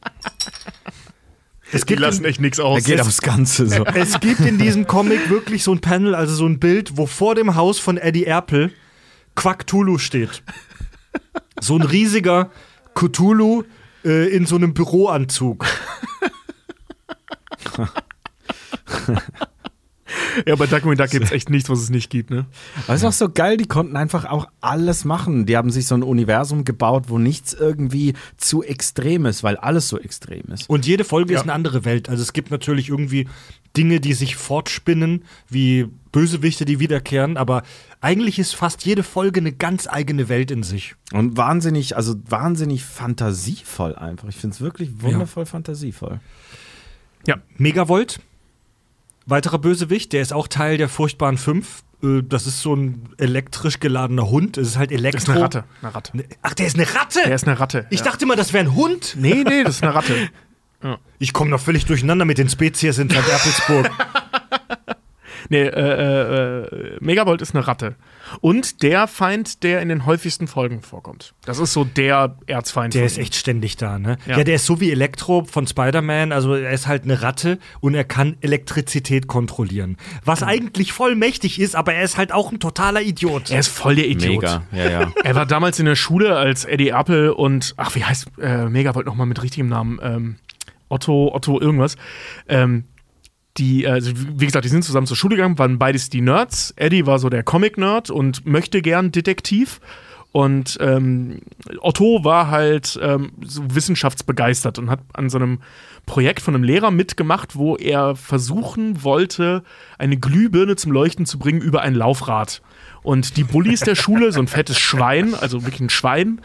Es Die gibt, lassen in, echt nichts Er aus. geht aufs Ganze so. es gibt in diesem Comic wirklich so ein Panel, also so ein Bild, wo vor dem Haus von Eddie Erpel Quack-Tulu steht. So ein riesiger Cthulhu äh, in so einem Büroanzug. ja, bei Darkwing Duck gibt es echt nichts, was es nicht gibt, ne? Aber es ist auch so geil, die konnten einfach auch alles machen. Die haben sich so ein Universum gebaut, wo nichts irgendwie zu extrem ist, weil alles so extrem ist. Und jede Folge Ja. ist eine andere Welt. Also es gibt natürlich irgendwie Dinge, die sich fortspinnen, wie Bösewichte, die wiederkehren, aber eigentlich ist fast jede Folge eine ganz eigene Welt in sich. Und wahnsinnig, also wahnsinnig fantasievoll einfach. Ich finde es wirklich wundervoll fantasievoll. Megavolt, weiterer Bösewicht, der ist auch Teil der furchtbaren Fünf. Äh, Das ist so ein elektrisch geladener Hund. Es ist halt Elektro. Das ist eine Ratte. Eine Ratte. Ne- Ach, der ist eine Ratte? Der ist eine Ratte. ich ja. dachte immer, das wäre ein Hund. Nee, nee, das ist eine Ratte. Ich komme noch völlig durcheinander mit den Spezies in St. Erpelsburg. Nee, äh, äh, äh, Megavolt ist eine Ratte. Und der Feind, der in den häufigsten Folgen vorkommt. Das ist so der Erzfeind. Der von ist echt ständig da, ne? Ja. Ja. der ist so wie Elektro von Spider-Man. Also er ist halt eine Ratte und er kann Elektrizität kontrollieren. Was eigentlich voll mächtig ist, aber er ist halt auch ein totaler Idiot. Er ist voll der Idiot. Mega, ja, ja. Er war damals in der Schule, als Eddie Apple und, ach, wie heißt äh, Megavolt nochmal mit richtigem Namen? Ähm, Otto, Otto irgendwas. Ähm, die, also wie gesagt, die sind zusammen zur Schule gegangen, waren beides die Nerds. Eddie war so der Comic-Nerd und möchte gern Detektiv. Und ähm, Otto war halt ähm, so wissenschaftsbegeistert und hat an so einem Projekt von einem Lehrer mitgemacht, wo er versuchen wollte, eine Glühbirne zum Leuchten zu bringen über ein Laufrad. Und die Bullies der Schule, so ein fettes Schwein, also wirklich ein Schwein,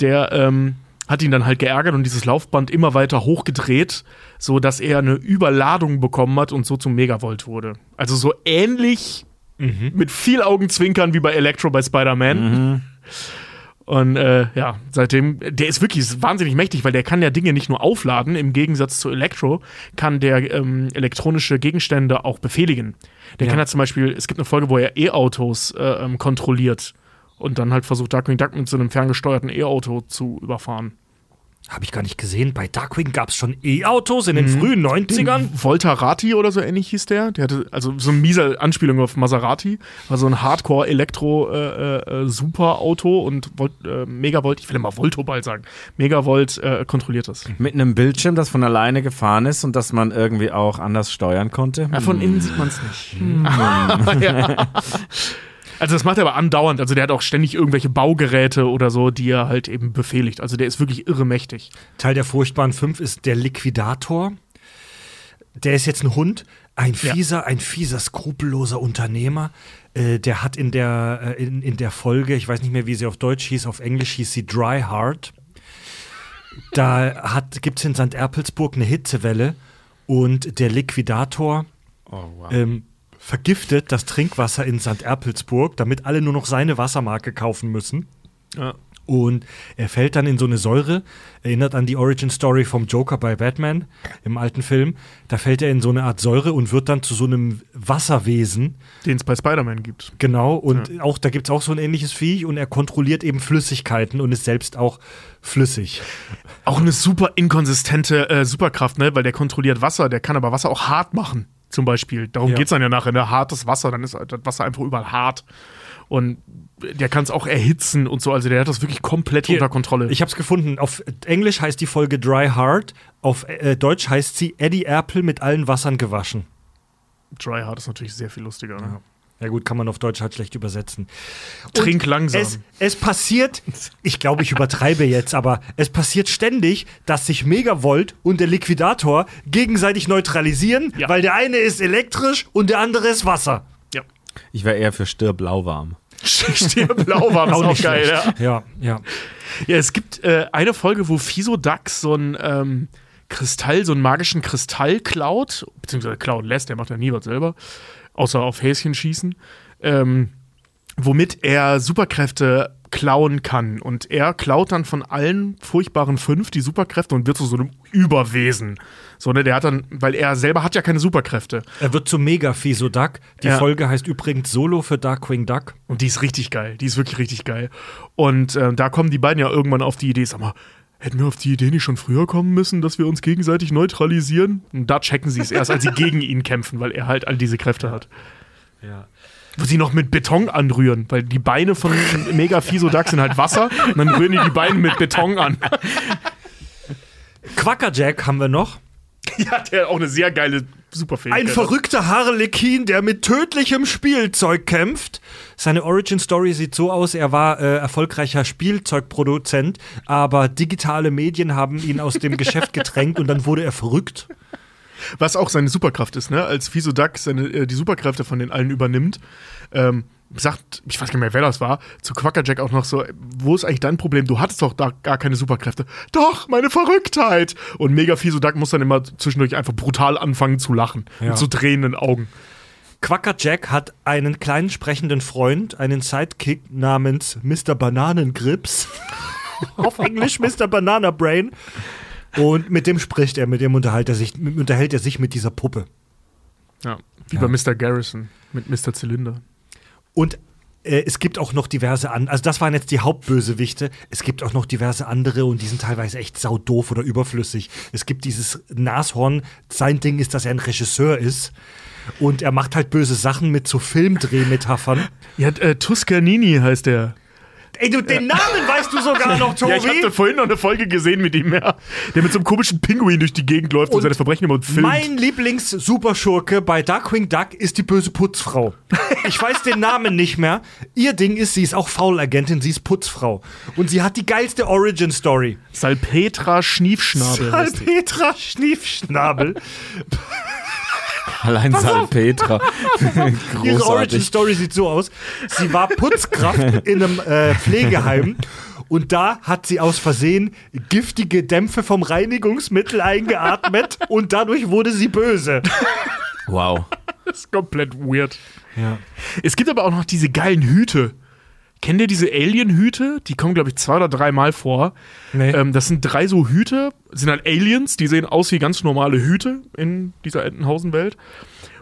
der ähm, hat ihn dann halt geärgert und dieses Laufband immer weiter hochgedreht, so dass er eine Überladung bekommen hat und so zum Megavolt wurde. Also so ähnlich mit viel Augenzwinkern wie bei Electro bei Spider-Man. Und äh, ja, seitdem, der ist wirklich wahnsinnig mächtig, weil der kann ja Dinge nicht nur aufladen, im Gegensatz zu Electro kann der ähm, elektronische Gegenstände auch befehligen. Der Ja. kann ja zum Beispiel, es gibt eine Folge, wo er E-Autos äh, ähm, kontrolliert und dann halt versucht, Darkwing Duck mit so einem ferngesteuerten E-Auto zu überfahren. Habe ich gar nicht gesehen. Bei Darkwing gab es schon E-Autos in den frühen 90ern. Voltarati oder so ähnlich hieß der. Der hatte also so eine miese Anspielung auf Maserati. War so ein Hardcore-Elektro-Super-Auto und Volt, äh, Megavolt, ich will immer Volto bald sagen, Megavolt äh, kontrolliert das. Mit einem Bildschirm, das von alleine gefahren ist und das man irgendwie auch anders steuern konnte. Ja, von innen sieht man es nicht. ja. Also das macht er aber andauernd. Also der hat auch ständig irgendwelche Baugeräte oder so, die er halt eben befehligt. Also der ist wirklich irre mächtig. Teil der furchtbaren Fünf ist der Liquidator. Der ist jetzt ein Hund, ein Ja. fieser, ein fieser, skrupelloser Unternehmer. Äh, der hat in der, äh, in, in der Folge, ich weiß nicht mehr, wie sie auf Deutsch hieß, auf Englisch hieß sie Dry Heart. Da gibt es in St. Erpelsburg eine Hitzewelle und der Liquidator Oh, wow. ähm, vergiftet das Trinkwasser in St. Erpelsburg, damit alle nur noch seine Wassermarke kaufen müssen. Ja. Und er fällt dann in so eine Säure, erinnert an die Origin Story vom Joker bei Batman im alten Film. Da fällt er in so eine Art Säure und wird dann zu so einem Wasserwesen. Den es bei Spider-Man gibt. Genau. Und auch da gibt es auch so ein ähnliches Viech und er kontrolliert eben Flüssigkeiten und ist selbst auch flüssig. Auch eine super inkonsistente äh, Superkraft, ne? Weil der kontrolliert Wasser, der kann aber Wasser auch hart machen, zum Beispiel. Darum Ja. geht's dann ja nachher, ne? Hartes Wasser, dann ist das Wasser einfach überall hart. Und der kann es auch erhitzen und so. Also der hat das wirklich komplett Hier, unter Kontrolle. Ich habe es gefunden. Auf Englisch heißt die Folge Dry Heart. Auf äh, Deutsch heißt sie Eddie Erpel mit allen Wassern gewaschen. Dry Hard ist natürlich sehr viel lustiger. Ne? Ja gut, kann man auf Deutsch halt schlecht übersetzen. Trink langsam. Es, es passiert, ich glaube, ich übertreibe jetzt, aber es passiert ständig, dass sich Megavolt und der Liquidator gegenseitig neutralisieren, Ja. weil der eine ist elektrisch und der andere ist Wasser. ja. Ich wäre eher für Stirb lauwarm. Stirb blau war auch, auch geil, ja. Ja, ja. Ja, es gibt äh, eine Folge, wo Fiso Dax so ein ähm, Kristall, so einen magischen Kristall klaut, beziehungsweise klauen lässt, der macht ja nie was selber, außer auf Häschen schießen. Ähm, womit er Superkräfte klauen kann. Und er klaut dann von allen furchtbaren fünf die Superkräfte und wird zu so einem Überwesen. So, ne, der hat dann, weil er selber hat ja keine Superkräfte. Er wird zum mega Fiso Duck. Die Ja. Folge heißt übrigens Solo für Darkwing Duck. Und die ist richtig geil. Die ist wirklich richtig geil. Und äh, da kommen die beiden ja irgendwann auf die Idee, sag mal, hätten wir auf die Idee nicht schon früher kommen müssen, dass wir uns gegenseitig neutralisieren? Und da checken sie es erst, als sie gegen ihn kämpfen, weil er halt all diese Kräfte hat. Ja. Wo sie noch mit Beton anrühren, weil die Beine von Mega Fisodax sind halt Wasser und dann rühren die die Beine mit Beton an. Quackerjack haben wir noch. ja, der hat auch eine sehr geile Superfähigkeit. Ein verrückter Harlekin, der mit tödlichem Spielzeug kämpft. Seine Origin Story sieht so aus, er war äh, erfolgreicher Spielzeugproduzent, aber digitale Medien haben ihn aus dem Geschäft gedrängt und dann wurde er verrückt. Was auch seine Superkraft ist, ne? Als Fisodax seine, äh, die Superkräfte von den allen übernimmt, ähm, sagt, ich weiß gar nicht mehr, wer das war, zu Quackerjack auch noch so, wo ist eigentlich dein Problem? Du hattest doch da gar keine Superkräfte. Doch, meine Verrücktheit! Und Mega Fisodax muss dann immer zwischendurch einfach brutal anfangen zu lachen. Ja. Mit so drehenden Augen. Quackerjack hat einen kleinen sprechenden Freund, einen Sidekick namens Mr. Bananengrips. Auf Englisch Mr. Banana Brain. Und mit dem spricht er, mit dem unterhält er sich, mit, unterhält er sich mit dieser Puppe. Ja. Wie Ja. bei Mr. Garrison mit Mr. Zylinder. Und äh, es gibt auch noch diverse andere, also das waren jetzt die Hauptbösewichte. Es gibt auch noch diverse andere und die sind teilweise echt saudoof oder überflüssig. Es gibt dieses Nashorn, sein Ding ist, dass er ein Regisseur ist. Und er macht halt böse Sachen mit so Filmdrehmetaphern. Ja, äh, Tuscanini heißt der. Ey, du, den Namen weißt du sogar noch, Tobi. Ja, ich hatte vorhin noch eine Folge gesehen mit ihm, ja. Der mit so einem komischen Pinguin durch die Gegend läuft und, Und seine Verbrechen immer filmt. Mein Lieblings-Superschurke bei Darkwing Duck ist die böse Putzfrau. Ich weiß den Namen nicht mehr. Ihr Ding ist, sie ist auch Faulagentin, sie ist Putzfrau. Und sie hat die geilste Origin-Story. Salpetra Schniefschnabel. heißt die. Petra Schniefschnabel. Allein Salpetra. Ihre. Origin-Story sieht so aus. Sie war Putzkraft in einem äh, Pflegeheim. Und da hat sie aus Versehen giftige Dämpfe vom Reinigungsmittel eingeatmet und dadurch wurde sie böse. Wow. Das ist komplett weird. Ja. Es gibt aber auch noch diese geilen Hüte. Kennt ihr diese Alien-Hüte? Die kommen, glaube ich, zwei oder dreimal vor. Nee. Ähm, das sind drei so Hüte, sind halt Aliens, die sehen aus wie ganz normale Hüte in dieser Entenhausen-Welt.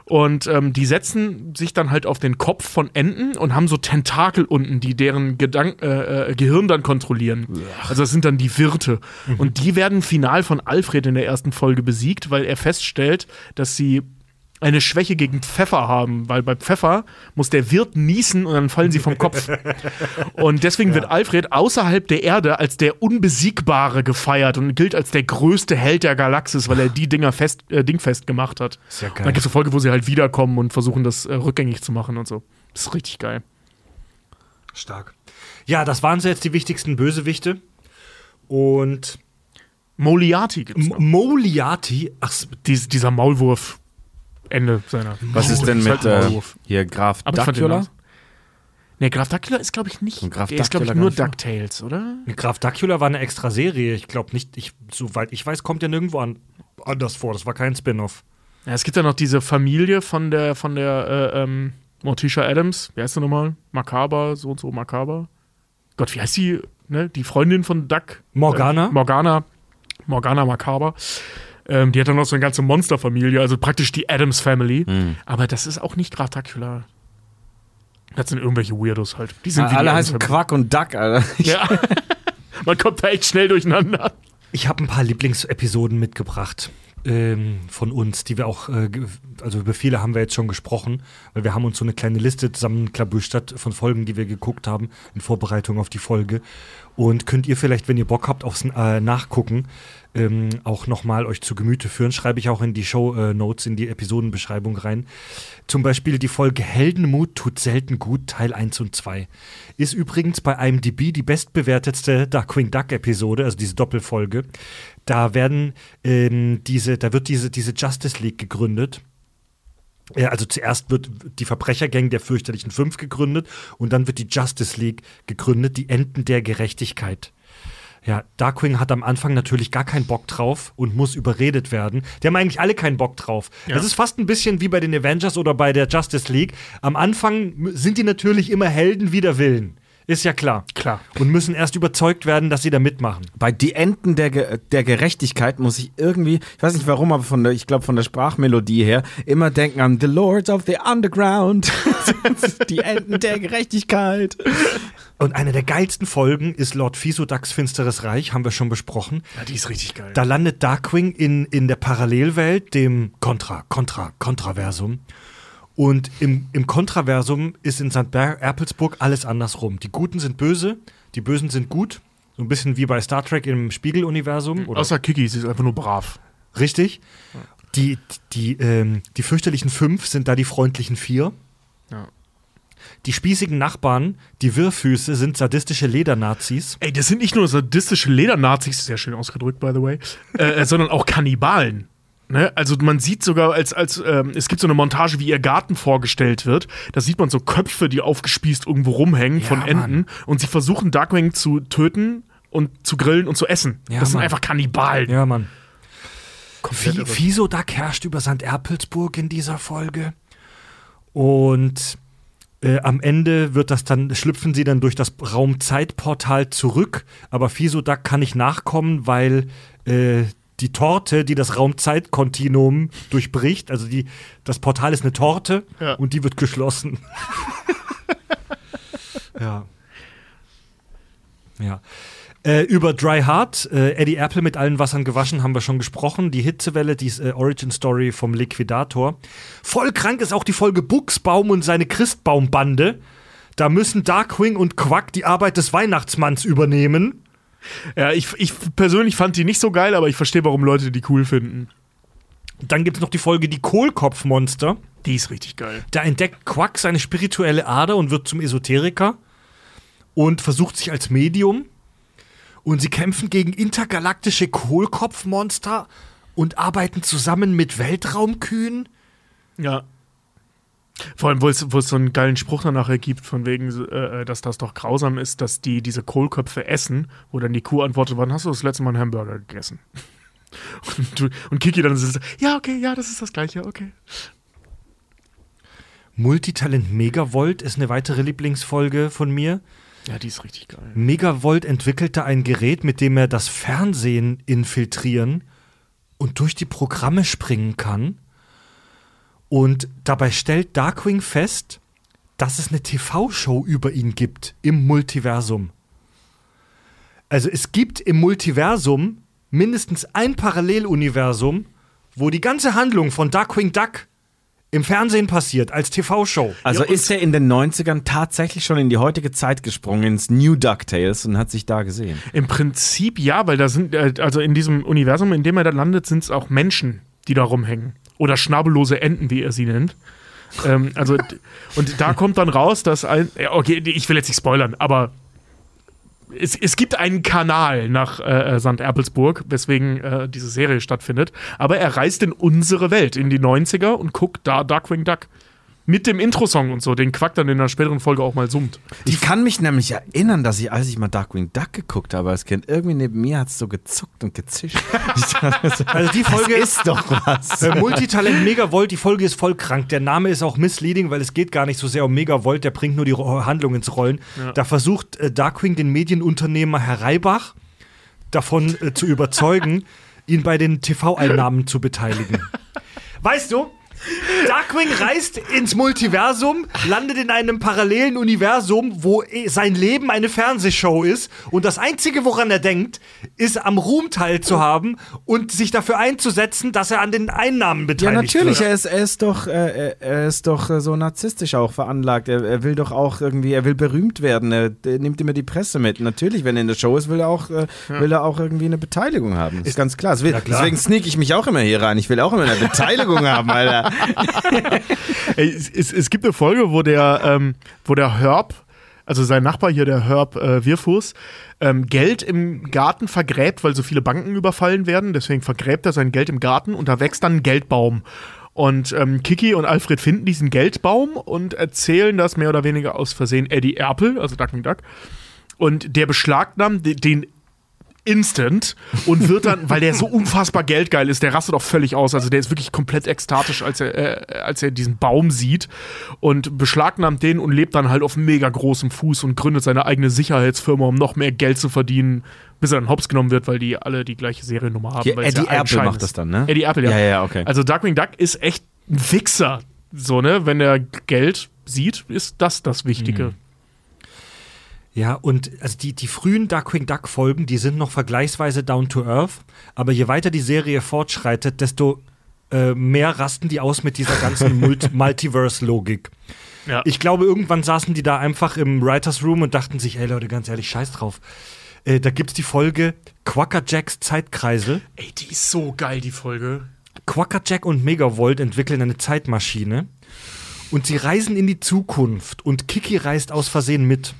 Und ähm, die setzen sich dann halt auf den Kopf von Enten und haben so Tentakel unten, die deren Gedank äh, äh, Gehirn dann kontrollieren. Also das sind dann die Wirte. Und die werden final von Alfred in der ersten Folge besiegt, weil er feststellt, dass sie eine Schwäche gegen Pfeffer haben, weil bei Pfeffer muss der Wirt niesen und dann fallen sie vom Kopf. Und deswegen wird Alfred außerhalb der Erde als der Unbesiegbare gefeiert und gilt als der größte Held der Galaxis, weil er die Dinger fest, äh, dingfest gemacht hat. Sehr geil. Dann gibt es eine Folge, wo sie halt wiederkommen und versuchen, das äh, rückgängig zu machen und so. Das ist richtig geil. Stark. Ja, das waren so jetzt die wichtigsten Bösewichte. Und Moliati gibt's M noch. Moliati, ach, Dies, dieser Maulwurf. Ende seiner. Was ist denn mit halt äh, hier Graf Aber Dracula? nice. Nee, Graf Dracula ist, glaube ich, nicht. Und Graf der ist, glaube ich, nur DuckTales, oder? Graf Dracula war eine extra Serie. Ich glaube nicht, ich, soweit ich weiß, kommt ja nirgendwo an, anders vor. Das war kein Spin-off. Ja, es gibt ja noch diese Familie von der, von der äh, ähm, Morticia Adams. Wie heißt sie nochmal? Macaber, so und so Macaber. Gott, wie heißt die? Ne? Die Freundin von Duck? Morgana? Äh, Morgana. Morgana Macaber. Ähm, die hat dann noch so eine ganze Monsterfamilie, also praktisch die Adams Family. Hm. Aber das ist auch nicht Graf Dracula. Das sind irgendwelche Weirdos halt. Die sind wie die Alle Addams heißen Family. Quack und Duck, Alter. Ja. Man kommt da echt schnell durcheinander. Ich habe ein paar Lieblingsepisoden mitgebracht ähm, von uns, die wir auch, äh, also über viele haben wir jetzt schon gesprochen, weil wir haben uns so eine kleine Liste zusammenklabüstert von Folgen, die wir geguckt haben in Vorbereitung auf die Folge. Und könnt ihr vielleicht, wenn ihr Bock habt, aufs äh, Nachgucken, ähm, auch nochmal euch zu Gemüte führen. Schreibe ich auch in die Show äh, Notes, in die Episodenbeschreibung rein. Zum Beispiel die Folge Heldenmut tut selten gut, Teil 1 und 2. Ist übrigens bei IMDb die bestbewertetste Darkwing Duck Episode, also diese Doppelfolge. Da werden ähm, diese, da wird diese, diese Justice League gegründet. Ja, also zuerst wird die Verbrechergang der fürchterlichen Fünf gegründet und dann wird die Justice League gegründet, die Enden der Gerechtigkeit. Ja, Darkwing hat am Anfang natürlich gar keinen Bock drauf und muss überredet werden. Die haben eigentlich alle keinen Bock drauf. Ja. Das ist fast ein bisschen wie bei den Avengers oder bei der Justice League. Am Anfang sind die natürlich immer Helden wider Willen. Ist ja klar. Klar. Und müssen erst überzeugt werden, dass sie da mitmachen. Bei Die Enten der, Ge der Gerechtigkeit muss ich irgendwie, ich weiß nicht warum, aber von der, ich glaube von der Sprachmelodie her, immer denken an The Lords of the Underground. die Enten der Gerechtigkeit. Und eine der geilsten Folgen ist Lord Fisodax Finsteres Reich, haben wir schon besprochen. Ja, die ist richtig geil. Da landet Darkwing in, in der Parallelwelt, dem Contra, Contra, Kontraversum. Und im, im Kontraversum ist in St. Erpelsburg alles andersrum. Die Guten sind böse, die Bösen sind gut. So ein bisschen wie bei Star Trek im Spiegeluniversum. Oder Außer Kiki, sie ist einfach nur brav. Richtig. Die, die, ähm, die fürchterlichen Fünf sind da die freundlichen Vier. Ja. Die spießigen Nachbarn, die Wirrfüße, sind sadistische Ledernazis. Ey, das sind nicht nur sadistische Ledernazis, sehr schön ausgedrückt, by the way, äh, sondern auch Kannibalen. Ne? Also man sieht sogar, als, als ähm, es gibt so eine Montage, wie ihr Garten vorgestellt wird. Da sieht man so Köpfe, die aufgespießt irgendwo rumhängen Ja, von Mann. Enten. Und sie versuchen Darkwing zu töten und zu grillen und zu essen. Ja, das sind Mann. einfach Kannibalen. Ja, Mann. Fi irre. Fisodak herrscht über St. Erpelsburg in dieser Folge. Und äh, am Ende wird das dann, schlüpfen sie dann durch das Raumzeitportal zurück, aber Fisodak kann nicht nachkommen, weil äh, die Torte, die das Raumzeitkontinuum durchbricht, also die, das Portal ist eine Torte Ja. und die wird geschlossen. ja. Ja. Äh, über Dry Heart, äh, Eddie Apple mit allen Wassern gewaschen, haben wir schon gesprochen. Die Hitzewelle, die äh, Origin Story vom Liquidator. Voll krank ist auch die Folge Buchsbaum und seine Christbaumbande. Da müssen Darkwing und Quack die Arbeit des Weihnachtsmanns übernehmen. Ja, ich, ich persönlich fand die nicht so geil, aber ich verstehe, warum Leute die cool finden. Dann gibt es noch die Folge Die Kohlkopfmonster. Die ist richtig geil. Da entdeckt Quack seine spirituelle Ader und wird zum Esoteriker und versucht sich als Medium. Und sie kämpfen gegen intergalaktische Kohlkopfmonster und arbeiten zusammen mit Weltraumkühen. Ja. Vor allem, wo es, wo es so einen geilen Spruch danach gibt, von wegen, äh, dass das doch grausam ist, dass die diese Kohlköpfe essen, wo dann die Kuh antwortet, wann hast du das letzte Mal einen Hamburger gegessen? Und, du, und Kiki dann sitzt, ja, okay, ja, das ist das Gleiche, okay. Multitalent Megavolt ist eine weitere Lieblingsfolge von mir. Ja, die ist richtig geil. Megavolt entwickelte ein Gerät, mit dem er das Fernsehen infiltrieren und durch die Programme springen kann. Und dabei stellt Darkwing fest, dass es eine TV-Show über ihn gibt im Multiversum. Also es gibt im Multiversum mindestens ein Paralleluniversum, wo die ganze Handlung von Darkwing Duck im Fernsehen passiert, als TV-Show. Also Ja, ist er in den 90ern tatsächlich schon in die heutige Zeit gesprungen, ins New DuckTales und hat sich da gesehen. Im Prinzip ja, weil da sind, äh, also in diesem Universum, in dem er da landet, sind es auch Menschen, die da rumhängen. Oder schnabellose Enten, wie er sie nennt. ähm, also, und da kommt dann raus, dass ein. Okay, ich will jetzt nicht spoilern, aber es, es gibt einen Kanal nach äh, St. Erpelsburg, weswegen äh, diese Serie stattfindet. Aber er reist in unsere Welt, in die 90er und guckt da Darkwing Duck. Mit dem Intro-Song und so, den Quack dann in einer späteren Folge auch mal summt. Ich kann mich nämlich erinnern, dass ich, als ich mal Darkwing Duck geguckt habe als Kind, irgendwie neben mir hat es so gezuckt und gezischt. Also die Folge das ist doch was. Äh, Multitalent Megavolt, die Folge ist voll krank. Der Name ist auch misleading, weil es geht gar nicht so sehr um Megavolt, der bringt nur die Handlung ins Rollen. Da versucht äh, Darkwing den Medienunternehmer Herr Reibach davon äh, zu überzeugen, ihn bei den TV-Einnahmen zu beteiligen. Weißt du? Darkwing reist ins Multiversum, landet in einem parallelen Universum, wo sein Leben eine Fernsehshow ist. Und das Einzige, woran er denkt, ist am Ruhm teilzuhaben und sich dafür einzusetzen, dass er an den Einnahmen Ja, beteiligt natürlich, wird. er ist, er ist doch, äh, er- er ist doch äh, so narzisstisch auch veranlagt. Er, er will doch auch irgendwie, er will berühmt werden. Er, der nimmt immer die Presse mit. Natürlich, wenn er in der Show ist, will er auch, äh, will er auch irgendwie eine Beteiligung haben. Das ist ganz klar. Will, Ja, klar. Deswegen sneak ich mich auch immer hier rein. Ich will auch immer eine Beteiligung haben, Alter. Ey, es, es, gibt eine Folge, wo der, ähm, wo der Herb, also sein Nachbar hier, der Herb äh, Wirfuß, ähm, Geld im Garten vergräbt, weil so viele Banken überfallen werden. Deswegen vergräbt er sein Geld im Garten und da wächst dann ein Geldbaum. Und ähm, Kiki und Alfred finden diesen Geldbaum und erzählen das mehr oder weniger aus Versehen Eddie Erpel, also Duck Duck. Und der beschlagnahmt den instant und wird dann, weil der so unfassbar geldgeil ist, der rastet auch völlig aus. Also der ist wirklich komplett ekstatisch, als er, äh, als er diesen Baum sieht und beschlagnahmt den und lebt dann halt auf mega großem Fuß und gründet seine eigene Sicherheitsfirma, um noch mehr Geld zu verdienen, bis er dann hops genommen wird, weil die alle die gleiche Seriennummer haben. Es Eddie ja Apple macht das dann, ne? Eddie Apple, ja. Ja, ja, okay. Also Darkwing Duck ist echt ein Wichser. So, ne? Wenn er Geld sieht, ist das das Wichtige. Ja, und also die, die frühen Darkwing Duck Folgen, die sind noch vergleichsweise down to earth, aber je weiter die Serie fortschreitet, desto äh, mehr rasten die aus mit dieser ganzen Mult Multiverse-Logik. Ja. Ich glaube, irgendwann saßen die da einfach im Writers Room und dachten sich, ey Leute, ganz ehrlich, scheiß drauf. Äh, da gibt's die Folge Quacker Jacks Zeitkreisel. Ey, die ist so geil, die Folge. Quacker Jack und Megavolt entwickeln eine Zeitmaschine und sie reisen in die Zukunft und Kiki reist aus Versehen mit.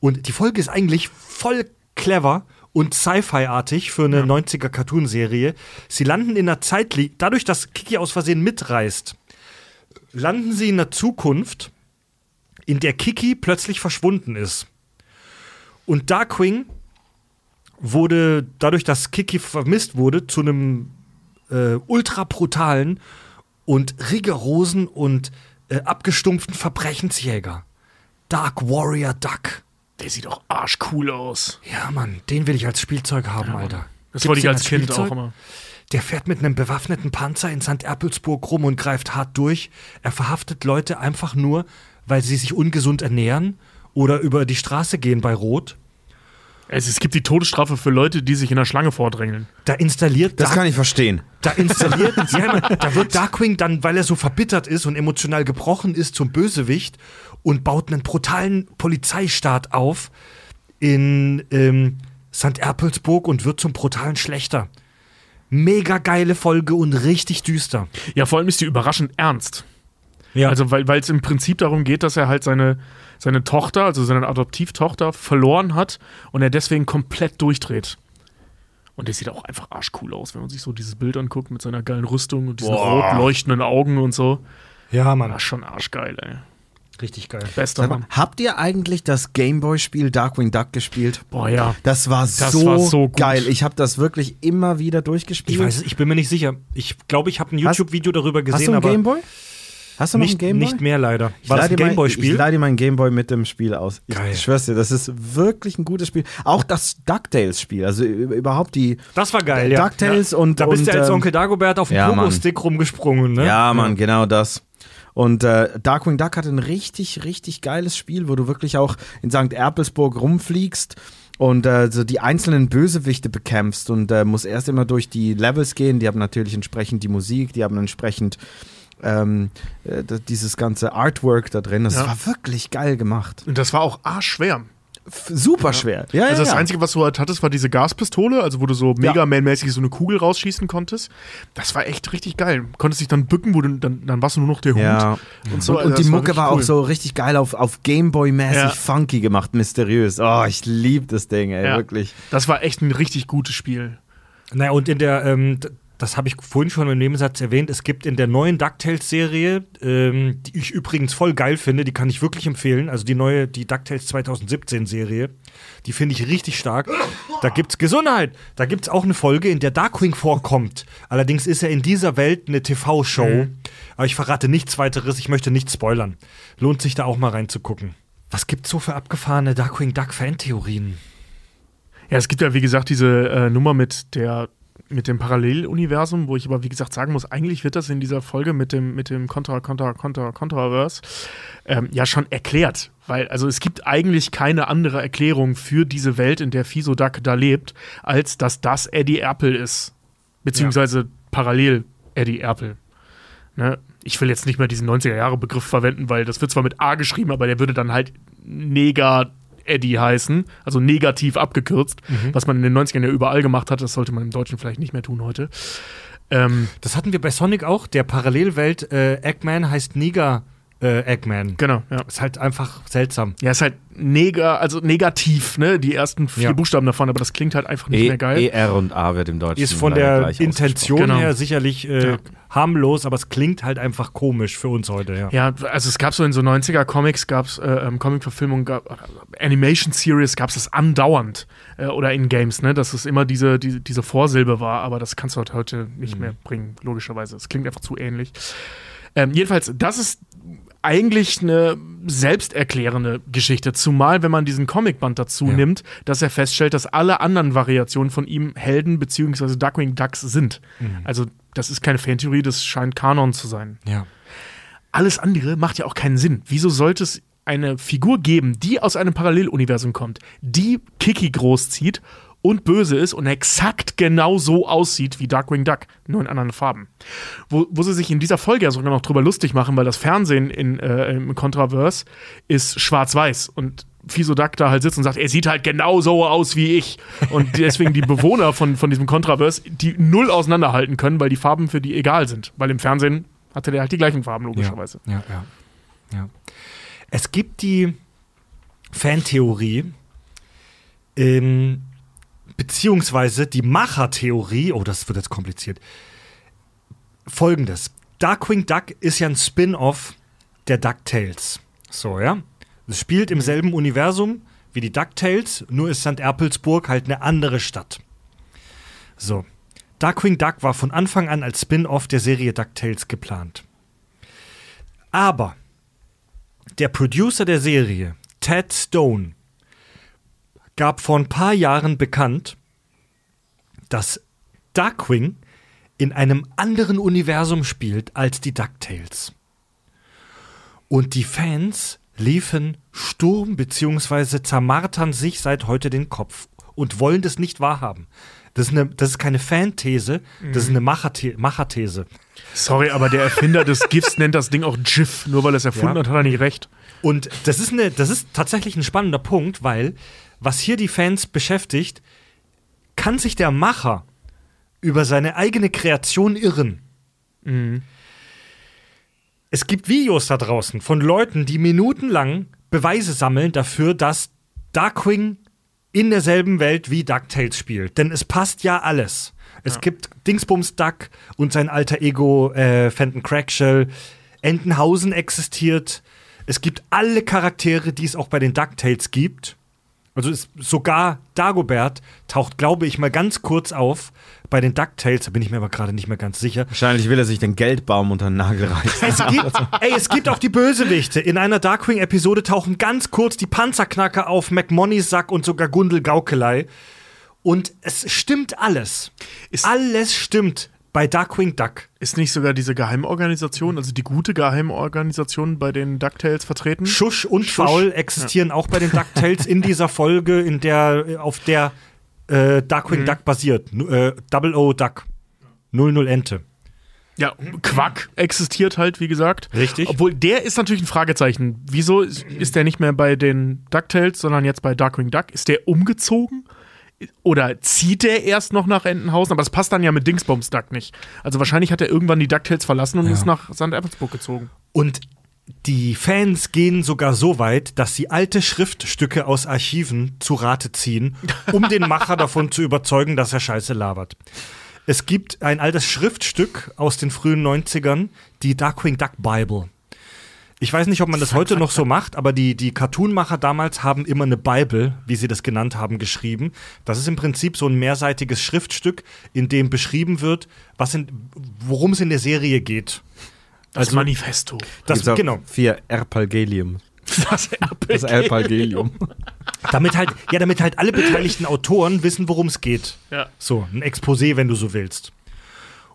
Und die Folge ist eigentlich voll clever und Sci-Fi-artig für eine 90er Cartoonserie. Sie landen in einer Zeitlinie, dadurch, dass Kiki aus Versehen mitreist, landen sie in einer Zukunft, in der Kiki plötzlich verschwunden ist. Und Darkwing wurde, dadurch, dass Kiki vermisst wurde, zu einem äh, ultra brutalen und rigorosen und äh, abgestumpften Verbrechensjäger. Dark Warrior Duck. Der sieht auch arschcool aus. Ja, Mann, den will ich als Spielzeug haben, Alter. Das Gibt's wollte ich den als Kind Spielzeug? auch immer. Der fährt mit einem bewaffneten Panzer in St. Erpelsburg rum und greift hart durch. Er verhaftet Leute einfach nur, weil sie sich ungesund ernähren oder über die Straße gehen bei Rot. Es, es gibt die Todesstrafe für Leute, die sich in der Schlange vordrängeln. Da installiert Das Dark- kann ich verstehen. Da installiert, ja, man, da wird Darkwing dann, weil er so verbittert ist und emotional gebrochen ist, zum Bösewicht und baut einen brutalen Polizeistaat auf in ähm, St. Erpelsburg und wird zum brutalen Schlechter. Mega geile Folge und richtig düster. Ja, vor allem ist die überraschend ernst. Ja. Also, weil es im Prinzip darum geht, dass er halt seine, seine Tochter, also seine Adoptivtochter, verloren hat und er deswegen komplett durchdreht. Und der sieht auch einfach arschcool aus, wenn man sich so dieses Bild anguckt mit seiner geilen Rüstung und diesen Boah. rot leuchtenden Augen und so. ja, Mann. Das ist schon arschgeil, ey. Richtig geil. Bester Mann. habt ihr eigentlich das Gameboy-Spiel Darkwing Duck gespielt? Boah, ja. Das war, Das so, war so gut. geil. Ich habe das wirklich immer wieder durchgespielt. Ich weiß es, ich bin mir nicht sicher. Ich glaube, ich habe ein Hast- YouTube-Video darüber Hast gesehen, du ein Gameboy? Hast du noch nicht, ein Gameboy? nicht mehr leider. Ich War das leih ein Gameboy-Spiel? Ich leih dir mein Gameboy mit dem Spiel aus. Ich, Geil. ich schwör's dir, das ist wirklich ein gutes Spiel. Auch das DuckTales-Spiel, also überhaupt die Das war geil, ja. DuckTales und Da bist und, du als ähm, Onkel Dagobert auf dem ja. Pogo-Stick rumgesprungen, ne? Ja, Mann, genau das. Und äh, Darkwing Duck hat ein richtig, richtig geiles Spiel, wo du wirklich auch in St. Erpelsburg rumfliegst und äh, so die einzelnen Bösewichte bekämpfst und äh, musst erst immer durch die Levels gehen. Die haben natürlich entsprechend die Musik, die haben entsprechend ähm, äh, dieses ganze Artwork da drin. Das Ja. war wirklich geil gemacht. Und das war auch arschschwer. Super schwer. Ja, Also ja, das ja. Einzige, was du halt hattest, war diese Gaspistole, also wo du so Mega Man-mäßig so eine Kugel rausschießen konntest. Das war echt richtig geil. Konntest dich dann bücken, wo du, dann, dann warst du nur noch der Hund. Ja. Und, so, und, also und die Mucke richtig war cool. auch so richtig geil auf, auf Gameboy-mäßig Ja. funky gemacht, mysteriös. Oh, ich lieb das Ding, ey, Ja. wirklich. Das war echt ein richtig gutes Spiel. Naja, und in der, ähm, das habe ich vorhin schon im Nebensatz erwähnt, es gibt in der neuen DuckTales-Serie, ähm, die ich übrigens voll geil finde, die kann ich wirklich empfehlen, also die neue, die DuckTales 2017-Serie, die finde ich richtig stark. Da gibt's Gesundheit, da gibt's auch eine Folge, in der Darkwing vorkommt. Allerdings ist er in dieser Welt eine TV-Show, aber ich verrate nichts weiteres, ich möchte nichts spoilern. Lohnt sich da auch mal reinzugucken. Was gibt's so für abgefahrene Darkwing Duck-Fan-Theorien? Ja, es gibt ja, wie gesagt, diese äh, Nummer mit der mit dem Paralleluniversum, wo ich aber, wie gesagt, sagen muss, eigentlich wird das in dieser Folge mit dem, mit dem Contra, Contra, Contra, Contraverse ähm, ja schon erklärt. Weil, also es gibt eigentlich keine andere Erklärung für diese Welt, in der Fiso Duck da lebt, als dass das Eddie Erpel ist. Beziehungsweise parallel Eddie Erpel. Ne? Ich will jetzt nicht mehr diesen 90er-Jahre-Begriff verwenden, weil das wird zwar mit A geschrieben, aber der würde dann halt Neger Eddie heißen, also negativ abgekürzt, was man in den 90ern ja überall gemacht hat. Das sollte man im Deutschen vielleicht nicht mehr tun heute. Ähm, Das hatten wir bei Sonic auch. Der Parallelwelt äh, Eggman heißt Niger äh, Eggman. Genau, ja. Ist halt einfach seltsam. Ja, ist halt nega, also negativ, ne? Die ersten vier Ja. Buchstaben davon, aber das klingt halt einfach nicht E, mehr geil. E, R und A wird im Deutschen Ist von der Intention Genau. her sicherlich äh, Ja. harmlos, aber es klingt halt einfach komisch für uns heute, ja. Ja, also es gab so in so 90er Comics, gab es äh, ähm, Comic-Verfilmungen, gab, Animation Series gab es das andauernd äh, oder in Games, ne, dass es immer diese, die, diese Vorsilbe war, aber das kannst du halt heute nicht mehr bringen, logischerweise. Es klingt einfach zu ähnlich. Ähm, jedenfalls, das ist eigentlich eine selbsterklärende Geschichte, zumal wenn man diesen Comicband dazu Ja. nimmt, dass er feststellt, dass alle anderen Variationen von ihm Helden bzw. Duckwing Ducks sind. Also das ist keine Fantheorie, das scheint Kanon zu sein ja. alles andere macht ja auch keinen Sinn. Wieso sollte es eine Figur geben, die aus einem Paralleluniversum kommt, die Kiki großzieht und böse ist und exakt genau so aussieht wie Darkwing Duck, nur in anderen Farben. Wo, wo sie sich in dieser Folge ja sogar noch drüber lustig machen, weil das Fernsehen in, äh, im Contraverse ist schwarz-weiß und Fiso Duck da halt sitzt und sagt, er sieht halt genau so aus wie ich. Und deswegen die Bewohner von, von diesem Contraverse, die null auseinanderhalten können, weil die Farben für die egal sind. Weil im Fernsehen hatte der halt die gleichen Farben, logischerweise. Ja, ja, ja. Es gibt die Fantheorie, ähm, beziehungsweise die Machertheorie, oh, das wird jetzt kompliziert. Folgendes: Darkwing Duck ist ja ein Spin-off der DuckTales. So, ja? Es spielt im selben Universum wie die DuckTales, nur ist St. Erpelsburg halt eine andere Stadt. So. Darkwing Duck war von Anfang an als Spin-off der Serie DuckTales geplant. Aber der Producer der Serie, Ted Stone, gab vor ein paar Jahren bekannt, dass Darkwing in einem anderen Universum spielt als die DuckTales. Und die Fans liefen Sturm bzw. zermartern sich seit heute den Kopf und wollen das nicht wahrhaben. Das ist, eine, das ist keine Fanthese, das ist eine Macherthe Macherthese. Sorry, aber der Erfinder des GIFs nennt das Ding auch GIF. Nur weil er es erfunden Ja. hat, hat er nicht recht. Und das ist, eine, das ist tatsächlich ein spannender Punkt, weil was hier die Fans beschäftigt, kann sich der Macher über seine eigene Kreation irren. Es gibt Videos da draußen von Leuten, die minutenlang Beweise sammeln dafür, dass Darkwing in derselben Welt wie DuckTales spielt. Denn es passt ja alles. Es gibt Dingsbums Duck und sein alter Ego äh, Fenton Crackshell. Entenhausen existiert. Es gibt alle Charaktere, die es auch bei den DuckTales gibt. Also ist sogar Dagobert taucht, glaube ich, mal ganz kurz auf bei den DuckTales. Da bin ich mir aber gerade nicht mehr ganz sicher. Wahrscheinlich will er sich den Geldbaum unter den Nagel reißen. Es gibt, ey, es gibt auch die Bösewichte. In einer Darkwing-Episode tauchen ganz kurz die Panzerknacker auf, McMonneys Sack und sogar Gundel Gaukelei. Und es stimmt alles. Ist- alles stimmt bei Darkwing Duck. Ist nicht sogar diese Geheimorganisation, also die gute Geheimorganisation bei den DuckTales vertreten? Schusch und Schusch. Faul existieren auch bei den DuckTales in dieser Folge, in der, auf der äh, Darkwing Duck basiert. Äh, Double O Duck. 00 Ente. Ja, Quack existiert halt, wie gesagt. Richtig. Obwohl, der ist natürlich ein Fragezeichen. Wieso ist, ist der nicht mehr bei den DuckTales, sondern jetzt bei Darkwing Duck? Ist der umgezogen? Oder zieht der erst noch nach Entenhausen? Aber das passt dann ja mit Dingsbums Duck nicht. Also wahrscheinlich hat er irgendwann die DuckTales verlassen und ist nach St. Erzburg gezogen. Und die Fans gehen sogar so weit, dass sie alte Schriftstücke aus Archiven zu Rate ziehen, um den Macher davon zu überzeugen, dass er Scheiße labert. Es gibt ein altes Schriftstück aus den frühen 90ern, die Darkwing Duck Bible. Ich weiß nicht, ob man das heute noch so macht, aber die, die Cartoonmacher damals haben immer eine Bible, wie sie das genannt haben, geschrieben. Das ist im Prinzip so ein mehrseitiges Schriftstück, in dem beschrieben wird, was in, worum es in der Serie geht. Das Manifesto. Das, auch genau. Vier Erpalgelium. Das Das Erpalgelium. Damit halt, ja, damit halt alle beteiligten Autoren wissen, worum es geht. Ja. So, ein Exposé, wenn du so willst.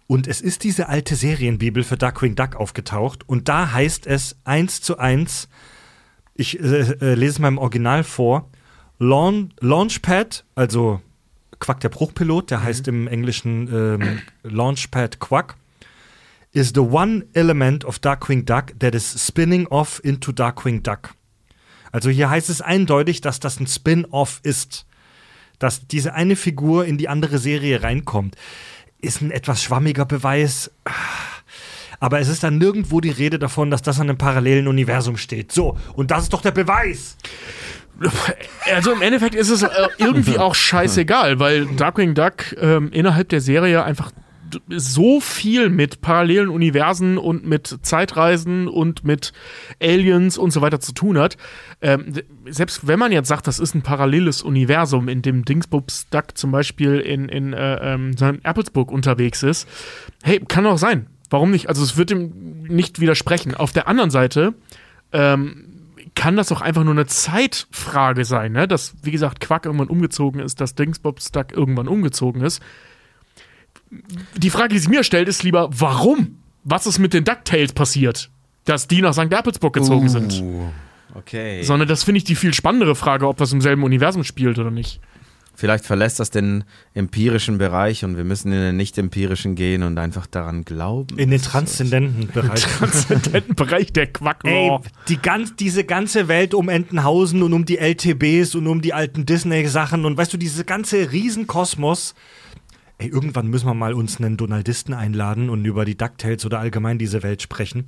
Und es ist diese alte Serienbibel für Darkwing Duck aufgetaucht und da heißt es eins zu eins, ich äh, äh, lese es mal im Original vor, Launch, Launchpad, also Quack der Bruchpilot, der heißt im Englischen ähm, Launchpad Quack, is the one element of Darkwing Duck that is spinning off into Darkwing Duck. Also hier heißt es eindeutig, dass das ein Spin-off ist. Dass diese eine Figur in die andere Serie reinkommt. Ist ein etwas schwammiger Beweis. aber es ist dann nirgendwo die Rede davon, dass das an einem parallelen Universum steht. So, und das ist doch der Beweis. Also im Endeffekt ist es äh, irgendwie auch scheißegal, weil Darkwing Duck ähm, innerhalb der Serie einfach so viel mit parallelen Universen und mit Zeitreisen und mit Aliens und so weiter zu tun hat. Ähm, selbst wenn man jetzt sagt, das ist ein paralleles Universum, in dem Dingsbums Duck zum Beispiel in, in äh, ähm, seinem Erpelsburg unterwegs ist, hey, kann auch sein. Warum nicht? Also es wird dem nicht widersprechen. Auf der anderen Seite ähm, kann das auch einfach nur eine Zeitfrage sein, ne? Dass, wie gesagt, Quack irgendwann umgezogen ist, dass Dingsbobs Duck irgendwann umgezogen ist. Die Frage, die sich mir stellt, ist lieber, warum? Was ist mit den DuckTales passiert? Dass die nach St. Erpelsburg gezogen sind. Uh, okay. Sondern das finde ich die viel spannendere Frage, ob das im selben Universum spielt oder nicht. Vielleicht verlässt das den empirischen Bereich und wir müssen in den nicht-empirischen gehen und einfach daran glauben. In den transzendenten Bereich. Transzendenten Bereich der quack Ey, die ganz, diese ganze Welt um Entenhausen und um die LTBs und um die alten Disney-Sachen und weißt du, diese ganze Riesenkosmos. Ey, irgendwann müssen wir mal uns einen Donaldisten einladen und über die DuckTales oder allgemein diese Welt sprechen.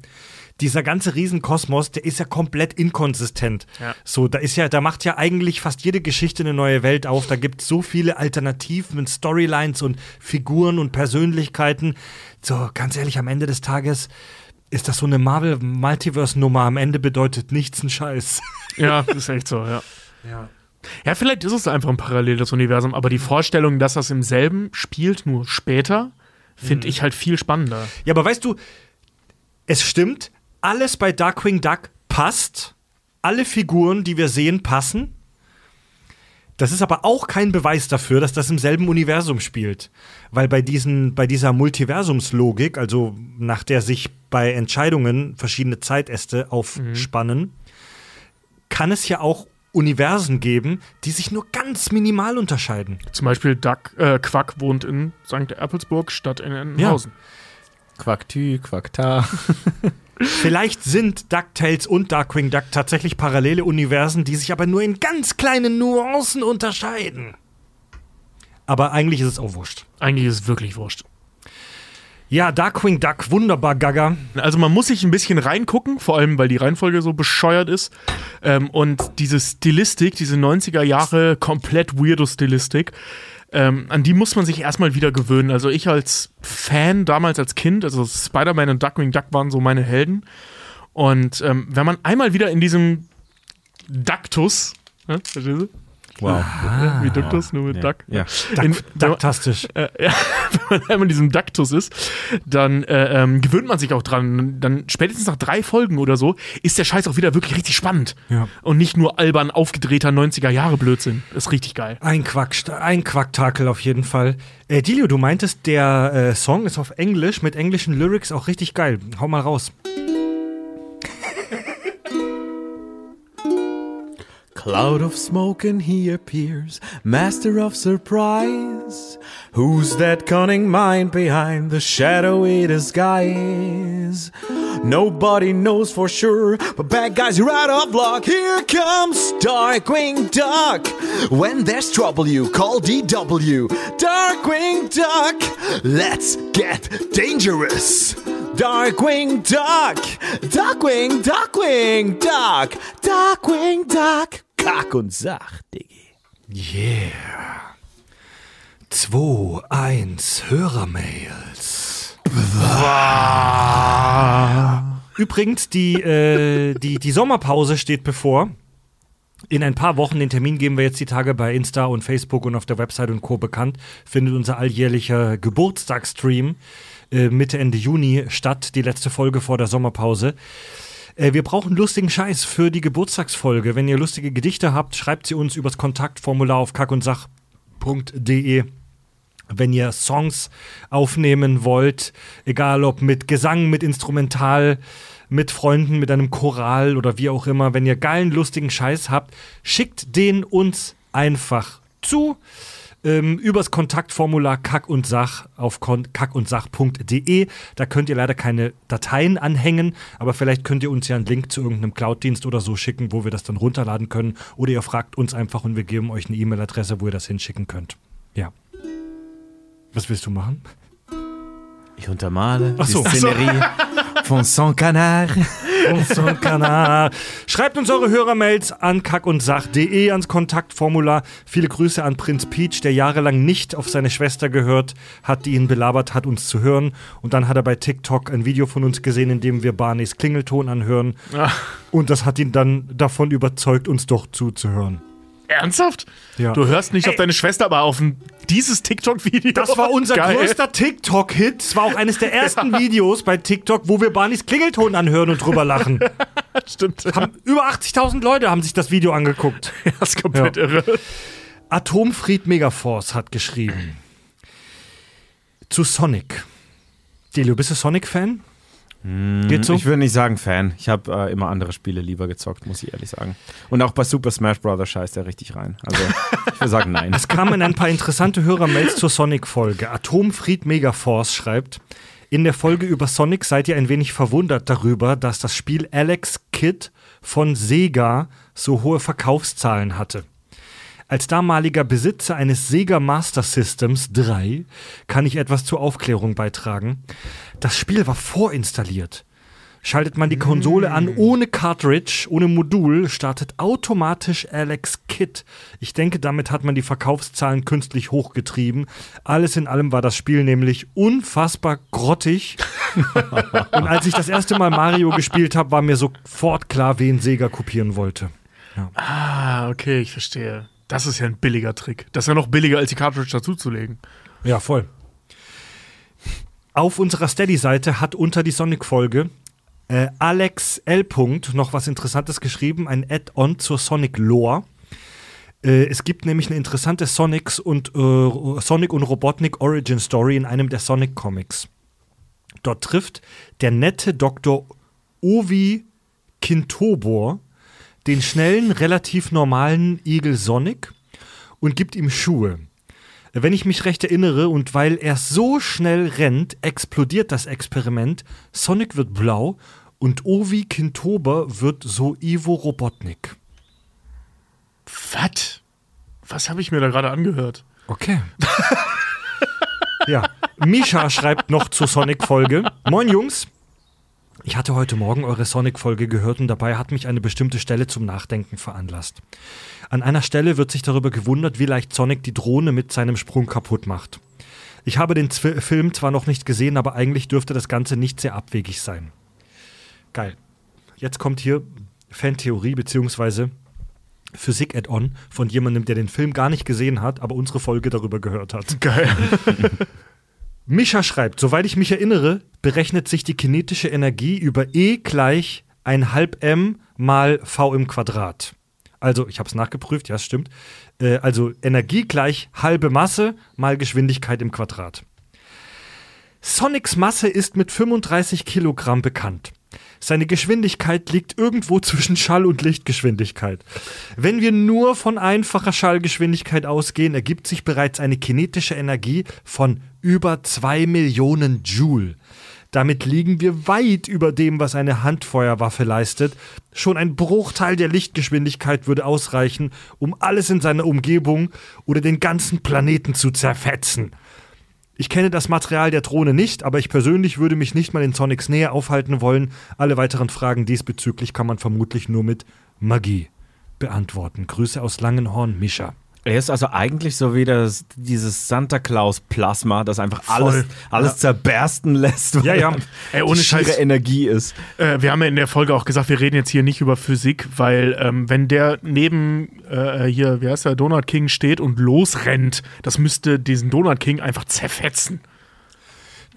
Dieser ganze Riesenkosmos, der ist ja komplett inkonsistent. Ja. So, da ist ja, da macht ja eigentlich fast jede Geschichte eine neue Welt auf. Da gibt es so viele Alternativen, Storylines und Figuren und Persönlichkeiten. So, ganz ehrlich, am Ende des Tages ist das so eine Marvel-Multiverse-Nummer. Am Ende bedeutet nichts ein Scheiß. Ja, ist echt so, ja. Ja. Ja, vielleicht ist es einfach ein paralleles Universum, aber die Vorstellung, dass das im selben spielt, nur später, finde ich halt viel spannender. Ja, aber weißt du, es stimmt, alles bei Darkwing Duck passt. Alle Figuren, die wir sehen, passen. Das ist aber auch kein Beweis dafür, dass das im selben Universum spielt. Weil bei, diesen, bei dieser Multiversumslogik, also nach der sich bei Entscheidungen verschiedene Zeitäste aufspannen, kann es ja auch Universen geben, die sich nur ganz minimal unterscheiden. Zum Beispiel Duck, äh, Quack wohnt in St. Erpelsburg statt in Entenhausen. Quacktü, Quackta. Vielleicht sind DuckTales und Darkwing Duck tatsächlich parallele Universen, die sich aber nur in ganz kleinen Nuancen unterscheiden. Aber eigentlich ist es auch wurscht. Eigentlich ist es wirklich wurscht. Ja, Darkwing Duck, wunderbar, Gaga. Also man muss sich ein bisschen reingucken, vor allem weil die Reihenfolge so bescheuert ist. Ähm, und diese Stilistik, diese 90er Jahre komplett weirdo Stilistik, ähm, an die muss man sich erstmal wieder gewöhnen. Also ich als Fan damals als Kind, also Spider-Man und Duckwing Duck waren so meine Helden. Und ähm, wenn man einmal wieder in diesem Dactus, ne? Wow. Ja, wie Duktus, nur mit Ja. Duck. Ja. In, Duck, wenn, man, Ducktastisch. äh, ja, wenn man in diesem Dactus ist, dann äh, ähm, gewöhnt man sich auch dran. Dann spätestens nach drei Folgen oder so ist der Scheiß auch wieder wirklich richtig spannend. Ja. Und nicht nur albern aufgedrehter 90er Jahre Blödsinn. ist richtig geil. Ein Quack, ein Quacktakel auf jeden Fall. Äh, Dilio, du meintest, der äh, Song ist auf Englisch mit englischen Lyrics auch richtig geil. Hau mal raus. Cloud of smoke and he appears, master of surprise. Who's that cunning mind behind the shadowy disguise? Nobody knows for sure, but bad guys are out of luck. Here comes Darkwing Duck. When there's trouble, you call DW. Darkwing Duck, let's get dangerous. Darkwing Duck, Duckwing, Duckwing, Duck, Duckwing, Duck. Kack und Sach, Diggi. Yeah. 2, 1, Hörermails. Übrigens, die, äh, die, die Sommerpause steht bevor. In ein paar Wochen, den Termin geben wir jetzt die Tage bei Insta und Facebook und auf der Website und Co. bekannt, findet unser alljährlicher Geburtstagsstream äh, Mitte, Ende Juni statt, die letzte Folge vor der Sommerpause. Äh, wir brauchen lustigen Scheiß für die Geburtstagsfolge. Wenn ihr lustige Gedichte habt, schreibt sie uns übers Kontaktformular auf kackundsach.de. Wenn ihr Songs aufnehmen wollt, egal ob mit Gesang, mit Instrumental, mit Freunden, mit einem Choral oder wie auch immer, wenn ihr geilen, lustigen Scheiß habt, schickt den uns einfach zu. Ähm, übers Kontaktformular Kack und Sach auf kackundsach.de. Da könnt ihr leider keine Dateien anhängen, aber vielleicht könnt ihr uns ja einen Link zu irgendeinem Cloud-Dienst oder so schicken, wo wir das dann runterladen können. Oder ihr fragt uns einfach und wir geben euch eine E-Mail-Adresse, wo ihr das hinschicken könnt. Ja. Was willst du machen? Ich untermale Ach so. die Szenerie Von son canard. Unser Kanal. Schreibt uns eure Hörermails an kackundsach.de ans Kontaktformular. Viele Grüße an Prinz Peach, der jahrelang nicht auf seine Schwester gehört hat, die ihn belabert hat, uns zu hören. Und dann hat er bei TikTok ein Video von uns gesehen, in dem wir Barneys Klingelton anhören. Ach, Und das hat ihn dann davon überzeugt, uns doch zuzuhören. Ernsthaft? Ja. Du hörst nicht auf deine Schwester, aber auf dieses TikTok-Video. Das war unser Geil. größter TikTok-Hit. Es war auch eines der ersten Videos bei TikTok, wo wir Barneys Klingelton anhören und drüber lachen. Stimmt. Haben, über 80.000 Leute haben sich das Video angeguckt. Das ist komplett Ja. irre. Atomfried Megaforce hat geschrieben. Zu Sonic. Delio, bist du Sonic-Fan? Geht so? Ich würde nicht sagen Fan. Ich habe äh, immer andere Spiele lieber gezockt, muss ich ehrlich sagen. Und auch bei Super Smash Bros. scheißt er richtig rein. Also ich würde sagen nein. Es kamen ein paar interessante Hörermails zur Sonic-Folge. Atomfried Megaforce schreibt, in der Folge über Sonic seid ihr ein wenig verwundert darüber, dass das Spiel Alex Kidd von Sega so hohe Verkaufszahlen hatte. Als damaliger Besitzer eines Sega Master Systems 3 kann ich etwas zur Aufklärung beitragen. Das Spiel war vorinstalliert. Schaltet man die Konsole an ohne Cartridge, ohne Modul, startet automatisch Alex Kit. Ich denke, damit hat man die Verkaufszahlen künstlich hochgetrieben. Alles in allem war das Spiel nämlich unfassbar grottig. Und als ich das erste Mal Mario gespielt habe, war mir sofort klar, wen Sega kopieren wollte. Ah, okay, ich verstehe. Das ist ja ein billiger Trick. Das ist ja noch billiger, als die Cartridge dazuzulegen. Ja, voll. Auf unserer Steady-Seite hat unter die Sonic-Folge äh, Alex L. Noch was Interessantes geschrieben, ein Add-on zur Sonic-Lore. Äh, es gibt nämlich eine interessante Sonics und äh, Sonic und Robotnik Origin Story in einem der Sonic Comics. Dort trifft der nette Dr. Ovi Kintobor den schnellen, relativ normalen Igel Sonic und gibt ihm Schuhe. Wenn ich mich recht erinnere und weil er so schnell rennt, explodiert das Experiment. Sonic wird blau und Ovi Kintober wird so Ivo Robotnik. Was? Was habe ich mir da gerade angehört? Okay. ja, Misha schreibt noch zur Sonic-Folge. Moin Jungs. Ich hatte heute Morgen eure Sonic-Folge gehört und dabei hat mich eine bestimmte Stelle zum Nachdenken veranlasst. An einer Stelle wird sich darüber gewundert, wie leicht Sonic die Drohne mit seinem Sprung kaputt macht. Ich habe den Zwi Film zwar noch nicht gesehen, aber eigentlich dürfte das Ganze nicht sehr abwegig sein. Geil. Jetzt kommt hier Fantheorie beziehungsweise Physik-Add-on von jemandem, der den Film gar nicht gesehen hat, aber unsere Folge darüber gehört hat. Geil. Mischa schreibt, soweit ich mich erinnere, berechnet sich die kinetische Energie über E gleich ein halb m mal v im Quadrat. Also, ich habe es nachgeprüft, ja, es stimmt. Äh, also Energie gleich halbe Masse mal Geschwindigkeit im Quadrat. Sonics Masse ist mit 35 Kilogramm bekannt. Seine Geschwindigkeit liegt irgendwo zwischen Schall- und Lichtgeschwindigkeit. Wenn wir nur von einfacher Schallgeschwindigkeit ausgehen, ergibt sich bereits eine kinetische Energie von über 2 Millionen Joule. Damit liegen wir weit über dem, was eine Handfeuerwaffe leistet. Schon ein Bruchteil der Lichtgeschwindigkeit würde ausreichen, um alles in seiner Umgebung oder den ganzen Planeten zu zerfetzen. Ich kenne das Material der Drohne nicht, aber ich persönlich würde mich nicht mal in Sonics Nähe aufhalten wollen. Alle weiteren Fragen diesbezüglich kann man vermutlich nur mit Magie beantworten. Grüße aus Langenhorn, Mischa. Er ist also eigentlich so wie das, dieses Santa Claus-Plasma, das einfach alles, Voll. alles zerbersten lässt, weil Ja, ja. Ey, ohne die schiere Scheiß. Energie ist. Äh, wir haben ja in der Folge auch gesagt, wir reden jetzt hier nicht über Physik, weil ähm, wenn der neben äh, hier, wie heißt der, Donut King steht und losrennt, das müsste diesen Donut King einfach zerfetzen.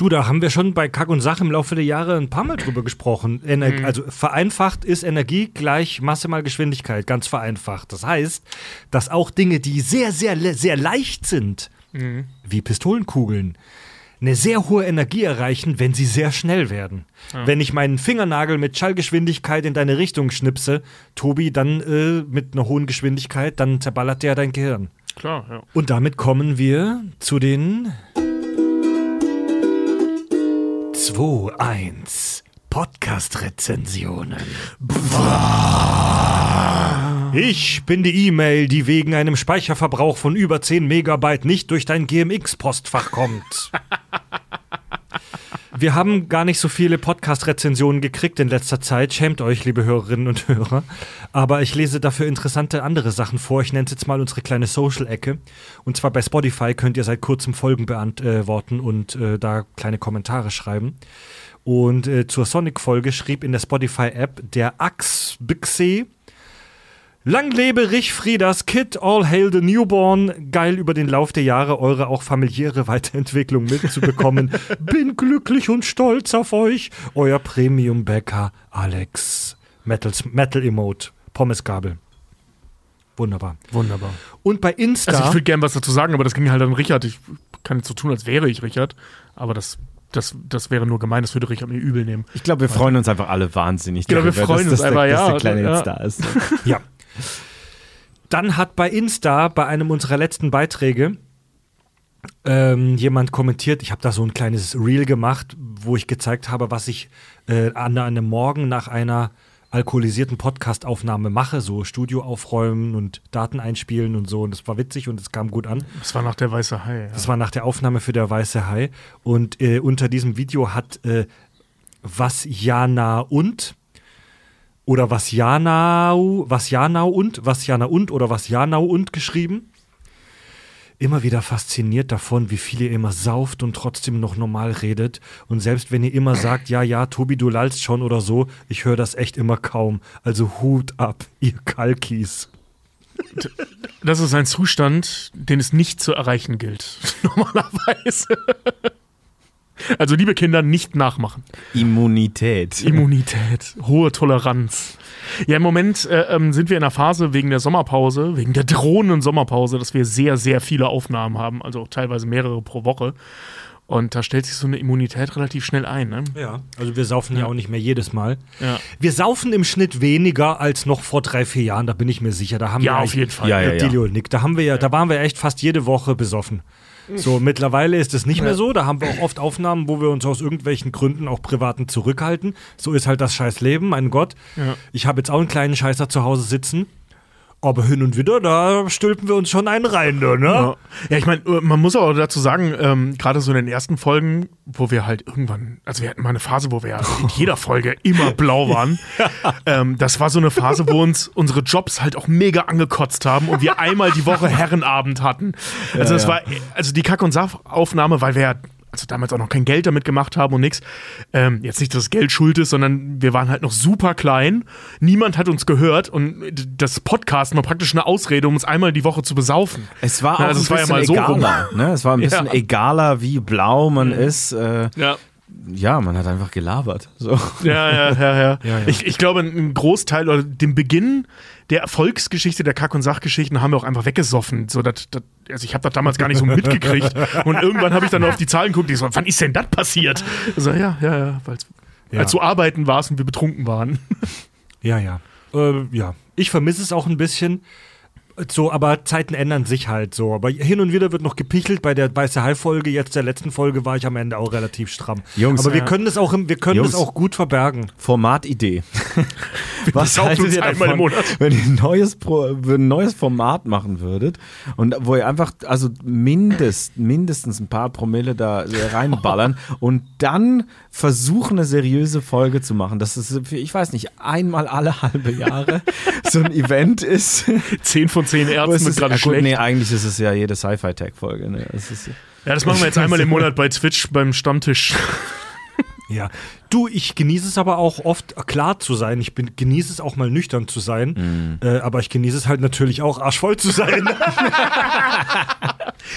Du, da haben wir schon bei Kack und Sach im Laufe der Jahre ein paar Mal drüber gesprochen. Ener Also vereinfacht ist Energie gleich Masse mal Geschwindigkeit, ganz vereinfacht. Das heißt, dass auch Dinge, die sehr, sehr, sehr leicht sind, wie Pistolenkugeln, eine sehr hohe Energie erreichen, wenn sie sehr schnell werden. Wenn ich meinen Fingernagel mit Schallgeschwindigkeit in deine Richtung schnipse, Tobi, dann äh, mit einer hohen Geschwindigkeit, dann zerballert der dein Gehirn. Klar, ja. Und damit kommen wir zu den 2.1 Podcast-Rezensionen. Ich bin die E-Mail, die wegen einem Speicherverbrauch von über 10 Megabyte nicht durch dein GMX-Postfach kommt. Wir haben gar nicht so viele Podcast-Rezensionen gekriegt in letzter Zeit. Schämt euch, liebe Hörerinnen und Hörer. Aber ich lese dafür interessante andere Sachen vor. Ich nenne es jetzt mal unsere kleine Social-Ecke. Und zwar bei Spotify könnt ihr seit kurzem Folgen beantworten und äh, da kleine Kommentare schreiben. Und äh, zur Sonic-Folge schrieb in der Spotify-App der Ax Bixe. Lang lebe Rich Friedas Kid, all hail the newborn. Geil über den Lauf der Jahre eure auch familiäre Weiterentwicklung mitzubekommen. Bin glücklich und stolz auf euch. Euer Premium-Bäcker Alex. Metals, Metal Emote. Pommesgabel. Wunderbar. Wunderbar. Und bei Insta. Also ich würde gerne was dazu sagen, aber das ging halt an Richard. Ich kann jetzt so tun, als wäre ich Richard. Aber das das, das wäre nur gemein, das würde Richard mir übel nehmen. Ich glaube, wir freuen uns einfach alle wahnsinnig. Genau, wir freuen dass, uns dass einfach, der, ja. Dass der Kleine ja. jetzt da ist. Ja. Dann hat bei Insta, bei einem unserer letzten Beiträge, ähm, jemand kommentiert, ich habe da so ein kleines Reel gemacht, wo ich gezeigt habe, was ich äh, an einem Morgen nach einer alkoholisierten Podcast-Aufnahme mache, so Studio aufräumen und Daten einspielen und so. Und das war witzig und es kam gut an. Das war nach der Weiße Hai. Ja. Das war nach der Aufnahme für der Weiße Hai. Und äh, unter diesem Video hat äh, was Jana und oder was Janau, was Janau und, was Jana und oder was Janau und geschrieben. Immer wieder fasziniert davon, wie viel ihr immer sauft und trotzdem noch normal redet. Und selbst wenn ihr immer sagt, ja, ja, Tobi, du lallst schon oder so, ich höre das echt immer kaum. Also Hut ab, ihr Kalkis. Das ist ein Zustand, den es nicht zu erreichen gilt. Normalerweise. Also, liebe Kinder, nicht nachmachen. Immunität. Immunität, hohe Toleranz. Ja, im Moment äh, ähm, sind wir in einer Phase wegen der Sommerpause, wegen der drohenden Sommerpause, dass wir sehr, sehr viele Aufnahmen haben, also teilweise mehrere pro Woche. Und da stellt sich so eine Immunität relativ schnell ein. Ne? Ja, also wir saufen ja. auch nicht mehr jedes Mal. Ja. Wir saufen im Schnitt weniger als noch vor drei, vier Jahren, da bin ich mir sicher. Da haben Ja, wir auf jeden Fall. Ja, ja, ja. Dilly und Nick, da haben wir ja, da waren wir echt fast jede Woche besoffen. So, mittlerweile ist es nicht mehr so. Da haben wir auch oft Aufnahmen, wo wir uns aus irgendwelchen Gründen auch privaten zurückhalten. So ist halt das scheiß Leben, mein Gott. Ja. Ich habe jetzt auch einen kleinen Scheißer zu Hause sitzen. Aber hin und wieder, da stülpen wir uns schon einen rein, ne? Ja, ja ich meine, man muss auch dazu sagen, ähm, gerade so in den ersten Folgen, wo wir halt irgendwann, also wir hatten mal eine Phase, wo wir ja in jeder Folge immer blau waren. ähm, das war so eine Phase, wo uns unsere Jobs halt auch mega angekotzt haben und wir einmal die Woche Herrenabend hatten. Also das ja. war, also die Kack- und Saft-Aufnahme, weil wir ja also damals auch noch kein Geld damit gemacht haben und nix. Ähm, jetzt nicht, dass das Geld schuld ist, sondern wir waren halt noch super klein. Niemand hat uns gehört und das Podcast war praktisch eine Ausrede, um uns einmal die Woche zu besaufen. Es war auch Ja, also ein es war ja bisschen mal so egaler. Ne? Es war ein bisschen Ja. egaler, wie blau man ist. Äh, Ja. Ja, man hat einfach gelabert. So. Ja, ja, ja, ja. Ja, ja. Ich, ich glaube, ein Großteil oder den Beginn der Erfolgsgeschichte der Kack- und Sachgeschichten haben wir auch einfach weggesoffen. So, dat, dat, also ich habe das damals gar nicht so mitgekriegt. Und irgendwann habe ich dann auf die Zahlen geguckt, ich so, wann ist denn das passiert? So, ja, ja, ja, weil's, Ja. als du arbeiten warst und wir betrunken waren. Ja, ja. Äh, ja. Ich vermisse es auch ein bisschen. So, aber Zeiten ändern sich halt so. Aber hin und wieder wird noch gepichelt. Bei der Weiße Hai-Folge, jetzt der letzten Folge, war ich am Ende auch relativ stramm. Jungs, aber wir können das auch, wir können Jungs. das auch gut verbergen. Formatidee. Was haltet ihr davon, Monat. wenn ihr ein neues, Pro, ein neues Format machen würdet und wo ihr einfach, also mindest, mindestens ein paar Promille da reinballern und dann versuchen, eine seriöse Folge zu machen. Das ist, ich weiß nicht, einmal alle halbe Jahre so ein Event ist. Zehn von zehn Wo Ärzten es ist gerade ja, gut, schlecht. nee, eigentlich ist es ja jede Sci-Fi-Tech-Folge. Ne? Es Ja, das machen wir jetzt einmal im Monat bei Twitch beim Stammtisch. Ja. Du, ich genieße es aber auch oft klar zu sein. Ich bin, genieße es auch mal nüchtern zu sein. Äh, aber ich genieße es halt natürlich auch arschvoll zu sein.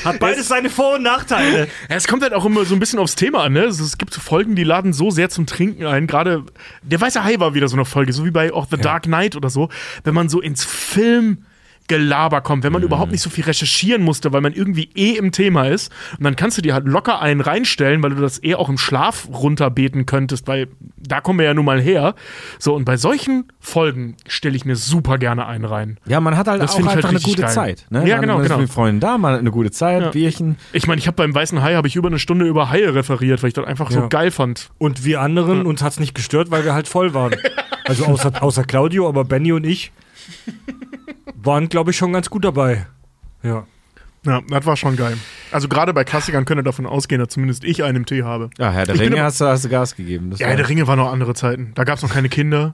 Hat beides seine Vor- und Nachteile. Ja, es kommt halt auch immer so ein bisschen aufs Thema an, ne? Es, es gibt so Folgen, die laden so sehr zum Trinken ein. Gerade der Weiße Hai war wieder so eine Folge, so wie bei auch The Dark Knight oder so. Wenn man so ins Film Gelaber kommt, wenn man überhaupt nicht so viel recherchieren musste, weil man irgendwie eh im Thema ist. Und dann kannst du dir halt locker einen reinstellen, weil du das eh auch im Schlaf runterbeten könntest, weil da kommen wir ja nun mal her. So, und bei solchen Folgen stelle ich mir super gerne einen rein. ja, man hat halt Das auch ich einfach halt eine gute geil. Zeit. Ne? Ja, man, genau, man ist genau. mit Freunden da, man hat eine gute Zeit, Ja. Bierchen. Ich meine, ich habe beim Weißen Hai habe ich über eine Stunde über Haie referiert, weil ich das einfach Ja. so geil fand. Und wir anderen, uns hat es nicht gestört, weil wir halt voll waren. Also außer, außer Claudio, aber Benny und ich waren, glaube ich, schon ganz gut dabei. Ja. Ja, das war schon geil. Also gerade bei Klassikern könnt ihr davon ausgehen, dass zumindest ich einen im Tee habe. Ja, Herr der Ich Ringe hast du, hast du Gas gegeben. Das Ja, war- der Ringe waren noch andere Zeiten. Da gab es noch keine Kinder.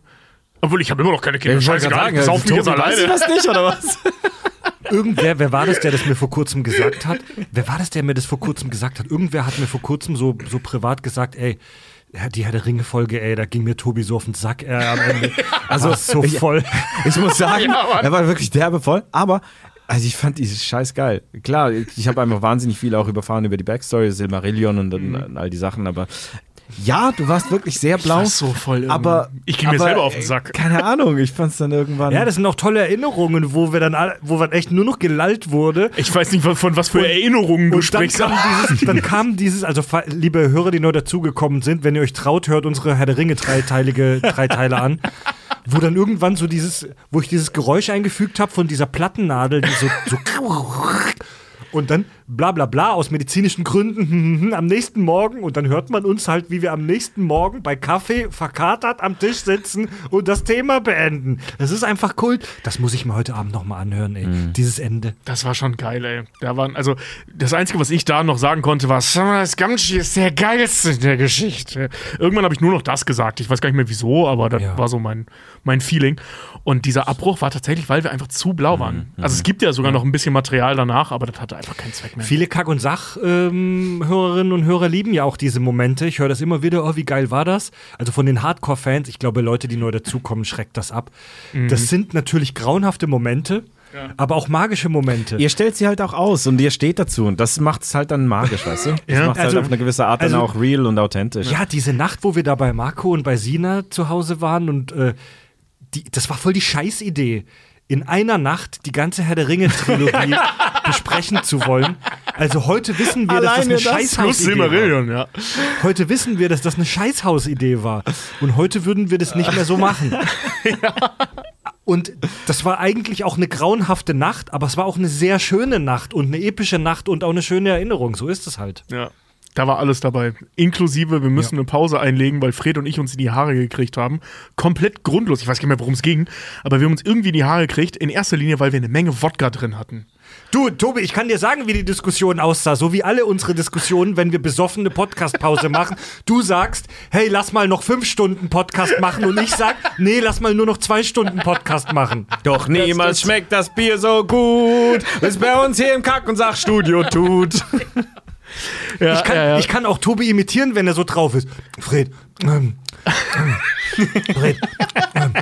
Obwohl, ich habe immer noch keine Kinder. Ich wollte Scheißegal, ich sagen, sauf mich jetzt Tobi, weißt du alleine. das nicht, oder was? Irgendwer, wer war das, der das mir vor kurzem gesagt hat? Wer war das, der mir das vor kurzem gesagt hat? Irgendwer hat mir vor kurzem so, so privat gesagt, ey, ja, die Herr der Ringe-Folge, ey, da ging mir Tobi so auf den Sack, ey, am Ende. Also so ich- voll. Ich muss sagen, Ja, er war wirklich derbe voll, aber also ich fand dieses Scheiß geil. Klar, ich, habe einfach wahnsinnig viel auch überfahren über die Backstory, Silmarillion und, dann, und all die Sachen, aber ja, du warst wirklich sehr blau. war so voll irgendwie. aber Ich ging mir selber auf den Sack. Keine Ahnung, ich fand's dann irgendwann. Ja, das sind auch tolle Erinnerungen, wo wir dann, wo dann echt nur noch gelallt wurde. Ich weiß nicht, von was für Erinnerungen du Und dann sprichst. kam, dieses, dann kam dieses, also liebe Hörer, die neu dazugekommen sind, wenn ihr euch traut, hört unsere Herr der Ringe dreiteilige drei Teile an, wo dann irgendwann so dieses, wo ich dieses Geräusch eingefügt habe von dieser Plattennadel, die so, so und dann bla bla bla aus medizinischen Gründen am nächsten Morgen und dann hört man uns halt, wie wir am nächsten Morgen bei Kaffee verkatert am Tisch sitzen und das Thema beenden. Das ist einfach Kult. Das muss ich mir heute Abend nochmal anhören, ey. Dieses Ende. Das war schon geil, ey. Da waren, also, das Einzige, was ich da noch sagen konnte, war, Samurai Gamgee ist der geilste in der Geschichte. Irgendwann habe ich nur noch das gesagt. Ich weiß gar nicht mehr wieso, aber das Ja. war so mein, mein Feeling. Und dieser Abbruch war tatsächlich, weil wir einfach zu blau waren. Also, es gibt ja sogar noch ein bisschen Material danach, aber das hatte einfach keinen Zweck mehr. Viele Kack- und Sach-Hörerinnen und Hörer lieben ja auch diese Momente. Ich höre das immer wieder, oh, wie geil war das? Also von den Hardcore-Fans, ich glaube, Leute, die neu dazukommen, schreckt das ab. Das sind natürlich grauenhafte Momente, aber auch magische Momente. Ihr stellt sie halt auch aus und ihr steht dazu und das macht es halt dann magisch, weißt du? Das Ja. macht es Also- halt auf eine gewisse Art dann also- auch real und authentisch. Ja, diese Nacht, wo wir da bei Marco und bei Sina zu Hause waren und äh, die, das war voll die Scheißidee. In einer Nacht die ganze Herr der Ringe-Trilogie besprechen zu wollen. Also heute wissen wir, dass das Alleine eine das Scheißhausidee war. Ja. Heute wissen wir, dass das eine Scheißhausidee war. Und heute würden wir das nicht mehr so machen. Und das war eigentlich auch eine grauenhafte Nacht, aber es war auch eine sehr schöne Nacht und eine epische Nacht und auch eine schöne Erinnerung. So ist es halt. Ja. Da war alles dabei. Inklusive, wir müssen eine Pause einlegen, weil Fred und ich uns in die Haare gekriegt haben. Komplett grundlos. Ich weiß gar nicht mehr, worum es ging. Aber wir haben uns irgendwie in die Haare gekriegt. In erster Linie, weil wir eine Menge Wodka drin hatten. Du, Tobi, ich kann dir sagen, wie die Diskussion aussah. So wie alle unsere Diskussionen, wenn wir besoffene Podcastpause machen. Du sagst, hey, lass mal noch fünf Stunden Podcast machen. Und ich sag, nee, lass mal nur noch zwei Stunden Podcast machen. Doch niemals schmeckt das Bier so gut, wie es bei uns hier im Kack- und Sachstudio tut. Ja, Ich kann, ja, ja. ich kann auch Tobi imitieren, wenn er so drauf ist. Fred, ähm, ähm, Fred, ähm,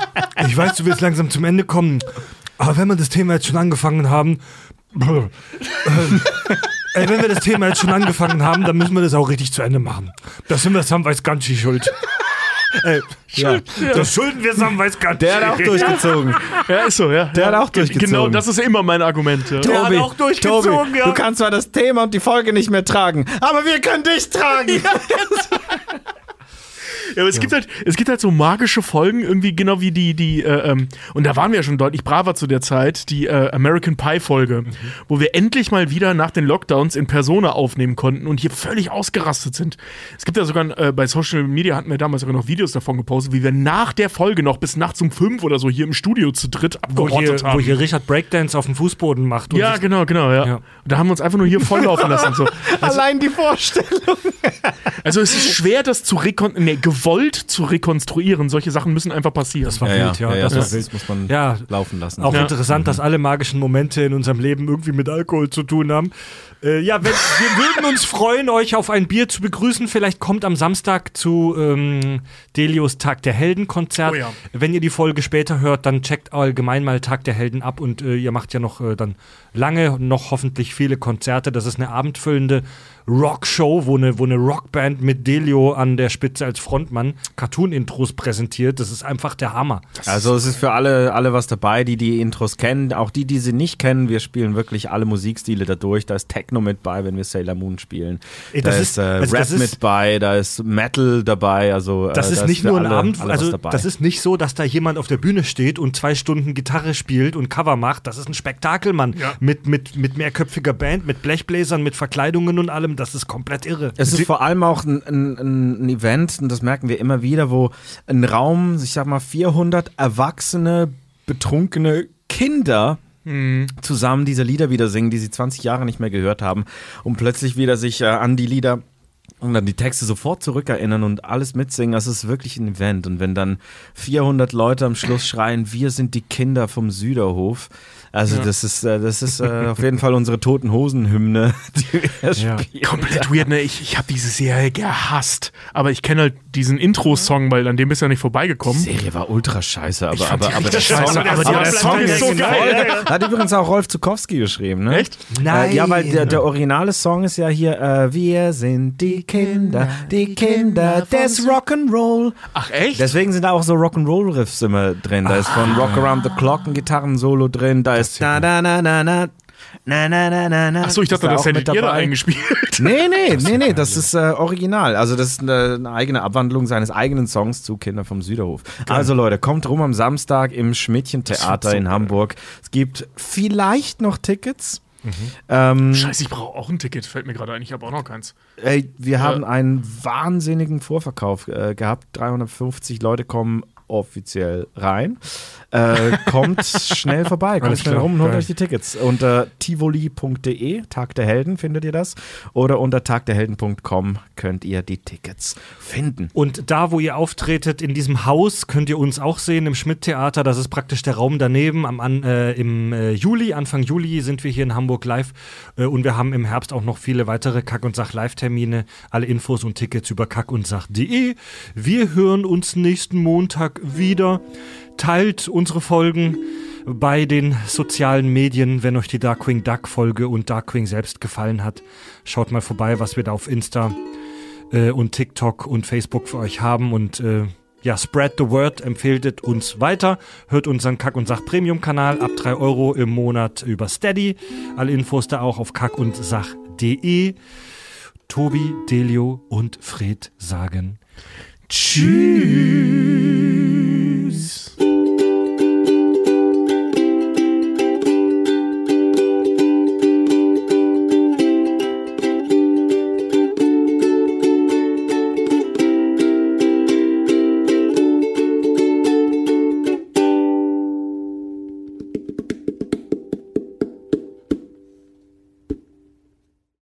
ich weiß, du willst langsam zum Ende kommen, aber wenn wir das Thema jetzt schon angefangen haben, ähm, ey, wenn wir das Thema jetzt schon angefangen haben, dann müssen wir das auch richtig zu Ende machen. Das sind wir Samwise Ganchi schuld. Ey, ja, das schulden wir Samwise Ganchi. Der hat auch durchgezogen. ja, ist so, ja. Der ja. hat auch durchgezogen. Genau, das ist immer mein Argument. Ja. Der hat auch durchgezogen, Tobi, ja. Du kannst zwar das Thema und die Folge nicht mehr tragen, aber wir können dich tragen. Ja, aber es gibt halt, es gibt halt so magische Folgen, irgendwie genau wie die, die, äh, ähm, und da waren wir ja schon deutlich braver zu der Zeit, die äh, American Pie Folge, wo wir endlich mal wieder nach den Lockdowns in Persona aufnehmen konnten und hier völlig ausgerastet sind. Es gibt ja sogar, äh, bei Social Media hatten wir damals sogar noch Videos davon gepostet, wie wir nach der Folge noch bis nachts um fünf oder so hier im Studio zu dritt wo hier, abgerottet haben. wo hier Richard Breakdance auf dem Fußboden macht. und ja, genau, genau, ja. Ja. Und da haben wir uns einfach nur hier volllaufen lassen. und So. Allein die Vorstellung. Also es ist schwer, das zu rekon nee, gewollt zu rekonstruieren. Solche Sachen müssen einfach passieren. Das war wild, ja. das, war wild. muss man Ja. laufen lassen. Auch Ja. interessant, dass alle magischen Momente in unserem Leben irgendwie mit Alkohol zu tun haben. Äh, ja, wenn, wir würden uns freuen, euch auf ein Bier zu begrüßen. Vielleicht kommt am Samstag zu ähm, Delios Tag der Helden Konzert. Oh ja. Wenn ihr die Folge später hört, dann checkt allgemein mal Tag der Helden ab und äh, ihr macht ja noch äh, dann lange, noch hoffentlich viele Konzerte. Das ist eine abendfüllende Rockshow, wo eine, wo eine Rockband mit Delio an der Spitze als Frontmann Cartoon-Intros präsentiert. Das ist einfach der Hammer. Also es ist für alle, alle was dabei, die die Intros kennen, auch die, die sie nicht kennen. Wir spielen wirklich alle Musikstile da durch. Da ist Techno mit bei, wenn wir Sailor Moon spielen. Ey, da das ist, ist- äh, also Rap das ist- mit bei, da ist Metal dabei. Also Das äh, ist da nicht für nur ein alle- Abend, alle was also dabei. das ist nicht so, dass da jemand auf der Bühne steht und zwei Stunden Gitarre spielt und Cover macht. Das ist ein Spektakel, Mann. Ja. Mit, mit, mit mehrköpfiger Band, mit Blechbläsern, mit Verkleidungen und allem. Das ist komplett irre. Es ist vor allem auch ein, ein, ein Event, und das merken wir immer wieder, wo ein Raum, ich sag mal 400 erwachsene, betrunkene Kinder zusammen diese Lieder wieder singen, die sie 20 Jahre nicht mehr gehört haben und plötzlich wieder sich äh, an die Lieder und dann die Texte sofort zurückerinnern und alles mitsingen, das ist wirklich ein Event. Und wenn dann 400 Leute am Schluss schreien, wir sind die Kinder vom Süderhof, also Ja. das ist, äh, das ist äh, auf jeden Fall unsere Toten Hosen Hymne, die wir Ja. spielen. Komplett weird, ne? Ich, ich habe diese Serie gehasst. Aber ich kenne halt diesen Intro-Song, weil an dem bist du ja nicht Die vorbeigekommen. Serie war ultra scheiße, aber, aber, die aber der Song, scheiße, aber der der Song ist so geil. geil. Hat übrigens auch Rolf Zukowski geschrieben, ne? Echt? Äh, ja, weil der, der originale Song ist ja hier, äh, wir sind die Kinder, die Kinder des Rock'n'Roll. Ach, echt? Deswegen sind da auch so Rock'n'Roll-Riffs immer drin. Da ist von Rock Around the Clock ein Gitarrensolo drin, da heißt. Na, na, na, na, na. Na, na, na, na, na. Achso, ich dachte, das, das hättet ihr da eingespielt. Nee, nee, das nee, nee, das ist äh, original. Also, das ist eine, eine, eigene Abwandlung seines eigenen Songs zu Kinder vom Süderhof. Genau. Also, Leute, kommt rum am Samstag im Schmidtchen-Theater in Hamburg. Es gibt vielleicht noch Tickets. Mhm. Ähm, Scheiße, ich brauche auch ein Ticket, fällt mir gerade ein. Ich habe auch noch keins. Ey, wir äh, haben einen wahnsinnigen Vorverkauf äh, gehabt. 350 Leute kommen offiziell rein. Äh, kommt schnell vorbei, kommt Alles schnell klar, rum und holt geil. euch die Tickets. Unter tivoli.de, Tag der Helden findet ihr das. Oder unter tagderhelden.com könnt ihr die Tickets finden. Und da, wo ihr auftretet, in diesem Haus, könnt ihr uns auch sehen im Schmidt-Theater. Das ist praktisch der Raum daneben. Am, an, äh, Im äh, Juli, Anfang Juli, sind wir hier in Hamburg live. Äh, und wir haben im Herbst auch noch viele weitere Kack- und Sach-Live-Termine. Alle Infos und Tickets über kackundsach.de. Wir hören uns nächsten Montag wieder. Teilt unsere Folgen bei den sozialen Medien, wenn euch die Darkwing Duck Folge und Darkwing selbst gefallen hat. Schaut mal vorbei, was wir da auf Insta äh, und TikTok und Facebook für euch haben und äh, ja, spread the word, empfehlt uns weiter, hört unseren Kack und Sach Premium Kanal ab 3 Euro im Monat über Steady. Alle Infos da auch auf kackundsach.de. Tobi, Delio und Fred sagen Tschüss.